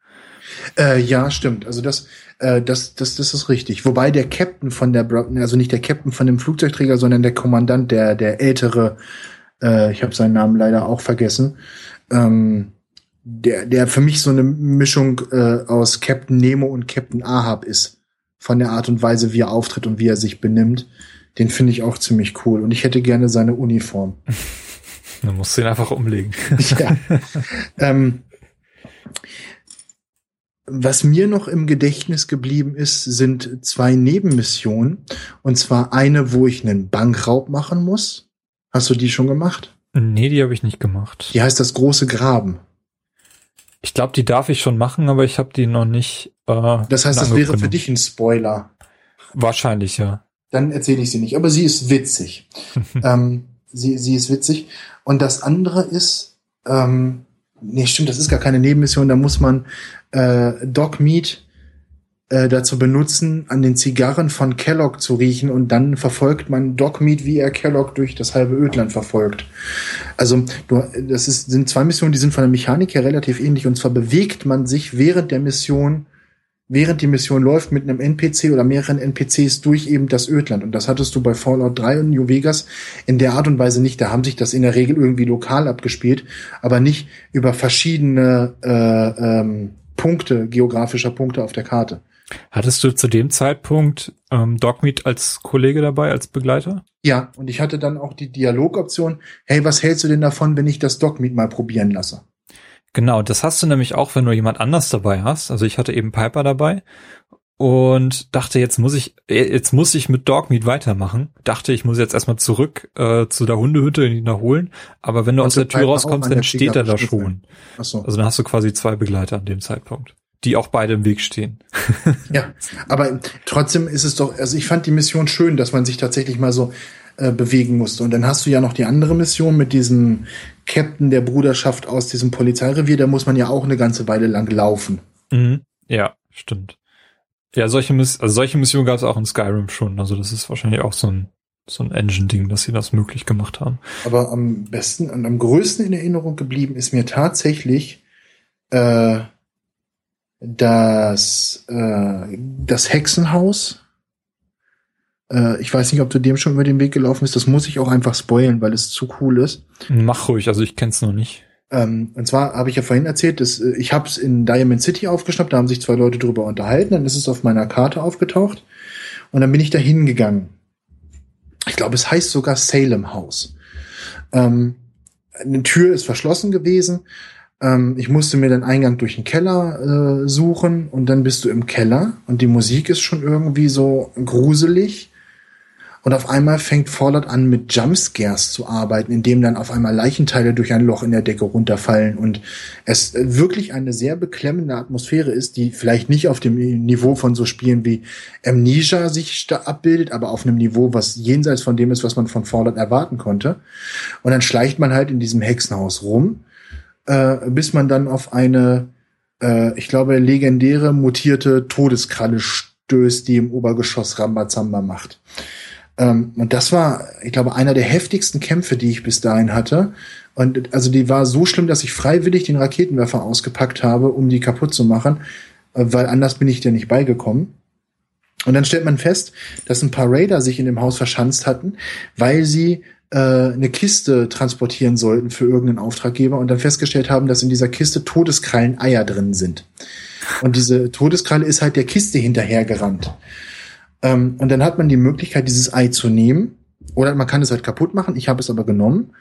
Äh, ja, stimmt. Also das, äh, das, das, das ist richtig. Wobei der Captain von der, also nicht der Captain von dem Flugzeugträger, sondern der Kommandant, der, der ältere, äh, ich habe seinen Namen leider auch vergessen, ähm, der, der für mich so eine Mischung äh, aus Captain Nemo und Captain Ahab ist. von der Art und Weise, wie er auftritt und wie er sich benimmt. Den finde ich auch ziemlich cool. Und ich hätte gerne seine Uniform. Dann musst du ihn einfach umlegen. ja. ähm, was mir noch im Gedächtnis geblieben ist, sind zwei Nebenmissionen. Und zwar eine, wo ich einen Bankraub machen muss. Hast du die schon gemacht? Nee, die habe ich nicht gemacht. Die heißt das große Graben. Ich glaube, die darf ich schon machen, aber ich habe die noch nicht. Äh, das heißt, das wäre für dich ein Spoiler. Wahrscheinlich, ja. Dann erzähle ich sie nicht. Aber sie ist witzig. ähm, sie, sie ist witzig. Und das andere ist, ähm, nee, stimmt, das ist gar keine Nebenmission. Da muss man äh, Dog Meat dazu benutzen, an den Zigarren von Kellogg zu riechen und dann verfolgt man Dog Meat, wie er Kellogg durch das halbe Ödland verfolgt. Also du, das ist, sind zwei Missionen, die sind von der Mechanik her relativ ähnlich und zwar bewegt man sich während der Mission während die Mission läuft mit einem NPC oder mehreren NPCs durch eben das Ödland. Und das hattest du bei Fallout 3 und New Vegas in der Art und Weise nicht. Da haben sich das in der Regel irgendwie lokal abgespielt, aber nicht über verschiedene äh, ähm, Punkte, geografischer Punkte auf der Karte. Hattest du zu dem Zeitpunkt ähm, Dogmeat als Kollege dabei, als Begleiter? Ja, und ich hatte dann auch die Dialogoption, hey, was hältst du denn davon, wenn ich das Dogmeat mal probieren lasse? Genau, das hast du nämlich auch, wenn du jemand anders dabei hast. Also ich hatte eben Piper dabei und dachte, jetzt muss ich, jetzt muss ich mit Dogmeat weitermachen. Dachte, ich muss jetzt erstmal zurück äh, zu der Hundehütte ihn wiederholen. Aber wenn du also aus der Tür rauskommst, dann steht er da schon. Ach so. Also dann hast du quasi zwei Begleiter an dem Zeitpunkt die auch beide im Weg stehen. ja, aber trotzdem ist es doch, also ich fand die Mission schön, dass man sich tatsächlich mal so äh, bewegen musste. Und dann hast du ja noch die andere Mission mit diesem Captain der Bruderschaft aus diesem Polizeirevier, da muss man ja auch eine ganze Weile lang laufen. Mhm. Ja, stimmt. Ja, solche, Miss also solche Missionen gab es auch in Skyrim schon. Also das ist wahrscheinlich auch so ein, so ein Engine-Ding, dass sie das möglich gemacht haben. Aber am besten und am größten in Erinnerung geblieben ist mir tatsächlich äh, das, äh, das Hexenhaus äh, ich weiß nicht, ob du dem schon über den Weg gelaufen bist. Das muss ich auch einfach spoilen, weil es zu cool ist. Mach ruhig, also ich kenn's noch nicht. Ähm, und zwar habe ich ja vorhin erzählt, dass äh, ich habe es in Diamond City aufgeschnappt, da haben sich zwei Leute drüber unterhalten, dann ist es auf meiner Karte aufgetaucht und dann bin ich da hingegangen. Ich glaube, es heißt sogar Salem House. Ähm, eine Tür ist verschlossen gewesen. Ähm, ich musste mir den Eingang durch den Keller äh, suchen und dann bist du im Keller und die Musik ist schon irgendwie so gruselig. Und auf einmal fängt Fallout an, mit Jumpscares zu arbeiten, indem dann auf einmal Leichenteile durch ein Loch in der Decke runterfallen und es wirklich eine sehr beklemmende Atmosphäre ist, die vielleicht nicht auf dem Niveau von so Spielen wie Amnesia sich abbildet, aber auf einem Niveau, was jenseits von dem ist, was man von Fallout erwarten konnte. Und dann schleicht man halt in diesem Hexenhaus rum, äh, bis man dann auf eine, äh, ich glaube, legendäre mutierte Todeskralle stößt, die im Obergeschoss Rambazamba macht. Ähm, und das war, ich glaube, einer der heftigsten Kämpfe, die ich bis dahin hatte. Und also die war so schlimm, dass ich freiwillig den Raketenwerfer ausgepackt habe, um die kaputt zu machen, äh, weil anders bin ich dir nicht beigekommen. Und dann stellt man fest, dass ein paar Raider sich in dem Haus verschanzt hatten, weil sie äh, eine Kiste transportieren sollten für irgendeinen Auftraggeber und dann festgestellt haben, dass in dieser Kiste Todeskrallen Eier drin sind. Und diese Todeskralle ist halt der Kiste hinterhergerannt. Ähm, und dann hat man die Möglichkeit, dieses Ei zu nehmen. Oder man kann es halt kaputt machen. Ich habe es aber genommen.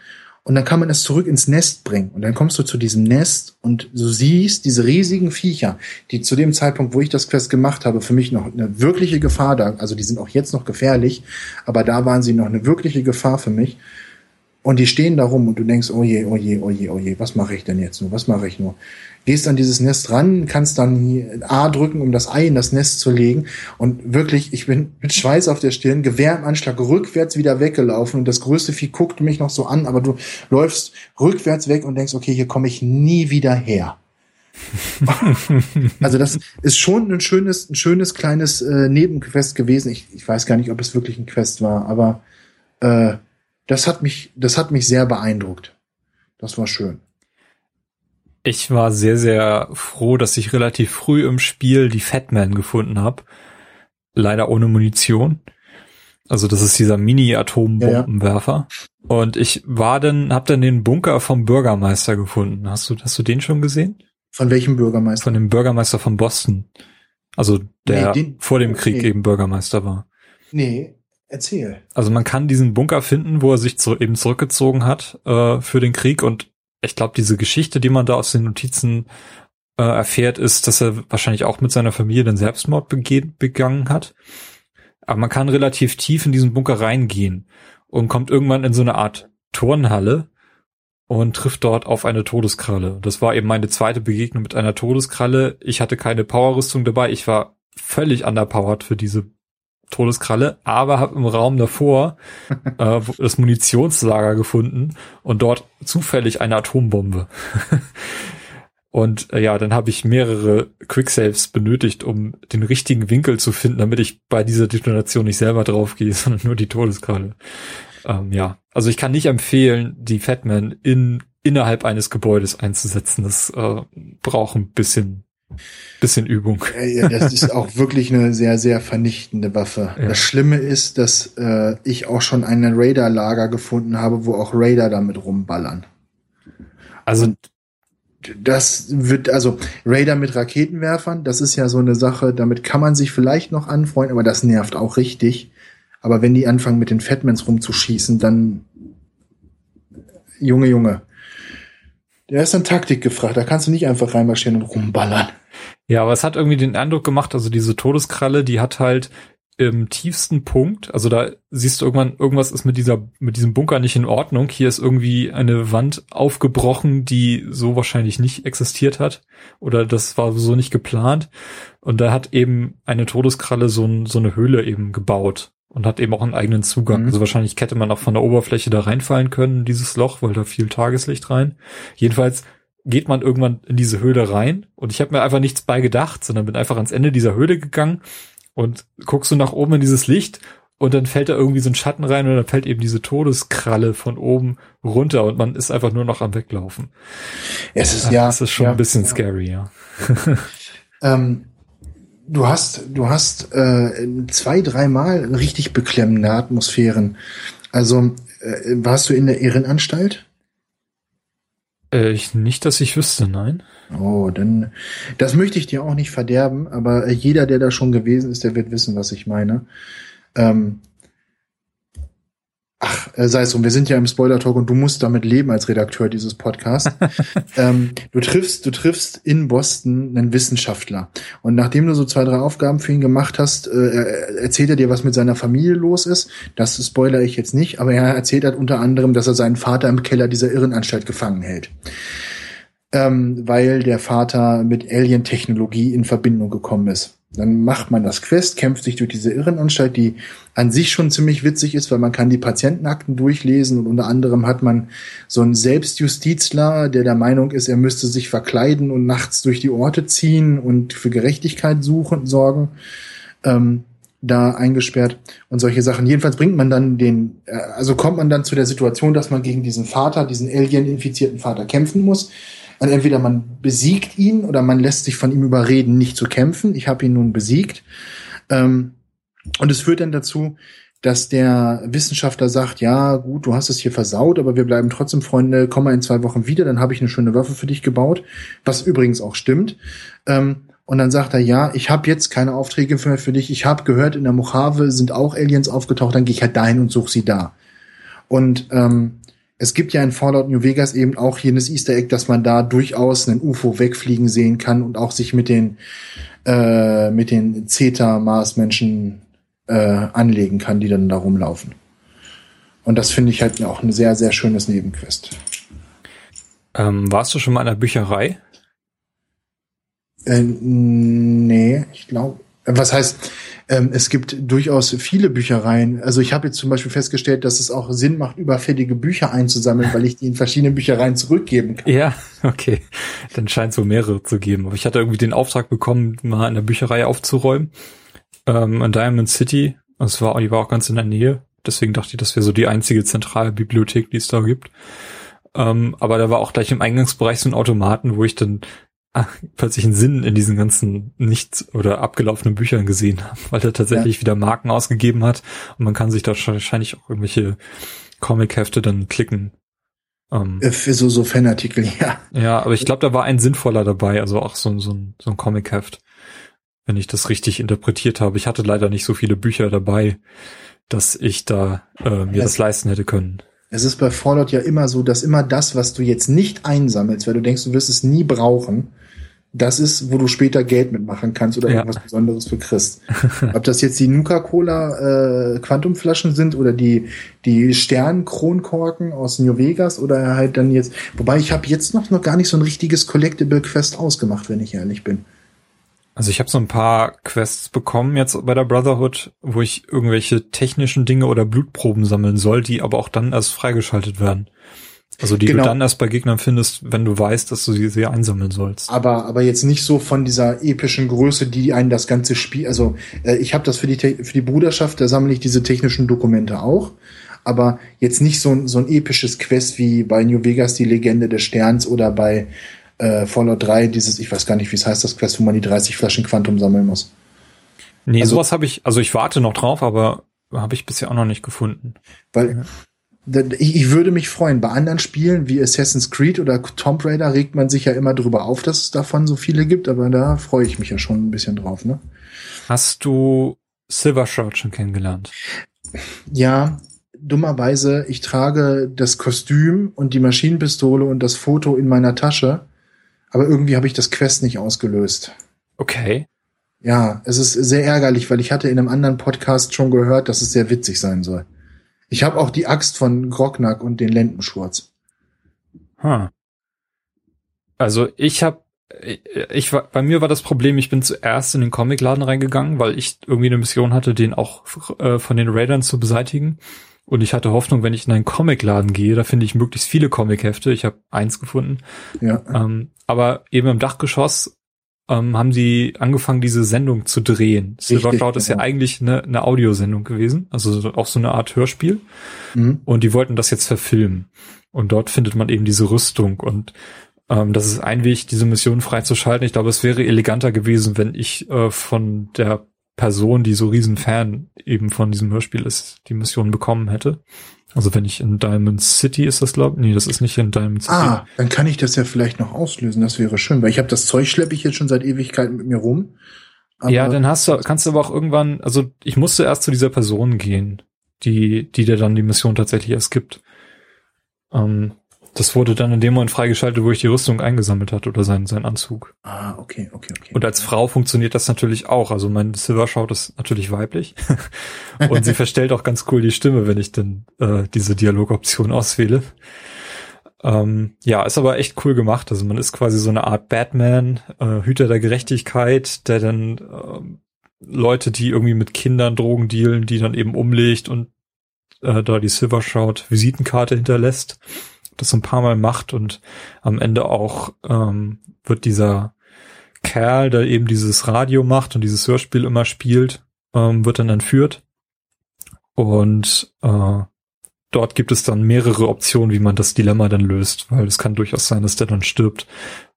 Und dann kann man es zurück ins Nest bringen. Und dann kommst du zu diesem Nest und du siehst diese riesigen Viecher, die zu dem Zeitpunkt, wo ich das Quest gemacht habe, für mich noch eine wirkliche Gefahr da. Also die sind auch jetzt noch gefährlich, aber da waren sie noch eine wirkliche Gefahr für mich. Und die stehen da rum und du denkst, oh je, oh je, oh je, oh je, was mache ich denn jetzt nur? Was mache ich nur? Gehst an dieses Nest ran, kannst dann A drücken, um das Ei in das Nest zu legen. Und wirklich, ich bin mit Schweiß auf der Stirn, Gewehr im Anschlag, rückwärts wieder weggelaufen. Und das größte Vieh guckt mich noch so an, aber du läufst rückwärts weg und denkst, okay, hier komme ich nie wieder her. also das ist schon ein schönes, ein schönes kleines äh, Nebenquest gewesen. Ich, ich weiß gar nicht, ob es wirklich ein Quest war, aber äh, das hat mich, das hat mich sehr beeindruckt. Das war schön. Ich war sehr, sehr froh, dass ich relativ früh im Spiel die Fatman gefunden habe. Leider ohne Munition. Also das ist dieser Mini-Atombombenwerfer. Ja, Und ich war dann, hab dann den Bunker vom Bürgermeister gefunden. Hast du, hast du den schon gesehen? Von welchem Bürgermeister? Von dem Bürgermeister von Boston. Also der Nee, den- vor dem Krieg okay. eben Bürgermeister war. Nee, erzähl. Also man kann diesen Bunker finden, wo er sich zu, eben zurückgezogen hat äh, für den Krieg und ich glaube, diese Geschichte, die man da aus den Notizen äh, erfährt, ist, dass er wahrscheinlich auch mit seiner Familie den Selbstmord begangen hat. Aber man kann relativ tief in diesen Bunker reingehen und kommt irgendwann in so eine Art Turnhalle und trifft dort auf eine Todeskralle. Das war eben meine zweite Begegnung mit einer Todeskralle. Ich hatte keine Powerrüstung dabei. Ich war völlig underpowered für diese Todeskralle, aber habe im Raum davor äh, das Munitionslager gefunden und dort zufällig eine Atombombe. und äh, ja, dann habe ich mehrere Quicksaves benötigt, um den richtigen Winkel zu finden, damit ich bei dieser Detonation nicht selber draufgehe, sondern nur die Todeskralle. Ähm, ja, also ich kann nicht empfehlen, die Fatman in innerhalb eines Gebäudes einzusetzen. Das äh, braucht ein bisschen bisschen Übung. Ja, das ist auch wirklich eine sehr, sehr vernichtende Waffe. Ja. Das Schlimme ist, dass äh, ich auch schon ein Raider-Lager gefunden habe, wo auch Raider damit rumballern. Also Das wird, also Raider mit Raketenwerfern, das ist ja so eine Sache, damit kann man sich vielleicht noch anfreunden, aber das nervt auch richtig. Aber wenn die anfangen mit den Fatmans rumzuschießen, dann Junge, Junge. Der ist an Taktik gefragt, da kannst du nicht einfach reinmarschieren und rumballern. Ja, aber es hat irgendwie den Eindruck gemacht, also diese Todeskralle, die hat halt im tiefsten Punkt, also da siehst du irgendwann, irgendwas ist mit dieser, mit diesem Bunker nicht in Ordnung. Hier ist irgendwie eine Wand aufgebrochen, die so wahrscheinlich nicht existiert hat. Oder das war so nicht geplant. Und da hat eben eine Todeskralle so, so eine Höhle eben gebaut und hat eben auch einen eigenen Zugang. Mhm. Also wahrscheinlich hätte man auch von der Oberfläche da reinfallen können, in dieses Loch, weil da viel Tageslicht rein. Jedenfalls geht man irgendwann in diese Höhle rein und ich habe mir einfach nichts bei gedacht, sondern bin einfach ans Ende dieser Höhle gegangen und guckst du nach oben in dieses Licht und dann fällt da irgendwie so ein Schatten rein und dann fällt eben diese Todeskralle von oben runter und man ist einfach nur noch am Weglaufen. Es ist ja. das ist schon ja, ein bisschen ja. scary, ja. Ähm, du hast, du hast äh, zwei, dreimal richtig beklemmende Atmosphären. Also äh, warst du in der Irrenanstalt? Äh, ich, nicht, dass ich wüsste, nein. Oh, dann das möchte ich dir auch nicht verderben, aber jeder, der da schon gewesen ist, der wird wissen, was ich meine. Ähm, ach, äh, sei es drum, wir sind ja im Spoiler-Talk und du musst damit leben als Redakteur dieses Podcasts. ähm, du triffst, du triffst in Boston einen Wissenschaftler. Und nachdem du so zwei, drei Aufgaben für ihn gemacht hast, äh, er- erzählt er dir, was mit seiner Familie los ist. Das spoiler ich jetzt nicht, aber er erzählt halt unter anderem, dass er seinen Vater im Keller dieser Irrenanstalt gefangen hält ähm, weil der Vater mit Alien-Technologie in Verbindung gekommen ist. Dann macht man das Quest, kämpft sich durch diese Irrenanstalt, die an sich schon ziemlich witzig ist, weil man kann die Patientenakten durchlesen und unter anderem hat man so einen Selbstjustizler, der der Meinung ist, er müsste sich verkleiden und nachts durch die Orte ziehen und für Gerechtigkeit suchen, sorgen. Ähm, da eingesperrt und solche Sachen. Jedenfalls bringt man dann den, äh, also kommt man dann zu der Situation, dass man gegen diesen Vater, diesen Alien-infizierten Vater kämpfen muss. Und entweder man besiegt ihn oder man lässt sich von ihm überreden, nicht zu kämpfen. Ich habe ihn nun besiegt. Ähm, und es führt dann dazu, dass der Wissenschaftler sagt, ja, gut, du hast es hier versaut, aber wir bleiben trotzdem Freunde, komm mal in zwei Wochen wieder, dann habe ich eine schöne Waffe für dich gebaut, was übrigens auch stimmt. Ähm, und dann sagt er, ja, ich habe jetzt keine Aufträge mehr für dich, ich habe gehört, in der Mojave sind auch Aliens aufgetaucht, dann gehe ich halt dahin und suche sie da. Und ähm, es gibt ja in Fallout New Vegas eben auch jenes Easter Egg, dass man da durchaus einen UFO wegfliegen sehen kann und auch sich mit den äh, mit den Zeta-Mars-Menschen äh, anlegen kann, die dann da rumlaufen. Und das finde ich halt auch ein sehr, sehr schönes Nebenquest. Ähm, warst du schon mal in einer Bücherei? Äh, nee, ich glaube. Was heißt, ähm, es gibt durchaus viele Büchereien. Also ich habe jetzt zum Beispiel festgestellt, dass es auch Sinn macht, überfällige Bücher einzusammeln, weil ich die in verschiedenen Büchereien zurückgeben kann. Ja, okay. Dann scheint es wohl mehrere zu geben. Aber ich hatte irgendwie den Auftrag bekommen, mal in der Bücherei aufzuräumen. Ähm, in Diamond City. Das war, die war auch ganz in der Nähe. Deswegen dachte ich, das wäre so die einzige zentrale Bibliothek, die es da gibt. Ähm, aber da war auch gleich im Eingangsbereich so ein Automaten, wo ich dann plötzlich einen Sinn in diesen ganzen nicht oder abgelaufenen Büchern gesehen habe, weil er tatsächlich wieder Marken ausgegeben hat und man kann sich da wahrscheinlich auch irgendwelche Comic-Hefte dann klicken. Ähm, Äh, Für so, so Fanartikel, ja. ja, aber ich glaube, da war ein sinnvoller dabei, also auch so, ein- so ein, so ein Comic-Heft. wenn ich das richtig interpretiert habe. Ich hatte leider nicht so viele Bücher dabei, dass ich da äh, mir es, das leisten hätte können. Es ist bei Fallout ja immer so, dass immer das, was du jetzt nicht einsammelst, weil du denkst, du wirst es nie brauchen, das ist, wo du später Geld mitmachen kannst oder ja. irgendwas Besonderes für kriegst. Ob das jetzt die Nuka-Cola äh, Quantumflaschen sind oder die die Stern-Kronkorken aus New Vegas oder halt dann jetzt. Wobei ich habe jetzt noch noch gar nicht so ein richtiges Collectible Quest ausgemacht, wenn ich ehrlich bin. Also ich habe so ein paar Quests bekommen jetzt bei der Brotherhood, wo ich irgendwelche technischen Dinge oder Blutproben sammeln soll, die aber auch dann erst freigeschaltet werden. Also die genau. du dann erst bei Gegnern findest, wenn du weißt, dass du sie, sie einsammeln sollst. Aber aber jetzt nicht so von dieser epischen Größe, die einen das ganze Spiel. Also äh, ich habe das für die für die Bruderschaft, da sammle ich diese technischen Dokumente auch. Aber jetzt nicht so ein, so ein episches Quest wie bei New Vegas die Legende des Sterns oder bei äh, Fallout 3 dieses, ich weiß gar nicht, wie es heißt, das Quest, wo man die 30 Flaschen Quantum sammeln muss. Nee, also, sowas habe ich, also ich warte noch drauf, aber habe ich bisher auch noch nicht gefunden. Weil ich, würde mich freuen. Bei anderen Spielen wie Assassin's Creed oder Tomb Raider regt man sich ja immer drüber auf, dass es davon so viele gibt, aber da freue ich mich ja schon ein bisschen drauf. Ne? Hast du Silver Shroud schon kennengelernt? Ja, dummerweise, ich trage das Kostüm und die Maschinenpistole und das Foto in meiner Tasche, aber irgendwie habe ich das Quest nicht ausgelöst. Okay. Ja, es ist sehr ärgerlich, weil ich hatte in einem anderen Podcast schon gehört, dass es sehr witzig sein soll. Ich habe auch die Axt von Grognack und den Lendenschurz. Huh. Also ich habe ich war, bei mir war das Problem, ich bin zuerst in den Comicladen reingegangen, weil ich irgendwie eine Mission hatte, den auch äh, von den Raidern zu beseitigen. Und ich hatte Hoffnung, wenn ich in einen Comicladen gehe, da finde ich möglichst viele Comichefte. Ich habe eins gefunden. Ja. Ähm, aber eben im Dachgeschoss ähm, haben sie angefangen, diese Sendung zu drehen. Silver Cloud ist genau. ja eigentlich eine, eine Audiosendung gewesen, also auch so eine Art Hörspiel. Mhm. Und die wollten das jetzt verfilmen. Und dort findet man eben diese Rüstung. Und ähm, das ist ein Weg, diese Mission freizuschalten. Ich glaube, es wäre eleganter gewesen, wenn ich äh, von der Person, die so riesen Fan eben von diesem Hörspiel ist, die Mission bekommen hätte. Also wenn ich in Diamond City ist das, glaube Nee, das ist nicht in Diamond City. Ah, dann kann ich das ja vielleicht noch auslösen. Das wäre schön, weil ich habe das Zeug schleppe ich jetzt schon seit Ewigkeiten mit mir rum. ja, dann hast du, kannst du aber auch irgendwann, also ich musste erst zu dieser Person gehen, die, die dir dann die Mission tatsächlich erst gibt. Ähm, das wurde dann in dem Moment freigeschaltet, wo ich die Rüstung eingesammelt hat oder sein, sein Anzug. Ah, okay, okay, okay. Und als Frau funktioniert das natürlich auch. Also mein Silver Shout ist natürlich weiblich. und sie verstellt auch ganz cool die Stimme, wenn ich dann äh, diese Dialogoption auswähle. Ähm, ja, ist aber echt cool gemacht. Also man ist quasi so eine Art Batman, äh, Hüter der Gerechtigkeit, der dann äh, Leute, die irgendwie mit Kindern Drogen dealen, die dann eben umlegt und äh, da die Silver Shout Visitenkarte hinterlässt das ein paar Mal macht und am Ende auch ähm, wird dieser Kerl, der eben dieses Radio macht und dieses Hörspiel immer spielt, ähm, wird dann entführt. Und äh, dort gibt es dann mehrere Optionen, wie man das Dilemma dann löst, weil es kann durchaus sein, dass der dann stirbt.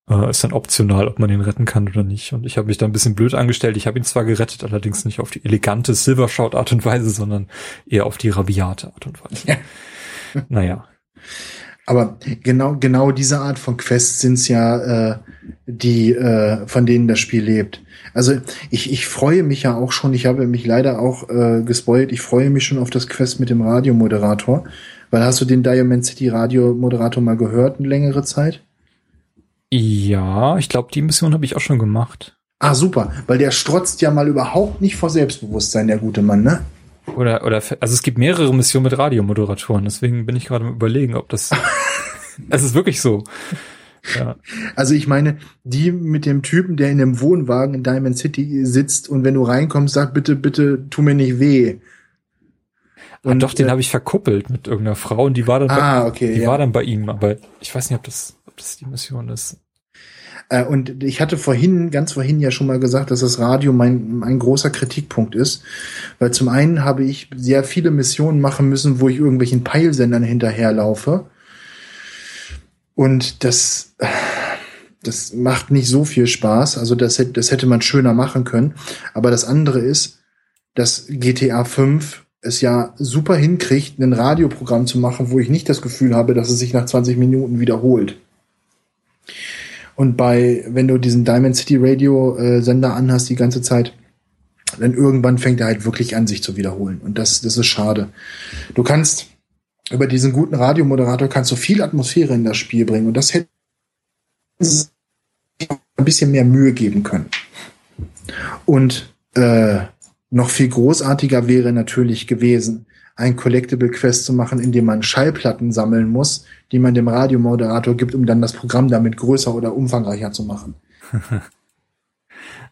Äh, ist dann optional, ob man ihn retten kann oder nicht. Und ich habe mich da ein bisschen blöd angestellt. Ich habe ihn zwar gerettet, allerdings nicht auf die elegante Silvershout-Art und Weise, sondern eher auf die rabiate Art und Weise. Ja. naja. Aber genau, genau diese Art von Quests sind's ja, äh, die, äh, von denen das Spiel lebt. Also ich, ich freue mich ja auch schon, ich habe mich leider auch äh, gespoilt, ich freue mich schon auf das Quest mit dem Radiomoderator. Weil hast du den Diamond City Radiomoderator mal gehört, eine längere Zeit? Ja, ich glaube, die Mission habe ich auch schon gemacht. Ah, super, weil der strotzt ja mal überhaupt nicht vor Selbstbewusstsein, der gute Mann, ne? Oder, oder, also es gibt mehrere Missionen mit Radiomoderatoren, deswegen bin ich gerade am überlegen, ob das, es ist wirklich so. Ja. Also ich meine, die mit dem Typen, der in dem Wohnwagen in Diamond City sitzt und wenn du reinkommst, sagt bitte, bitte, tu mir nicht weh. Ah, und ah, doch, den äh, habe ich verkuppelt mit irgendeiner Frau und die war dann, ah, bei, okay, die ja. war dann bei ihm, aber ich weiß nicht, ob das, ob das die Mission ist. Äh, und ich hatte vorhin, ganz vorhin ja schon mal gesagt, dass das Radio mein, mein großer Kritikpunkt ist. Weil zum einen habe ich sehr viele Missionen machen müssen, wo ich irgendwelchen Peilsendern hinterherlaufe. Und das, das macht nicht so viel Spaß. Also das, hätte, das hätte man schöner machen können. Aber das andere ist, dass GTA 5 es ja super hinkriegt, ein Radioprogramm zu machen, wo ich nicht das Gefühl habe, dass es sich nach 20 Minuten wiederholt. Und bei, wenn du diesen Diamond City Radio äh, Sender anhast die ganze Zeit, dann irgendwann fängt er halt wirklich an, sich zu wiederholen. Und das, das ist schade. Du kannst über diesen guten Radiomoderator kannst du viel Atmosphäre in das Spiel bringen. Und das hätte ein bisschen mehr Mühe geben können. Und äh, noch viel großartiger wäre natürlich gewesen, ein Collectible Quest zu machen, in dem man Schallplatten sammeln muss, die man dem Radiomoderator gibt, um dann das Programm damit größer oder umfangreicher zu machen.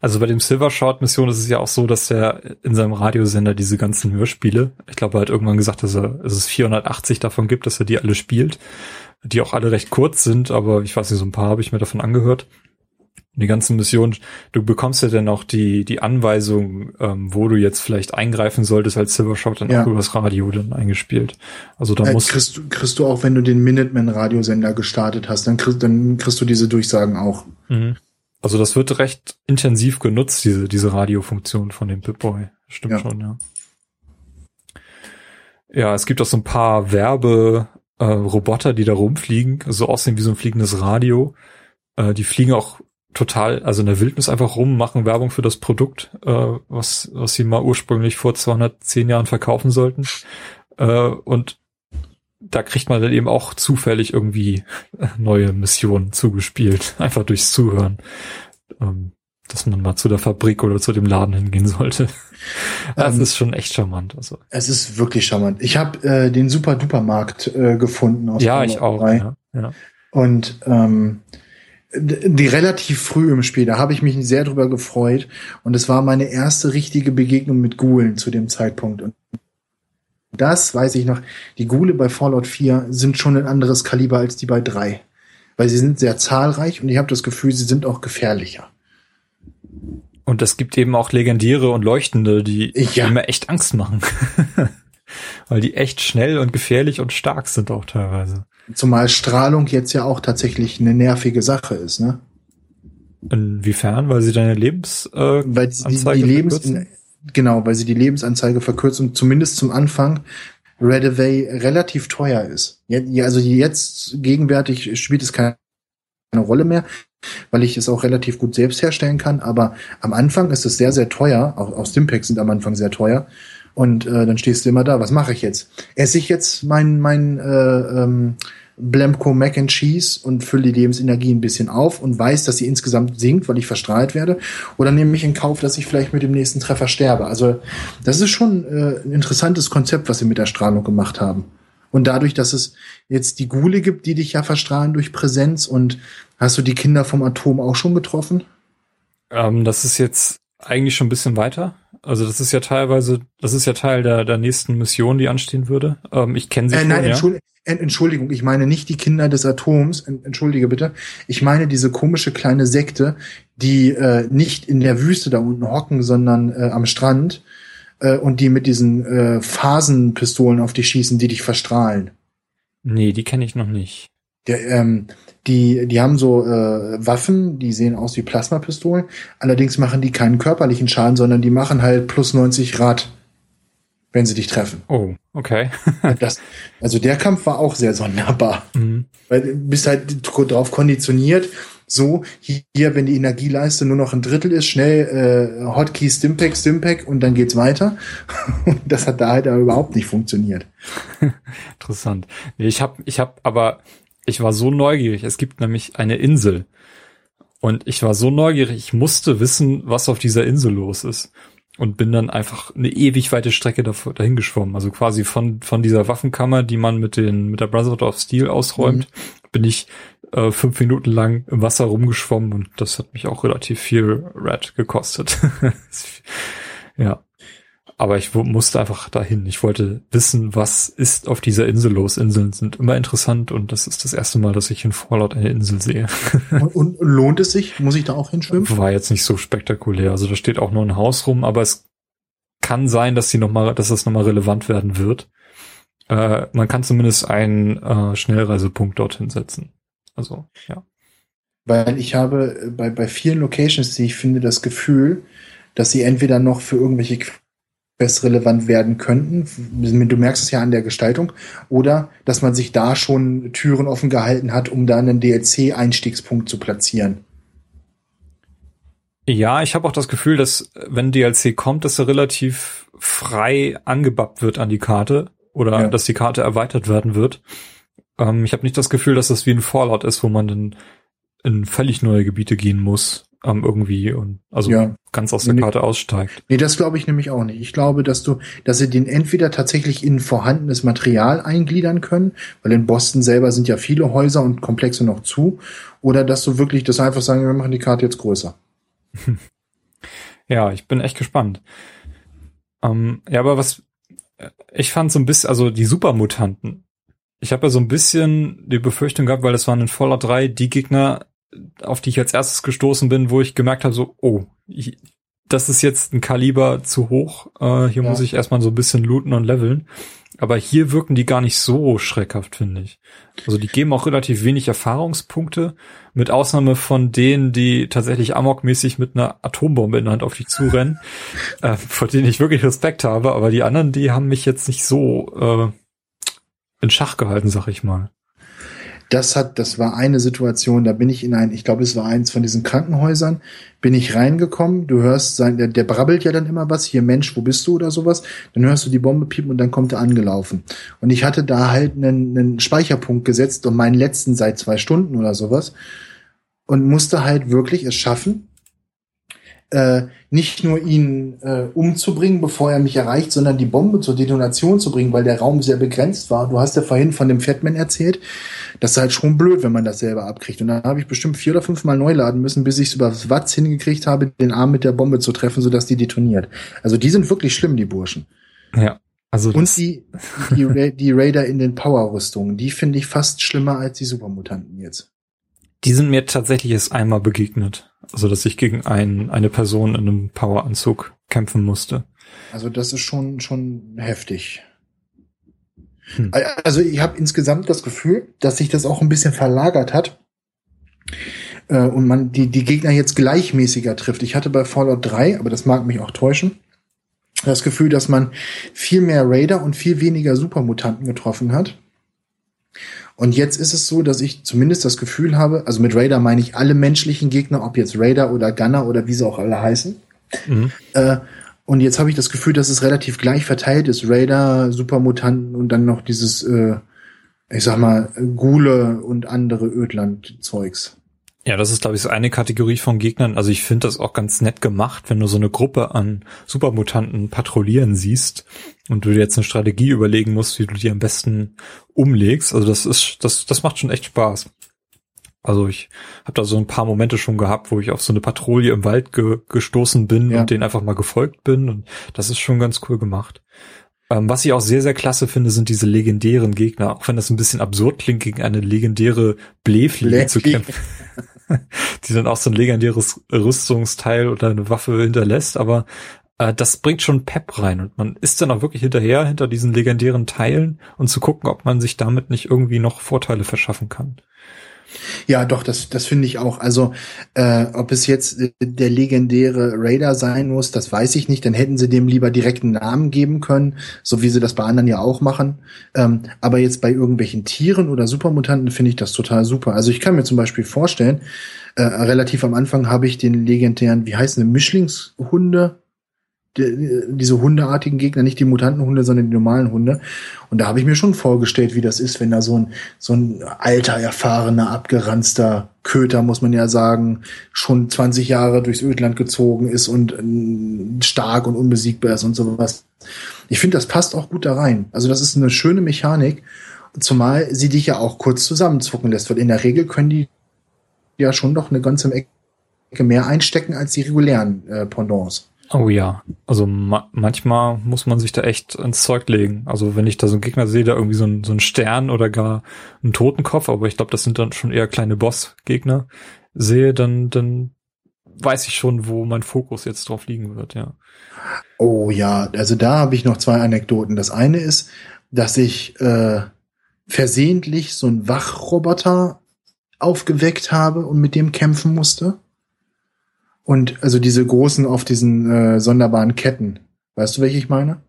Also bei dem Silvershot Mission ist es ja auch so, dass er in seinem Radiosender diese ganzen Hörspiele, ich glaube, er hat irgendwann gesagt, dass, er, dass es 480 davon gibt, dass er die alle spielt, die auch alle recht kurz sind, aber ich weiß nicht, so ein paar habe ich mir davon angehört die ganzen Missionen, du bekommst ja dann auch die, die Anweisung, ähm, wo du jetzt vielleicht eingreifen solltest als Silvershot dann ja. auch übers Radio dann eingespielt. Also da äh, musst kriegst, du kriegst du auch, wenn du den Minuteman-Radiosender gestartet hast, dann kriegst, dann kriegst du diese Durchsagen auch. Mhm. Also das wird recht intensiv genutzt, diese, diese Radiofunktion von dem Pip-Boy. Stimmt ja. schon, ja. Ja, es gibt auch so ein paar Werbe, äh, die da rumfliegen, so aussehen wie so ein fliegendes Radio. Äh, die fliegen auch total, also in der Wildnis einfach rum, machen Werbung für das Produkt, äh, was, was sie mal ursprünglich vor 210 Jahren verkaufen sollten. Äh, und da kriegt man dann eben auch zufällig irgendwie neue Missionen zugespielt, einfach durchs Zuhören. Ähm, dass man mal zu der Fabrik oder zu dem Laden hingehen sollte. Das ähm, ist schon echt charmant. Also. Es ist wirklich charmant. Ich habe äh, den Super Duper Markt äh, gefunden aus Ja, ich auch. Ja, ja. Und ähm, die relativ früh im Spiel, da habe ich mich sehr drüber gefreut und es war meine erste richtige Begegnung mit Ghoulen zu dem Zeitpunkt und das weiß ich noch, die Ghule bei Fallout 4 sind schon ein anderes Kaliber als die bei 3, weil sie sind sehr zahlreich und ich habe das Gefühl, sie sind auch gefährlicher. Und es gibt eben auch legendäre und leuchtende, die ja. immer echt Angst machen. weil die echt schnell und gefährlich und stark sind auch teilweise. Zumal Strahlung jetzt ja auch tatsächlich eine nervige Sache ist, ne? Inwiefern? Weil sie deine Lebens äh, weil sie die, die Lebens genau, weil sie die Lebensanzeige verkürzt und zumindest zum Anfang Redaway relativ teuer ist. Ja, also jetzt gegenwärtig spielt es keine Rolle mehr, weil ich es auch relativ gut selbst herstellen kann. Aber am Anfang ist es sehr, sehr teuer. Auch, auch Stimpaks sind am Anfang sehr teuer. Und äh, dann stehst du immer da. Was mache ich jetzt? Esse ich jetzt mein mein äh, ähm, Blemco Mac and Cheese und fülle die Lebensenergie ein bisschen auf und weiß, dass sie insgesamt sinkt, weil ich verstrahlt werde? Oder nehme ich in Kauf, dass ich vielleicht mit dem nächsten Treffer sterbe? Also das ist schon äh, ein interessantes Konzept, was sie mit der Strahlung gemacht haben. Und dadurch, dass es jetzt die Gule gibt, die dich ja verstrahlen durch Präsenz und hast du die Kinder vom Atom auch schon getroffen? Ähm, das ist jetzt eigentlich schon ein bisschen weiter. Also das ist ja teilweise, das ist ja Teil der, der nächsten Mission, die anstehen würde. Ähm, ich kenne sie äh, schon, nein, ja. Entschuldigung, ich meine nicht die Kinder des Atoms, entschuldige bitte. Ich meine diese komische kleine Sekte, die äh, nicht in der Wüste da unten hocken, sondern äh, am Strand äh, und die mit diesen äh, Phasenpistolen auf dich schießen, die dich verstrahlen. Nee, die kenne ich noch nicht. Der, ähm, die, die haben so äh, Waffen, die sehen aus wie Plasmapistolen. Allerdings machen die keinen körperlichen Schaden, sondern die machen halt plus 90 Grad, wenn sie dich treffen. Oh, okay. das, also der Kampf war auch sehr sonderbar. Mhm. Weil du bist halt drauf konditioniert, so, hier, wenn die Energieleiste nur noch ein Drittel ist, schnell äh, Hotkey Stimpack, Stimpack und dann geht's weiter. das hat da halt aber überhaupt nicht funktioniert. Interessant. Ich habe ich hab aber ich war so neugierig. Es gibt nämlich eine Insel. Und ich war so neugierig, ich musste wissen, was auf dieser Insel los ist. Und bin dann einfach eine ewig weite Strecke dahin geschwommen. Also quasi von, von dieser Waffenkammer, die man mit den, mit der Brotherhood of Steel ausräumt, mhm. bin ich äh, fünf Minuten lang im Wasser rumgeschwommen und das hat mich auch relativ viel Red gekostet. ja. Aber ich musste einfach dahin. Ich wollte wissen, was ist auf dieser Insel los. Inseln sind immer interessant und das ist das erste Mal, dass ich in Fallout eine Insel sehe. und, und lohnt es sich? Muss ich da auch hinschwimmen? War jetzt nicht so spektakulär. Also da steht auch nur ein Haus rum, aber es kann sein, dass sie noch mal, dass das nochmal relevant werden wird. Äh, man kann zumindest einen äh, Schnellreisepunkt dorthin setzen. Also, ja. Weil ich habe bei, bei vielen Locations, die ich finde, das Gefühl, dass sie entweder noch für irgendwelche relevant werden könnten. Du merkst es ja an der Gestaltung. Oder dass man sich da schon Türen offen gehalten hat, um da einen DLC-Einstiegspunkt zu platzieren. Ja, ich habe auch das Gefühl, dass wenn DLC kommt, dass er relativ frei angebappt wird an die Karte oder ja. dass die Karte erweitert werden wird. Ähm, ich habe nicht das Gefühl, dass das wie ein Fallout ist, wo man dann in völlig neue Gebiete gehen muss ähm, irgendwie und also ja. ganz aus der nee, Karte aussteigt. Nee, das glaube ich nämlich auch nicht. Ich glaube, dass du, dass sie den entweder tatsächlich in vorhandenes Material eingliedern können, weil in Boston selber sind ja viele Häuser und Komplexe noch zu, oder dass du wirklich das einfach sagen, wir machen die Karte jetzt größer. ja, ich bin echt gespannt. Ähm, ja, aber was ich fand so ein bisschen, also die Supermutanten. Ich habe ja so ein bisschen die Befürchtung gehabt, weil das waren in Fallout 3 die Gegner, auf die ich als erstes gestoßen bin, wo ich gemerkt habe, so, oh, ich, das ist jetzt ein Kaliber zu hoch. Äh, hier ja. muss ich erstmal so ein bisschen looten und leveln. Aber hier wirken die gar nicht so schreckhaft, finde ich. Also die geben auch relativ wenig Erfahrungspunkte, mit Ausnahme von denen, die tatsächlich amokmäßig mit einer Atombombe in der Hand auf dich zurennen, äh, vor denen ich wirklich Respekt habe. Aber die anderen, die haben mich jetzt nicht so äh, in Schach gehalten, sag ich mal das hat, das war eine Situation, da bin ich in ein, ich glaube, es war eins von diesen Krankenhäusern, bin ich reingekommen, du hörst sein, der, der brabbelt ja dann immer was, hier Mensch, wo bist du oder sowas, dann hörst du die Bombe piepen und dann kommt er angelaufen. Und ich hatte da halt einen, einen Speicherpunkt gesetzt und meinen letzten seit zwei Stunden oder sowas und musste halt wirklich es schaffen, äh, nicht nur ihn äh, umzubringen, bevor er mich erreicht, sondern die Bombe zur Detonation zu bringen, weil der Raum sehr begrenzt war. Du hast ja vorhin von dem Fatman erzählt. Das ist halt schon blöd, wenn man das selber abkriegt. Und dann habe ich bestimmt vier oder fünf Mal neu laden müssen, bis ich es über das Watts hingekriegt habe, den Arm mit der Bombe zu treffen, sodass die detoniert. Also die sind wirklich schlimm, die Burschen. Ja. Also und die, die, Ra die Raider in den Power-Rüstungen, die finde ich fast schlimmer als die Supermutanten jetzt. Die sind mir tatsächlich erst einmal begegnet. Also, dass ich gegen ein, eine Person in einem Poweranzug kämpfen musste. Also, das ist schon, schon heftig. Hm. Also, ich habe insgesamt das Gefühl, dass sich das auch ein bisschen verlagert hat äh, und man die, die Gegner jetzt gleichmäßiger trifft. Ich hatte bei Fallout 3, aber das mag mich auch täuschen, das Gefühl, dass man viel mehr Raider und viel weniger Supermutanten getroffen hat. Und jetzt ist es so, dass ich zumindest das Gefühl habe, also mit Raider meine ich alle menschlichen Gegner, ob jetzt Raider oder Gunner oder wie sie auch alle heißen. Mhm. Äh, und jetzt habe ich das Gefühl, dass es relativ gleich verteilt ist. Raider, Supermutanten und dann noch dieses, äh, ich sag mal, Gule und andere Ödland-Zeugs. Ja, das ist, glaube ich, so eine Kategorie von Gegnern. Also ich finde das auch ganz nett gemacht, wenn du so eine Gruppe an Supermutanten patrouillieren siehst und du dir jetzt eine Strategie überlegen musst, wie du die am besten umlegst. Also das ist, das, das macht schon echt Spaß. Also ich habe da so ein paar Momente schon gehabt, wo ich auf so eine Patrouille im Wald ge gestoßen bin ja. und denen einfach mal gefolgt bin. Und das ist schon ganz cool gemacht. Ähm, was ich auch sehr, sehr klasse finde, sind diese legendären Gegner. Auch wenn das ein bisschen absurd klingt, gegen eine legendäre Blähfliege zu kämpfen. die dann auch so ein legendäres Rüstungsteil oder eine Waffe hinterlässt. Aber äh, das bringt schon Pep rein und man ist dann auch wirklich hinterher hinter diesen legendären Teilen und zu gucken, ob man sich damit nicht irgendwie noch Vorteile verschaffen kann. Ja, doch, das, das finde ich auch. Also, äh, ob es jetzt äh, der legendäre Raider sein muss, das weiß ich nicht. Dann hätten sie dem lieber direkten Namen geben können, so wie sie das bei anderen ja auch machen. Ähm, aber jetzt bei irgendwelchen Tieren oder Supermutanten finde ich das total super. Also ich kann mir zum Beispiel vorstellen, äh, relativ am Anfang habe ich den legendären, wie heißen die, Mischlingshunde diese hundeartigen Gegner, nicht die Mutantenhunde, sondern die normalen Hunde. Und da habe ich mir schon vorgestellt, wie das ist, wenn da so ein, so ein alter, erfahrener, abgeranzter Köter, muss man ja sagen, schon 20 Jahre durchs Ödland gezogen ist und äh, stark und unbesiegbar ist und sowas. Ich finde, das passt auch gut da rein. Also das ist eine schöne Mechanik, zumal sie dich ja auch kurz zusammenzucken lässt, weil in der Regel können die ja schon doch eine ganze Ecke mehr einstecken als die regulären äh, Pendants. Oh ja, also ma manchmal muss man sich da echt ins Zeug legen. Also wenn ich da so einen Gegner sehe, da irgendwie so ein, so Stern oder gar einen Totenkopf, aber ich glaube, das sind dann schon eher kleine Boss-Gegner, sehe, dann, dann weiß ich schon, wo mein Fokus jetzt drauf liegen wird, ja. Oh ja, also da habe ich noch zwei Anekdoten. Das eine ist, dass ich äh, versehentlich so einen Wachroboter aufgeweckt habe und mit dem kämpfen musste. Und also diese großen auf diesen äh, sonderbaren Ketten. Weißt du, welche ich meine?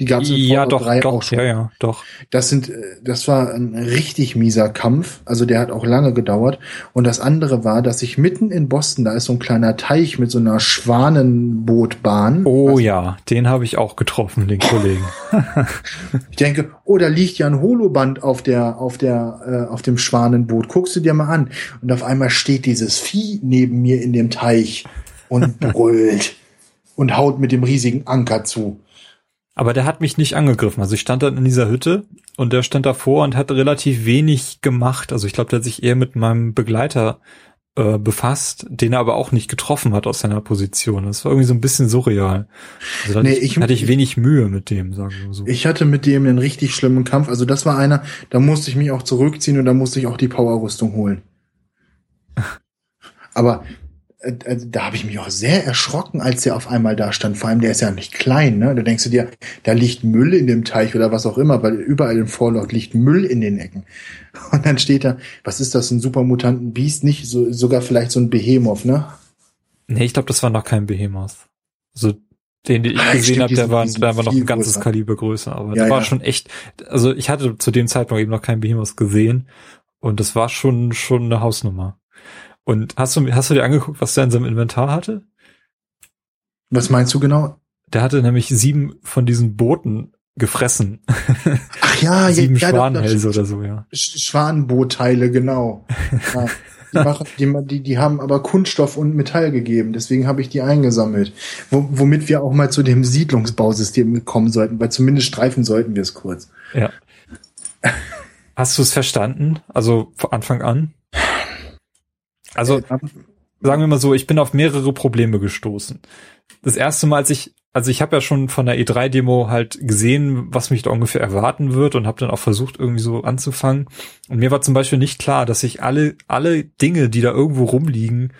Die gab es in ja, doch, 3 doch, auch schon. Ja, ja, doch. Das sind, äh, das war ein richtig mieser Kampf. Also der hat auch lange gedauert. Und das andere war, dass ich mitten in Boston, da ist so ein kleiner Teich mit so einer Schwanenbootbahn. Oh ja, den habe ich auch getroffen, den Kollegen. ich denke, oh, da liegt ja ein Holoband auf der, auf der, äh, auf dem Schwanenboot. Guckst du dir mal an. Und auf einmal steht dieses Vieh neben mir in dem Teich und brüllt und haut mit dem riesigen Anker zu. Aber der hat mich nicht angegriffen. Also ich stand dann in dieser Hütte und der stand davor und hat relativ wenig gemacht. Also ich glaube, der hat sich eher mit meinem Begleiter äh, befasst, den er aber auch nicht getroffen hat aus seiner Position. Das war irgendwie so ein bisschen surreal. Also da nee, ich, hatte ich wenig Mühe mit dem, sagen wir so. Ich hatte mit dem einen richtig schlimmen Kampf. Also das war einer, da musste ich mich auch zurückziehen und da musste ich auch die Powerrüstung holen. aber da habe ich mich auch sehr erschrocken, als der auf einmal da stand. Vor allem, der ist ja nicht klein, ne? Da denkst du dir, da liegt Müll in dem Teich oder was auch immer, weil überall im Vorlauf liegt Müll in den Ecken. Und dann steht da, was ist das, ein supermutanten Biest? Nicht so, sogar vielleicht so ein Behemoth, ne? Nee, ich glaube, das war noch kein Behemoth. Also den, den ich ah, gesehen habe, der war, der war noch ein ganzes größer. Kaliber größer. Aber ja, der war ja. schon echt, also ich hatte zu dem Zeitpunkt eben noch kein Behemoth gesehen. Und das war schon, schon eine Hausnummer. Und hast du, hast du dir angeguckt, was der in seinem Inventar hatte? Was meinst du genau? Der hatte nämlich sieben von diesen Booten gefressen. Ach ja, sieben ja, Schwanenhälse oder so, ja. Schwanenbootteile, genau. ja, die, machen, die, die, die haben aber Kunststoff und Metall gegeben, deswegen habe ich die eingesammelt. Wo, womit wir auch mal zu dem Siedlungsbausystem kommen sollten, weil zumindest streifen sollten wir es kurz. Ja. Hast du es verstanden? Also von Anfang an? Also, sagen wir mal so, ich bin auf mehrere Probleme gestoßen. Das erste Mal, als ich, also ich habe ja schon von der E3-Demo halt gesehen, was mich da ungefähr erwarten wird und habe dann auch versucht, irgendwie so anzufangen. Und mir war zum Beispiel nicht klar, dass ich alle, alle Dinge, die da irgendwo rumliegen,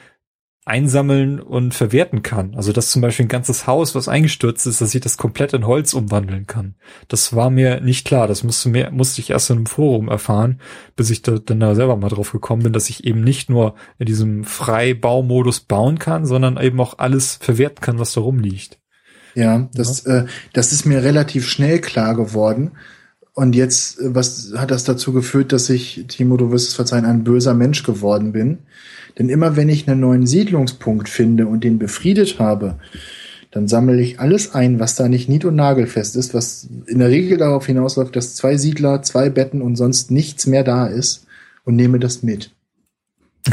einsammeln und verwerten kann. Also dass zum Beispiel ein ganzes Haus, was eingestürzt ist, dass ich das komplett in Holz umwandeln kann. Das war mir nicht klar. Das musste mir, musste ich erst in einem Forum erfahren, bis ich da, dann da selber mal drauf gekommen bin, dass ich eben nicht nur in diesem Freibaumodus bauen kann, sondern eben auch alles verwerten kann, was da rumliegt. Ja, das, ja. Äh, das ist mir relativ schnell klar geworden. Und jetzt, äh, was hat das dazu geführt, dass ich, Timo, du wirst es verzeihen, ein böser Mensch geworden bin? Denn immer wenn ich einen neuen Siedlungspunkt finde und den befriedet habe, dann sammle ich alles ein, was da nicht nied- und nagelfest ist, was in der Regel darauf hinausläuft, dass zwei Siedler, zwei Betten und sonst nichts mehr da ist und nehme das mit.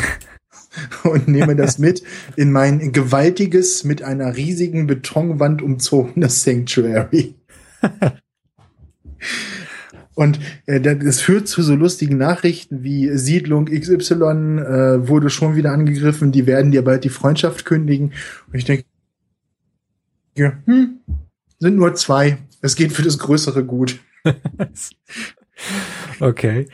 und nehme das mit in mein gewaltiges, mit einer riesigen Betonwand umzogenes Sanctuary. Und äh, das führt zu so lustigen Nachrichten wie Siedlung XY äh, wurde schon wieder angegriffen, die werden dir bald die Freundschaft kündigen. Und ich denke, ja, hm, sind nur zwei. Es geht für das größere Gut. okay.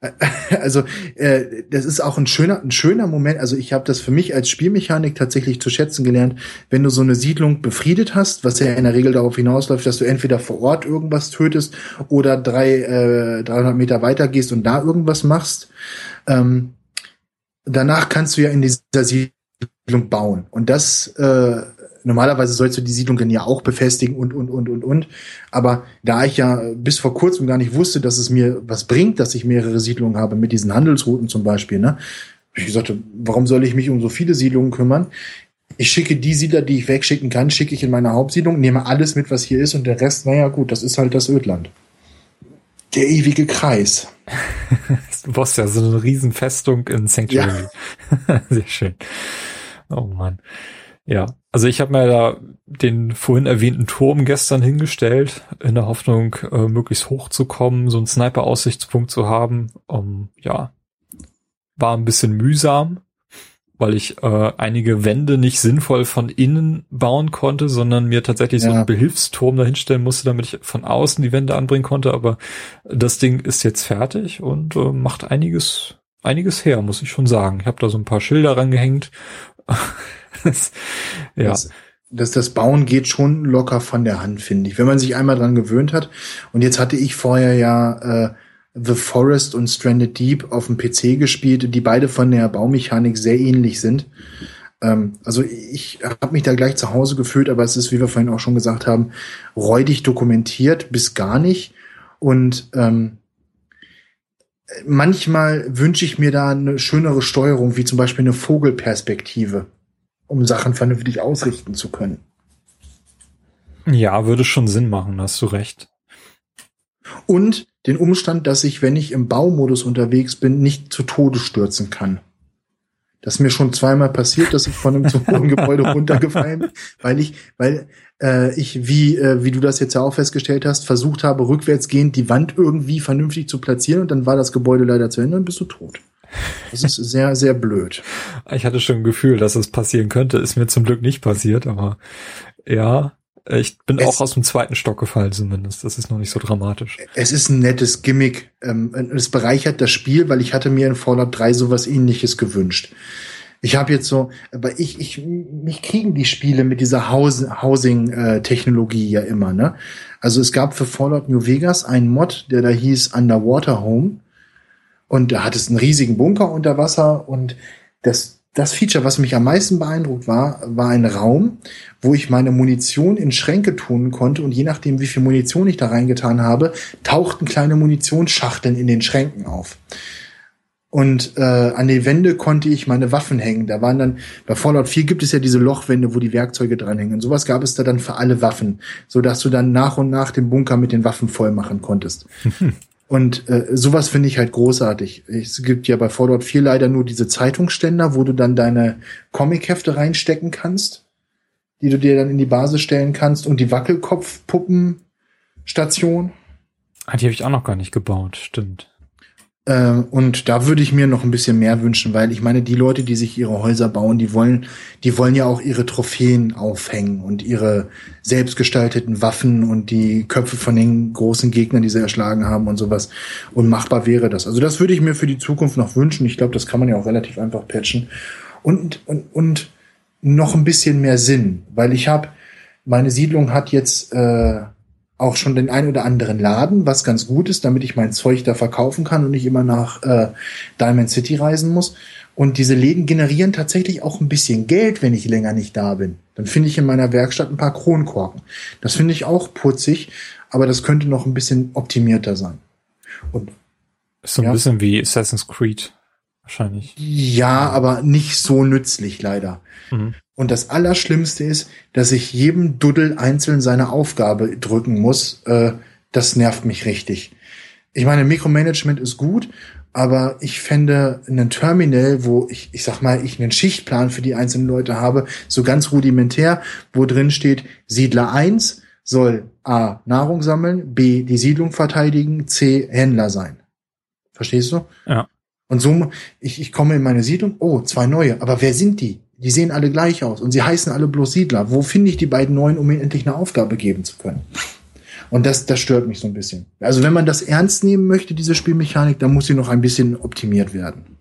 Also äh, das ist auch ein schöner, ein schöner Moment. Also ich habe das für mich als Spielmechanik tatsächlich zu schätzen gelernt, wenn du so eine Siedlung befriedet hast, was ja in der Regel darauf hinausläuft, dass du entweder vor Ort irgendwas tötest oder drei, äh, 300 Meter weiter gehst und da irgendwas machst. Ähm, danach kannst du ja in dieser Siedlung bauen. Und das äh, normalerweise sollst du die Siedlung dann ja auch befestigen und, und, und, und, und. Aber da ich ja bis vor kurzem gar nicht wusste, dass es mir was bringt, dass ich mehrere Siedlungen habe, mit diesen Handelsrouten zum Beispiel, ne? Ich gesagt, warum soll ich mich um so viele Siedlungen kümmern? Ich schicke die Siedler, die ich wegschicken kann, schicke ich in meine Hauptsiedlung, nehme alles mit, was hier ist und der Rest, naja gut, das ist halt das Ödland. Der ewige Kreis. du brauchst ja so eine Riesenfestung in Sanctuary. Ja. Sehr schön. Oh Mann. Ja, also ich habe mir da den vorhin erwähnten Turm gestern hingestellt, in der Hoffnung, äh, möglichst hoch zu kommen, so einen Sniper-Aussichtspunkt zu haben. Um, ja, war ein bisschen mühsam, weil ich äh, einige Wände nicht sinnvoll von innen bauen konnte, sondern mir tatsächlich ja. so einen Behilfsturm dahinstellen musste, damit ich von außen die Wände anbringen konnte. Aber das Ding ist jetzt fertig und äh, macht einiges, einiges her, muss ich schon sagen. Ich habe da so ein paar Schilder rangehängt das, ja. Das, das, das Bauen geht schon locker von der Hand, finde ich. Wenn man sich einmal dran gewöhnt hat. Und jetzt hatte ich vorher ja äh, The Forest und Stranded Deep auf dem PC gespielt, die beide von der Baumechanik sehr ähnlich sind. Ähm, also ich habe mich da gleich zu Hause gefühlt, aber es ist, wie wir vorhin auch schon gesagt haben, räudig dokumentiert bis gar nicht. Und ähm, manchmal wünsche ich mir da eine schönere Steuerung, wie zum Beispiel eine Vogelperspektive, um Sachen vernünftig ausrichten zu können. Ja, würde schon Sinn machen, hast du recht. Und den Umstand, dass ich, wenn ich im Baumodus unterwegs bin, nicht zu Tode stürzen kann. Das ist mir schon zweimal passiert, dass ich von einem zu hohen Gebäude runtergefallen bin, weil ich, weil äh, ich, wie, äh, wie du das jetzt ja auch festgestellt hast, versucht habe, rückwärtsgehend die Wand irgendwie vernünftig zu platzieren und dann war das Gebäude leider zu Ende und bist du tot. Das ist sehr, sehr blöd. Ich hatte schon ein Gefühl, dass es passieren könnte. Ist mir zum Glück nicht passiert, aber ja, ich bin es, auch aus dem zweiten Stock gefallen zumindest. Das ist noch nicht so dramatisch. Es ist ein nettes Gimmick. Ähm, es bereichert das Spiel, weil ich hatte mir in Fallout 3 sowas ähnliches gewünscht. Ich habe jetzt so, aber ich, ich, mich kriegen die Spiele mit dieser Housing-Technologie ja immer, ne? Also es gab für Fallout New Vegas einen Mod, der da hieß Underwater Home. Und da hat es einen riesigen Bunker unter Wasser und das, das Feature, was mich am meisten beeindruckt war, war ein Raum, wo ich meine Munition in Schränke tun konnte und je nachdem, wie viel Munition ich da reingetan habe, tauchten kleine Munitionsschachteln in den Schränken auf. Und äh, an die Wände konnte ich meine Waffen hängen. Da waren dann, bei Fallout 4 gibt es ja diese Lochwände, wo die Werkzeuge dranhängen. Und sowas gab es da dann für alle Waffen, so dass du dann nach und nach den Bunker mit den Waffen voll machen konntest. Und äh, sowas finde ich halt großartig. Es gibt ja bei Fallout 4 leider nur diese Zeitungsständer, wo du dann deine Comichefte reinstecken kannst, die du dir dann in die Basis stellen kannst und die Wackelkopfpuppenstation. Ah, die habe ich auch noch gar nicht gebaut, stimmt. Äh, und da würde ich mir noch ein bisschen mehr wünschen, weil ich meine, die Leute, die sich ihre Häuser bauen, die wollen, die wollen ja auch ihre Trophäen aufhängen und ihre selbstgestalteten Waffen und die Köpfe von den großen Gegnern, die sie erschlagen haben und sowas. Und machbar wäre das. Also das würde ich mir für die Zukunft noch wünschen. Ich glaube, das kann man ja auch relativ einfach patchen. Und, und, und noch ein bisschen mehr Sinn, weil ich habe, meine Siedlung hat jetzt äh, auch schon den ein oder anderen Laden, was ganz gut ist, damit ich mein Zeug da verkaufen kann und nicht immer nach äh, Diamond City reisen muss. Und diese Läden generieren tatsächlich auch ein bisschen Geld, wenn ich länger nicht da bin. Dann finde ich in meiner Werkstatt ein paar Kronkorken. Das finde ich auch putzig, aber das könnte noch ein bisschen optimierter sein. Und ist so ein ja. bisschen wie Assassin's Creed wahrscheinlich. Ja, aber nicht so nützlich leider. Mhm. Und das Allerschlimmste ist, dass ich jedem Duddel einzeln seine Aufgabe drücken muss. Äh, das nervt mich richtig. Ich meine, Mikromanagement ist gut, aber ich fände einen Terminal, wo ich, ich sag mal, ich einen Schichtplan für die einzelnen Leute habe, so ganz rudimentär, wo drin steht, Siedler 1 soll A. Nahrung sammeln, B. die Siedlung verteidigen, C. Händler sein. Verstehst du? Ja. Und so, ich, ich komme in meine Siedlung, oh, zwei neue, aber wer sind die? Die sehen alle gleich aus und sie heißen alle bloß Siedler. Wo finde ich die beiden neuen, um ihnen endlich eine Aufgabe geben zu können? Und das, das stört mich so ein bisschen. Also wenn man das ernst nehmen möchte, diese Spielmechanik, dann muss sie noch ein bisschen optimiert werden.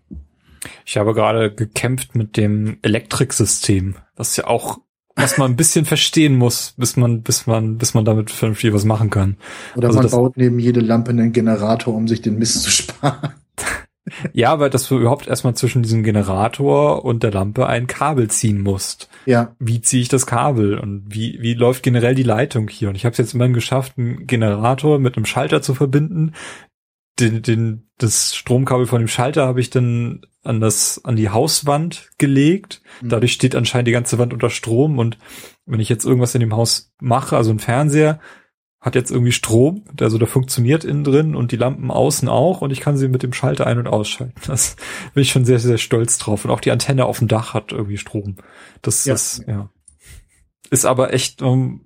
Ich habe gerade gekämpft mit dem Elektriksystem, was ja auch, was man ein bisschen verstehen muss, bis man, bis man, bis man damit vernünftig was machen kann. Oder also man baut neben jede Lampe einen Generator, um sich den Mist zu sparen. Ja, weil dass du überhaupt erstmal zwischen diesem Generator und der Lampe ein Kabel ziehen musst. Ja. Wie ziehe ich das Kabel und wie, wie läuft generell die Leitung hier? Und ich habe es jetzt immerhin geschafft, einen Generator mit einem Schalter zu verbinden. Den, den, das Stromkabel von dem Schalter habe ich dann an das, an die Hauswand gelegt. Mhm. Dadurch steht anscheinend die ganze Wand unter Strom und wenn ich jetzt irgendwas in dem Haus mache, also ein Fernseher, hat jetzt irgendwie Strom, also der funktioniert innen drin und die Lampen außen auch und ich kann sie mit dem Schalter ein- und ausschalten. Das bin ich schon sehr, sehr stolz drauf. Und auch die Antenne auf dem Dach hat irgendwie Strom. Das ja. ist, ja. Ist aber echt, um,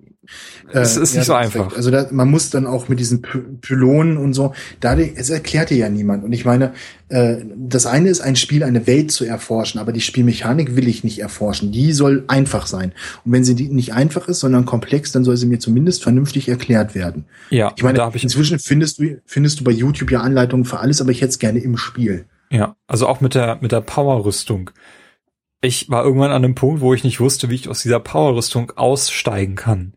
es ist äh, nicht so einfach. Also da, man muss dann auch mit diesen Pylonen und so, da es erklärte ja niemand. Und ich meine, äh, das eine ist ein Spiel, eine Welt zu erforschen, aber die Spielmechanik will ich nicht erforschen. Die soll einfach sein. Und wenn sie nicht einfach ist, sondern komplex, dann soll sie mir zumindest vernünftig erklärt werden. Ja, ich meine, ich inzwischen findest du findest du bei YouTube ja Anleitungen für alles, aber ich hätte es gerne im Spiel. Ja, also auch mit der mit der Powerrüstung. Ich war irgendwann an einem Punkt, wo ich nicht wusste, wie ich aus dieser Powerrüstung aussteigen kann.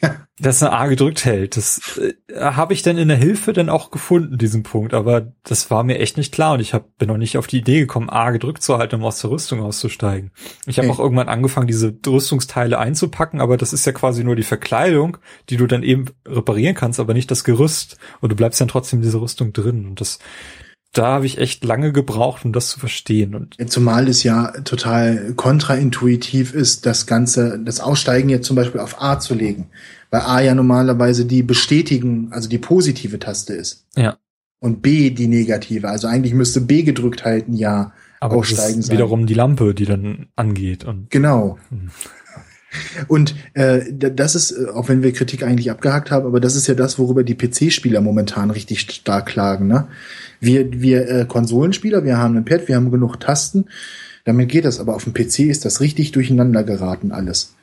dass er A gedrückt hält. Das äh, habe ich dann in der Hilfe dann auch gefunden, diesen Punkt. Aber das war mir echt nicht klar und ich hab, bin noch nicht auf die Idee gekommen, A gedrückt zu halten, um aus der Rüstung auszusteigen. Ich habe Ey. auch irgendwann angefangen, diese Rüstungsteile einzupacken, aber das ist ja quasi nur die Verkleidung, die du dann eben reparieren kannst, aber nicht das Gerüst. Und du bleibst dann trotzdem in dieser Rüstung drin. Und das, da habe ich echt lange gebraucht, um das zu verstehen. Und Zumal es ja total kontraintuitiv ist, das Ganze, das Aussteigen jetzt zum Beispiel auf A zu legen. Weil A ja normalerweise die bestätigen, also die positive Taste ist. ja, Und B die negative. Also eigentlich müsste B gedrückt halten, ja. aber das Aussteigen ist sein. wiederum die Lampe, die dann angeht. Und Genau. Hm. Und äh, das ist, äh, auch wenn wir Kritik eigentlich abgehakt haben, aber das ist ja das, worüber die PC-Spieler momentan richtig stark klagen. Ne? Wir, wir äh, Konsolenspieler, wir haben ein Pad, wir haben genug Tasten, damit geht das, aber auf dem PC ist das richtig durcheinander geraten alles.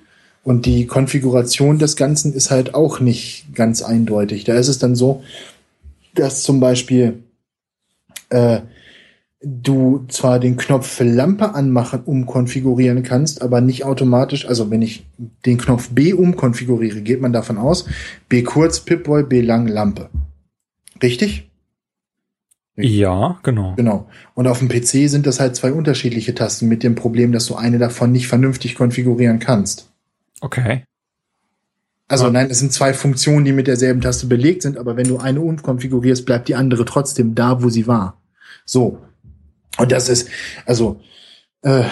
Und die Konfiguration des Ganzen ist halt auch nicht ganz eindeutig. Da ist es dann so, dass zum Beispiel äh, du zwar den Knopf für Lampe anmachen umkonfigurieren kannst, aber nicht automatisch, also wenn ich den Knopf B umkonfiguriere, geht man davon aus, B kurz Pip-Boy, B lang Lampe. Richtig? ja, genau. Genau. Und auf dem PC sind das halt zwei unterschiedliche Tasten mit dem Problem, dass du eine davon nicht vernünftig konfigurieren kannst. Okay. Also Ja. nein, es sind zwei Funktionen, die mit derselben Taste belegt sind, aber wenn du eine umkonfigurierst, bleibt die andere trotzdem da, wo sie war. So. Und das ist, also, äh,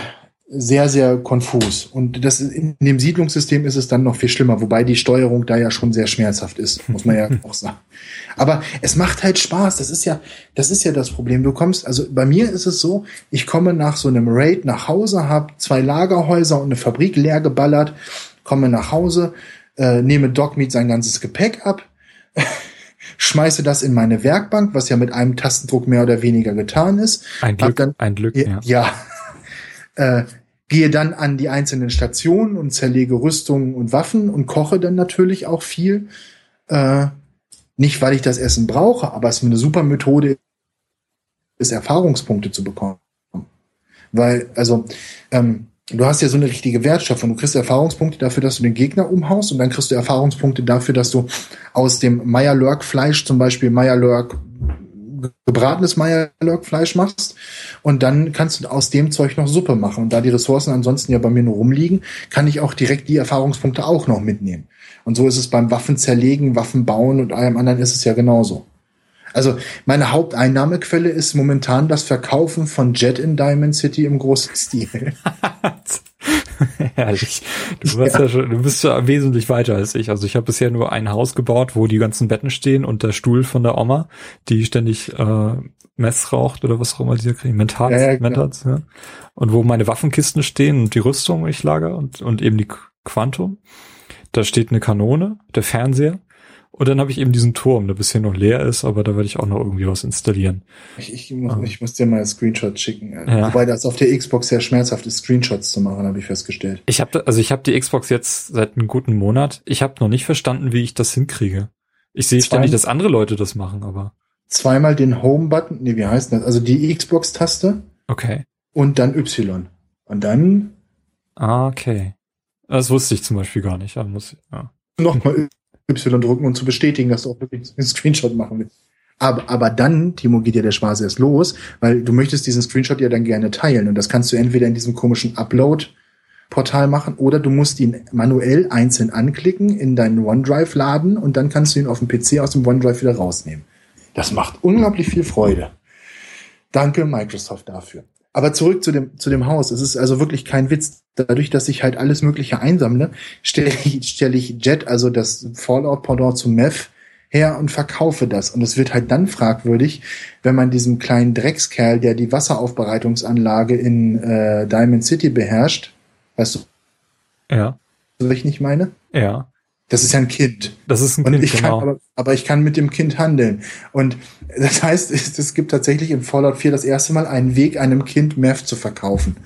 sehr, sehr konfus. Und das in dem Siedlungssystem ist es dann noch viel schlimmer, wobei die Steuerung da ja schon sehr schmerzhaft ist, muss man ja auch sagen. Aber es macht halt Spaß. Das ist ja, das ist ja das Problem. Du kommst, also bei mir ist es so, ich komme nach so einem Raid nach Hause, habe zwei Lagerhäuser und eine Fabrik leer geballert, komme nach Hause, äh, nehme Dogmeat sein ganzes Gepäck ab, schmeiße das in meine Werkbank, was ja mit einem Tastendruck mehr oder weniger getan ist. Ein Glück, dann- ein Glück, ja. Ja. Äh, gehe dann an die einzelnen Stationen und zerlege Rüstungen und Waffen und koche dann natürlich auch viel. Äh, nicht, weil ich das Essen brauche, aber es ist eine super Methode ist, Erfahrungspunkte zu bekommen. Weil, also, ähm, du hast ja so eine richtige Wertschöpfung. Du kriegst Erfahrungspunkte dafür, dass du den Gegner umhaust und dann kriegst du Erfahrungspunkte dafür, dass du aus dem Meyerlurk-Fleisch zum Beispiel Meyerlurk gebratenes Meyerlurk-Fleisch machst und dann kannst du aus dem Zeug noch Suppe machen. Und da die Ressourcen ansonsten ja bei mir nur rumliegen, kann ich auch direkt die Erfahrungspunkte auch noch mitnehmen. Und so ist es beim Waffen zerlegen, Waffen bauen und allem anderen ist es ja genauso. Also meine Haupteinnahmequelle ist momentan das Verkaufen von Jet in Diamond City im großen Stil. Herrlich. Du, warst ja. schon, du bist ja wesentlich weiter als ich. Also ich habe bisher nur ein Haus gebaut, wo die ganzen Betten stehen und der Stuhl von der Oma, die ständig äh, Mess raucht oder was auch immer sie kriegen, Mentats, Ja, ja, genau. Mentats, ja. Und wo meine Waffenkisten stehen und die Rüstung ich lager und, und eben die Quantum. Da steht eine Kanone, der Fernseher. Und dann habe ich eben diesen Turm, der bisher noch leer ist, aber da werde ich auch noch irgendwie was installieren. Ich, ich, muss, Ah. ich muss dir mal Screenshots schicken. Ja. Wobei das auf der Xbox sehr schmerzhaft ist, Screenshots zu machen, habe ich festgestellt. Ich habe also ich habe die Xbox jetzt seit einem guten Monat. Ich habe noch nicht verstanden, wie ich das hinkriege. Ich sehe ständig, dass andere Leute das machen, aber Zweimal den Home-Button, nee, wie heißt das? Also die Xbox-Taste okay. und dann Y. Und dann Ah, okay. Das wusste ich zum Beispiel gar nicht. Aber muss, ja. nochmal Y drücken und zu bestätigen, dass du auch wirklich einen Screenshot machen willst. Aber, aber dann, Timo, geht ja der Spaß erst los, weil du möchtest diesen Screenshot ja dann gerne teilen. Und das kannst du entweder in diesem komischen Upload-Portal machen oder du musst ihn manuell einzeln anklicken, in deinen OneDrive laden und dann kannst du ihn auf dem PC aus dem OneDrive wieder rausnehmen. Das macht unglaublich viel Freude. Danke Microsoft dafür. Aber zurück zu dem, zu dem Haus. Es ist also wirklich kein Witz. Dadurch, dass ich halt alles Mögliche einsammle, stelle ich, stelle ich Jet, also das Fallout-Pendant zu Meth, her und verkaufe das. Und es wird halt dann fragwürdig, wenn man diesem kleinen Dreckskerl, der die Wasseraufbereitungsanlage in äh, Diamond City beherrscht, weißt du, Ja. was ich nicht meine? Ja. Das ist ja ein Kind. Das ist ein Und Kind, ich kann, genau. aber, aber ich kann mit dem Kind handeln. Und das heißt, es, es gibt tatsächlich in Fallout 4 das erste Mal einen Weg, einem Kind Meth zu verkaufen.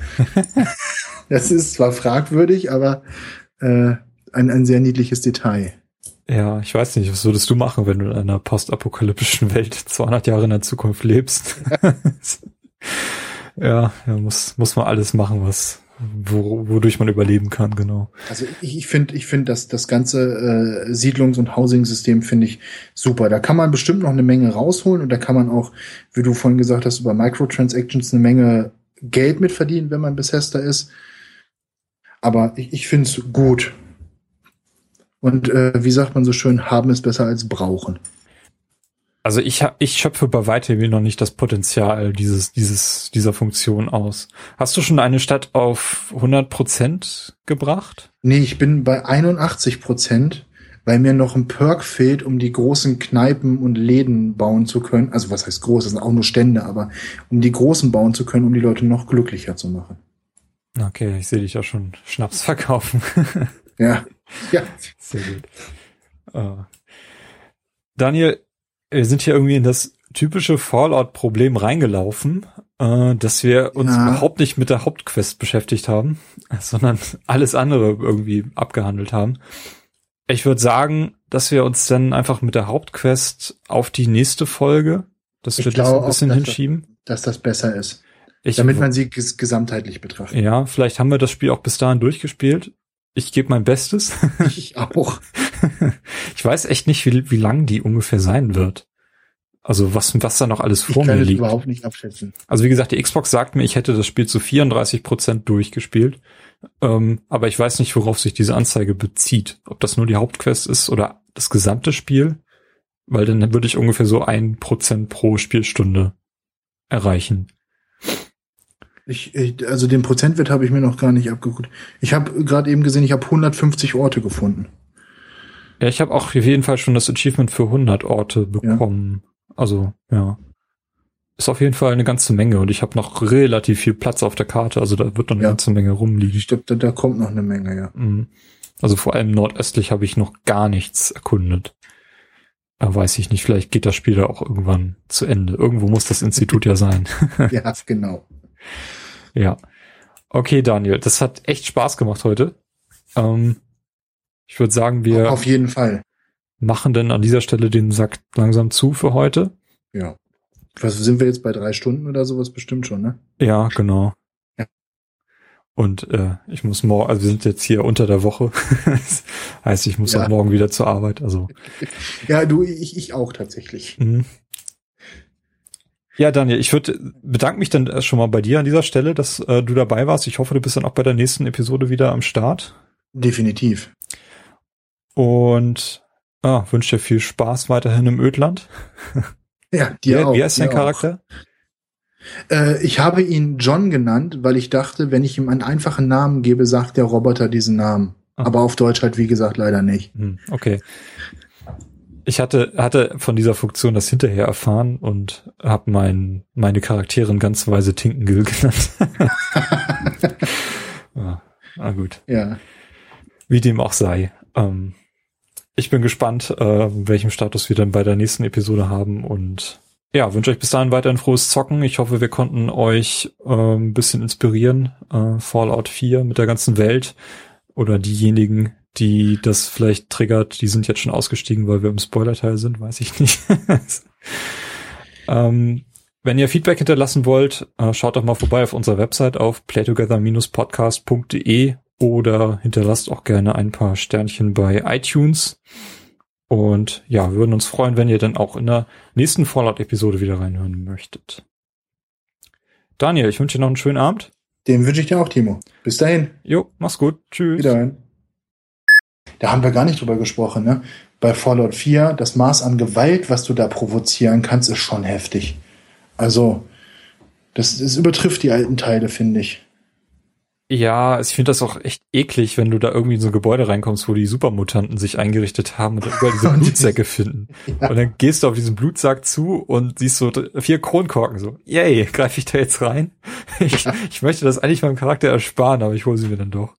das ist zwar fragwürdig, aber äh, ein, ein sehr niedliches Detail. Ja, ich weiß nicht, was würdest du machen, wenn du in einer postapokalyptischen Welt 200 Jahre in der Zukunft lebst? ja, ja muss, muss man alles machen, was, wo, wodurch man überleben kann, genau. Also ich, finde, ich finde, dass das ganze äh, Siedlungs- und Housing-System finde ich super. Da kann man bestimmt noch eine Menge rausholen und da kann man auch, wie du vorhin gesagt hast, über Microtransactions eine Menge Geld mit verdienen, wenn man Bethesda ist. Aber ich, ich finde es gut. Und äh, wie sagt man so schön, haben ist besser als brauchen. Also ich ich schöpfe bei weitem noch nicht das Potenzial dieses, dieses, dieser Funktion aus. Hast du schon eine Stadt auf 100 Prozent gebracht? Nee, ich bin bei 81 Prozent, weil mir noch ein Perk fehlt, um die großen Kneipen und Läden bauen zu können. Also was heißt groß? Das sind auch nur Stände, aber um die großen bauen zu können, um die Leute noch glücklicher zu machen. Okay, ich sehe dich ja schon Schnaps verkaufen. ja, ja. Sehr gut. Uh. Daniel, wir sind hier irgendwie in das typische Fallout-Problem reingelaufen, äh, dass wir uns ja. überhaupt nicht mit der Hauptquest beschäftigt haben, sondern alles andere irgendwie abgehandelt haben. Ich würde sagen, dass wir uns dann einfach mit der Hauptquest auf die nächste Folge, dass ich wir das ein bisschen auch, dass hinschieben. Das, dass das besser ist. Ich, damit man sie ges gesamtheitlich betrachtet. Ja, vielleicht haben wir das Spiel auch bis dahin durchgespielt. Ich gebe mein Bestes. Ich auch. ich weiß echt nicht, wie, wie lang die ungefähr sein wird. Also was, was da noch alles vor ich mir kann liegt. überhaupt nicht abschätzen. Also wie gesagt, die Xbox sagt mir, ich hätte das Spiel zu 34 Prozent durchgespielt. Ähm, aber ich weiß nicht, worauf sich diese Anzeige bezieht. Ob das nur die Hauptquest ist oder das gesamte Spiel. Weil dann würde ich ungefähr so ein Prozent pro Spielstunde erreichen. Ich, ich, also den Prozentwert habe ich mir noch gar nicht abgeguckt. Ich habe gerade eben gesehen, ich habe 150 Orte gefunden. Ja, ich habe auch auf jeden Fall schon das Achievement für 100 Orte bekommen. Ja. Also, ja. Ist auf jeden Fall eine ganze Menge und ich habe noch relativ viel Platz auf der Karte, also da wird noch eine ja. ganze Menge rumliegen. Ich glaube, da, da kommt noch eine Menge, ja. Mhm. Also vor allem nordöstlich habe ich noch gar nichts erkundet. Da weiß ich nicht, vielleicht geht das Spiel da auch irgendwann zu Ende. Irgendwo muss das Institut ja sein. ja, genau. Ja. Okay, Daniel, das hat echt Spaß gemacht heute. Ähm, ich würde sagen, wir auf jeden Fall machen denn an dieser Stelle den Sack langsam zu für heute. Ja. Was sind wir jetzt bei drei Stunden oder sowas bestimmt schon, ne? Ja, genau. Ja. Und äh, ich muss morgen, also wir sind jetzt hier unter der Woche. das heißt, ich muss ja. auch morgen wieder zur Arbeit. Also. Ja, du, ich, ich auch tatsächlich. Mhm. Ja, Daniel, ich würde bedanke mich dann schon mal bei dir an dieser Stelle, dass äh, du dabei warst. Ich hoffe, du bist dann auch bei der nächsten Episode wieder am Start. Definitiv. Und ah, wünsche dir viel Spaß weiterhin im Ödland. Ja, dir wie, auch. Wie heißt dein Charakter? Äh, ich habe ihn John genannt, weil ich dachte, wenn ich ihm einen einfachen Namen gebe, sagt der Roboter diesen Namen. Ah. Aber auf Deutsch halt, wie gesagt, leider nicht. Hm, okay. Ich hatte, hatte von dieser Funktion das hinterher erfahren und habe mein, meine Charaktere in ganz weise Tinkengill genannt. ah, ah, gut. Ja. Wie dem auch sei. Ähm, ich bin gespannt, äh, welchem Status wir dann bei der nächsten Episode haben und ja, wünsche euch bis dahin weiterhin frohes Zocken. Ich hoffe, wir konnten euch äh, ein bisschen inspirieren. Äh, Fallout 4 mit der ganzen Welt oder diejenigen, die das vielleicht triggert, die sind jetzt schon ausgestiegen, weil wir im Spoiler-Teil sind, weiß ich nicht. ähm, wenn ihr Feedback hinterlassen wollt, äh, schaut doch mal vorbei auf unserer Website auf playtogether-podcast.de oder hinterlasst auch gerne ein paar Sternchen bei iTunes. Und ja, würden uns freuen, wenn ihr dann auch in der nächsten Fallout-Episode wieder reinhören möchtet. Daniel, ich wünsche dir noch einen schönen Abend. Den wünsche ich dir auch, Timo. Bis dahin. Jo, mach's gut. Tschüss. Wiederhin. Da haben wir gar nicht drüber gesprochen, ne? Bei Fallout 4, das Maß an Gewalt, was du da provozieren kannst, ist schon heftig. Also, das, das übertrifft die alten Teile, finde ich. Ja, ich finde das auch echt eklig, wenn du da irgendwie in so ein Gebäude reinkommst, wo die Supermutanten sich eingerichtet haben und überall diese Blutsäcke finden. Ja. Und dann gehst du auf diesen Blutsack zu und siehst so vier Kronkorken so. Yay, greife ich da jetzt rein? Ich, ich möchte das eigentlich meinem Charakter ersparen, aber ich hole sie mir dann doch.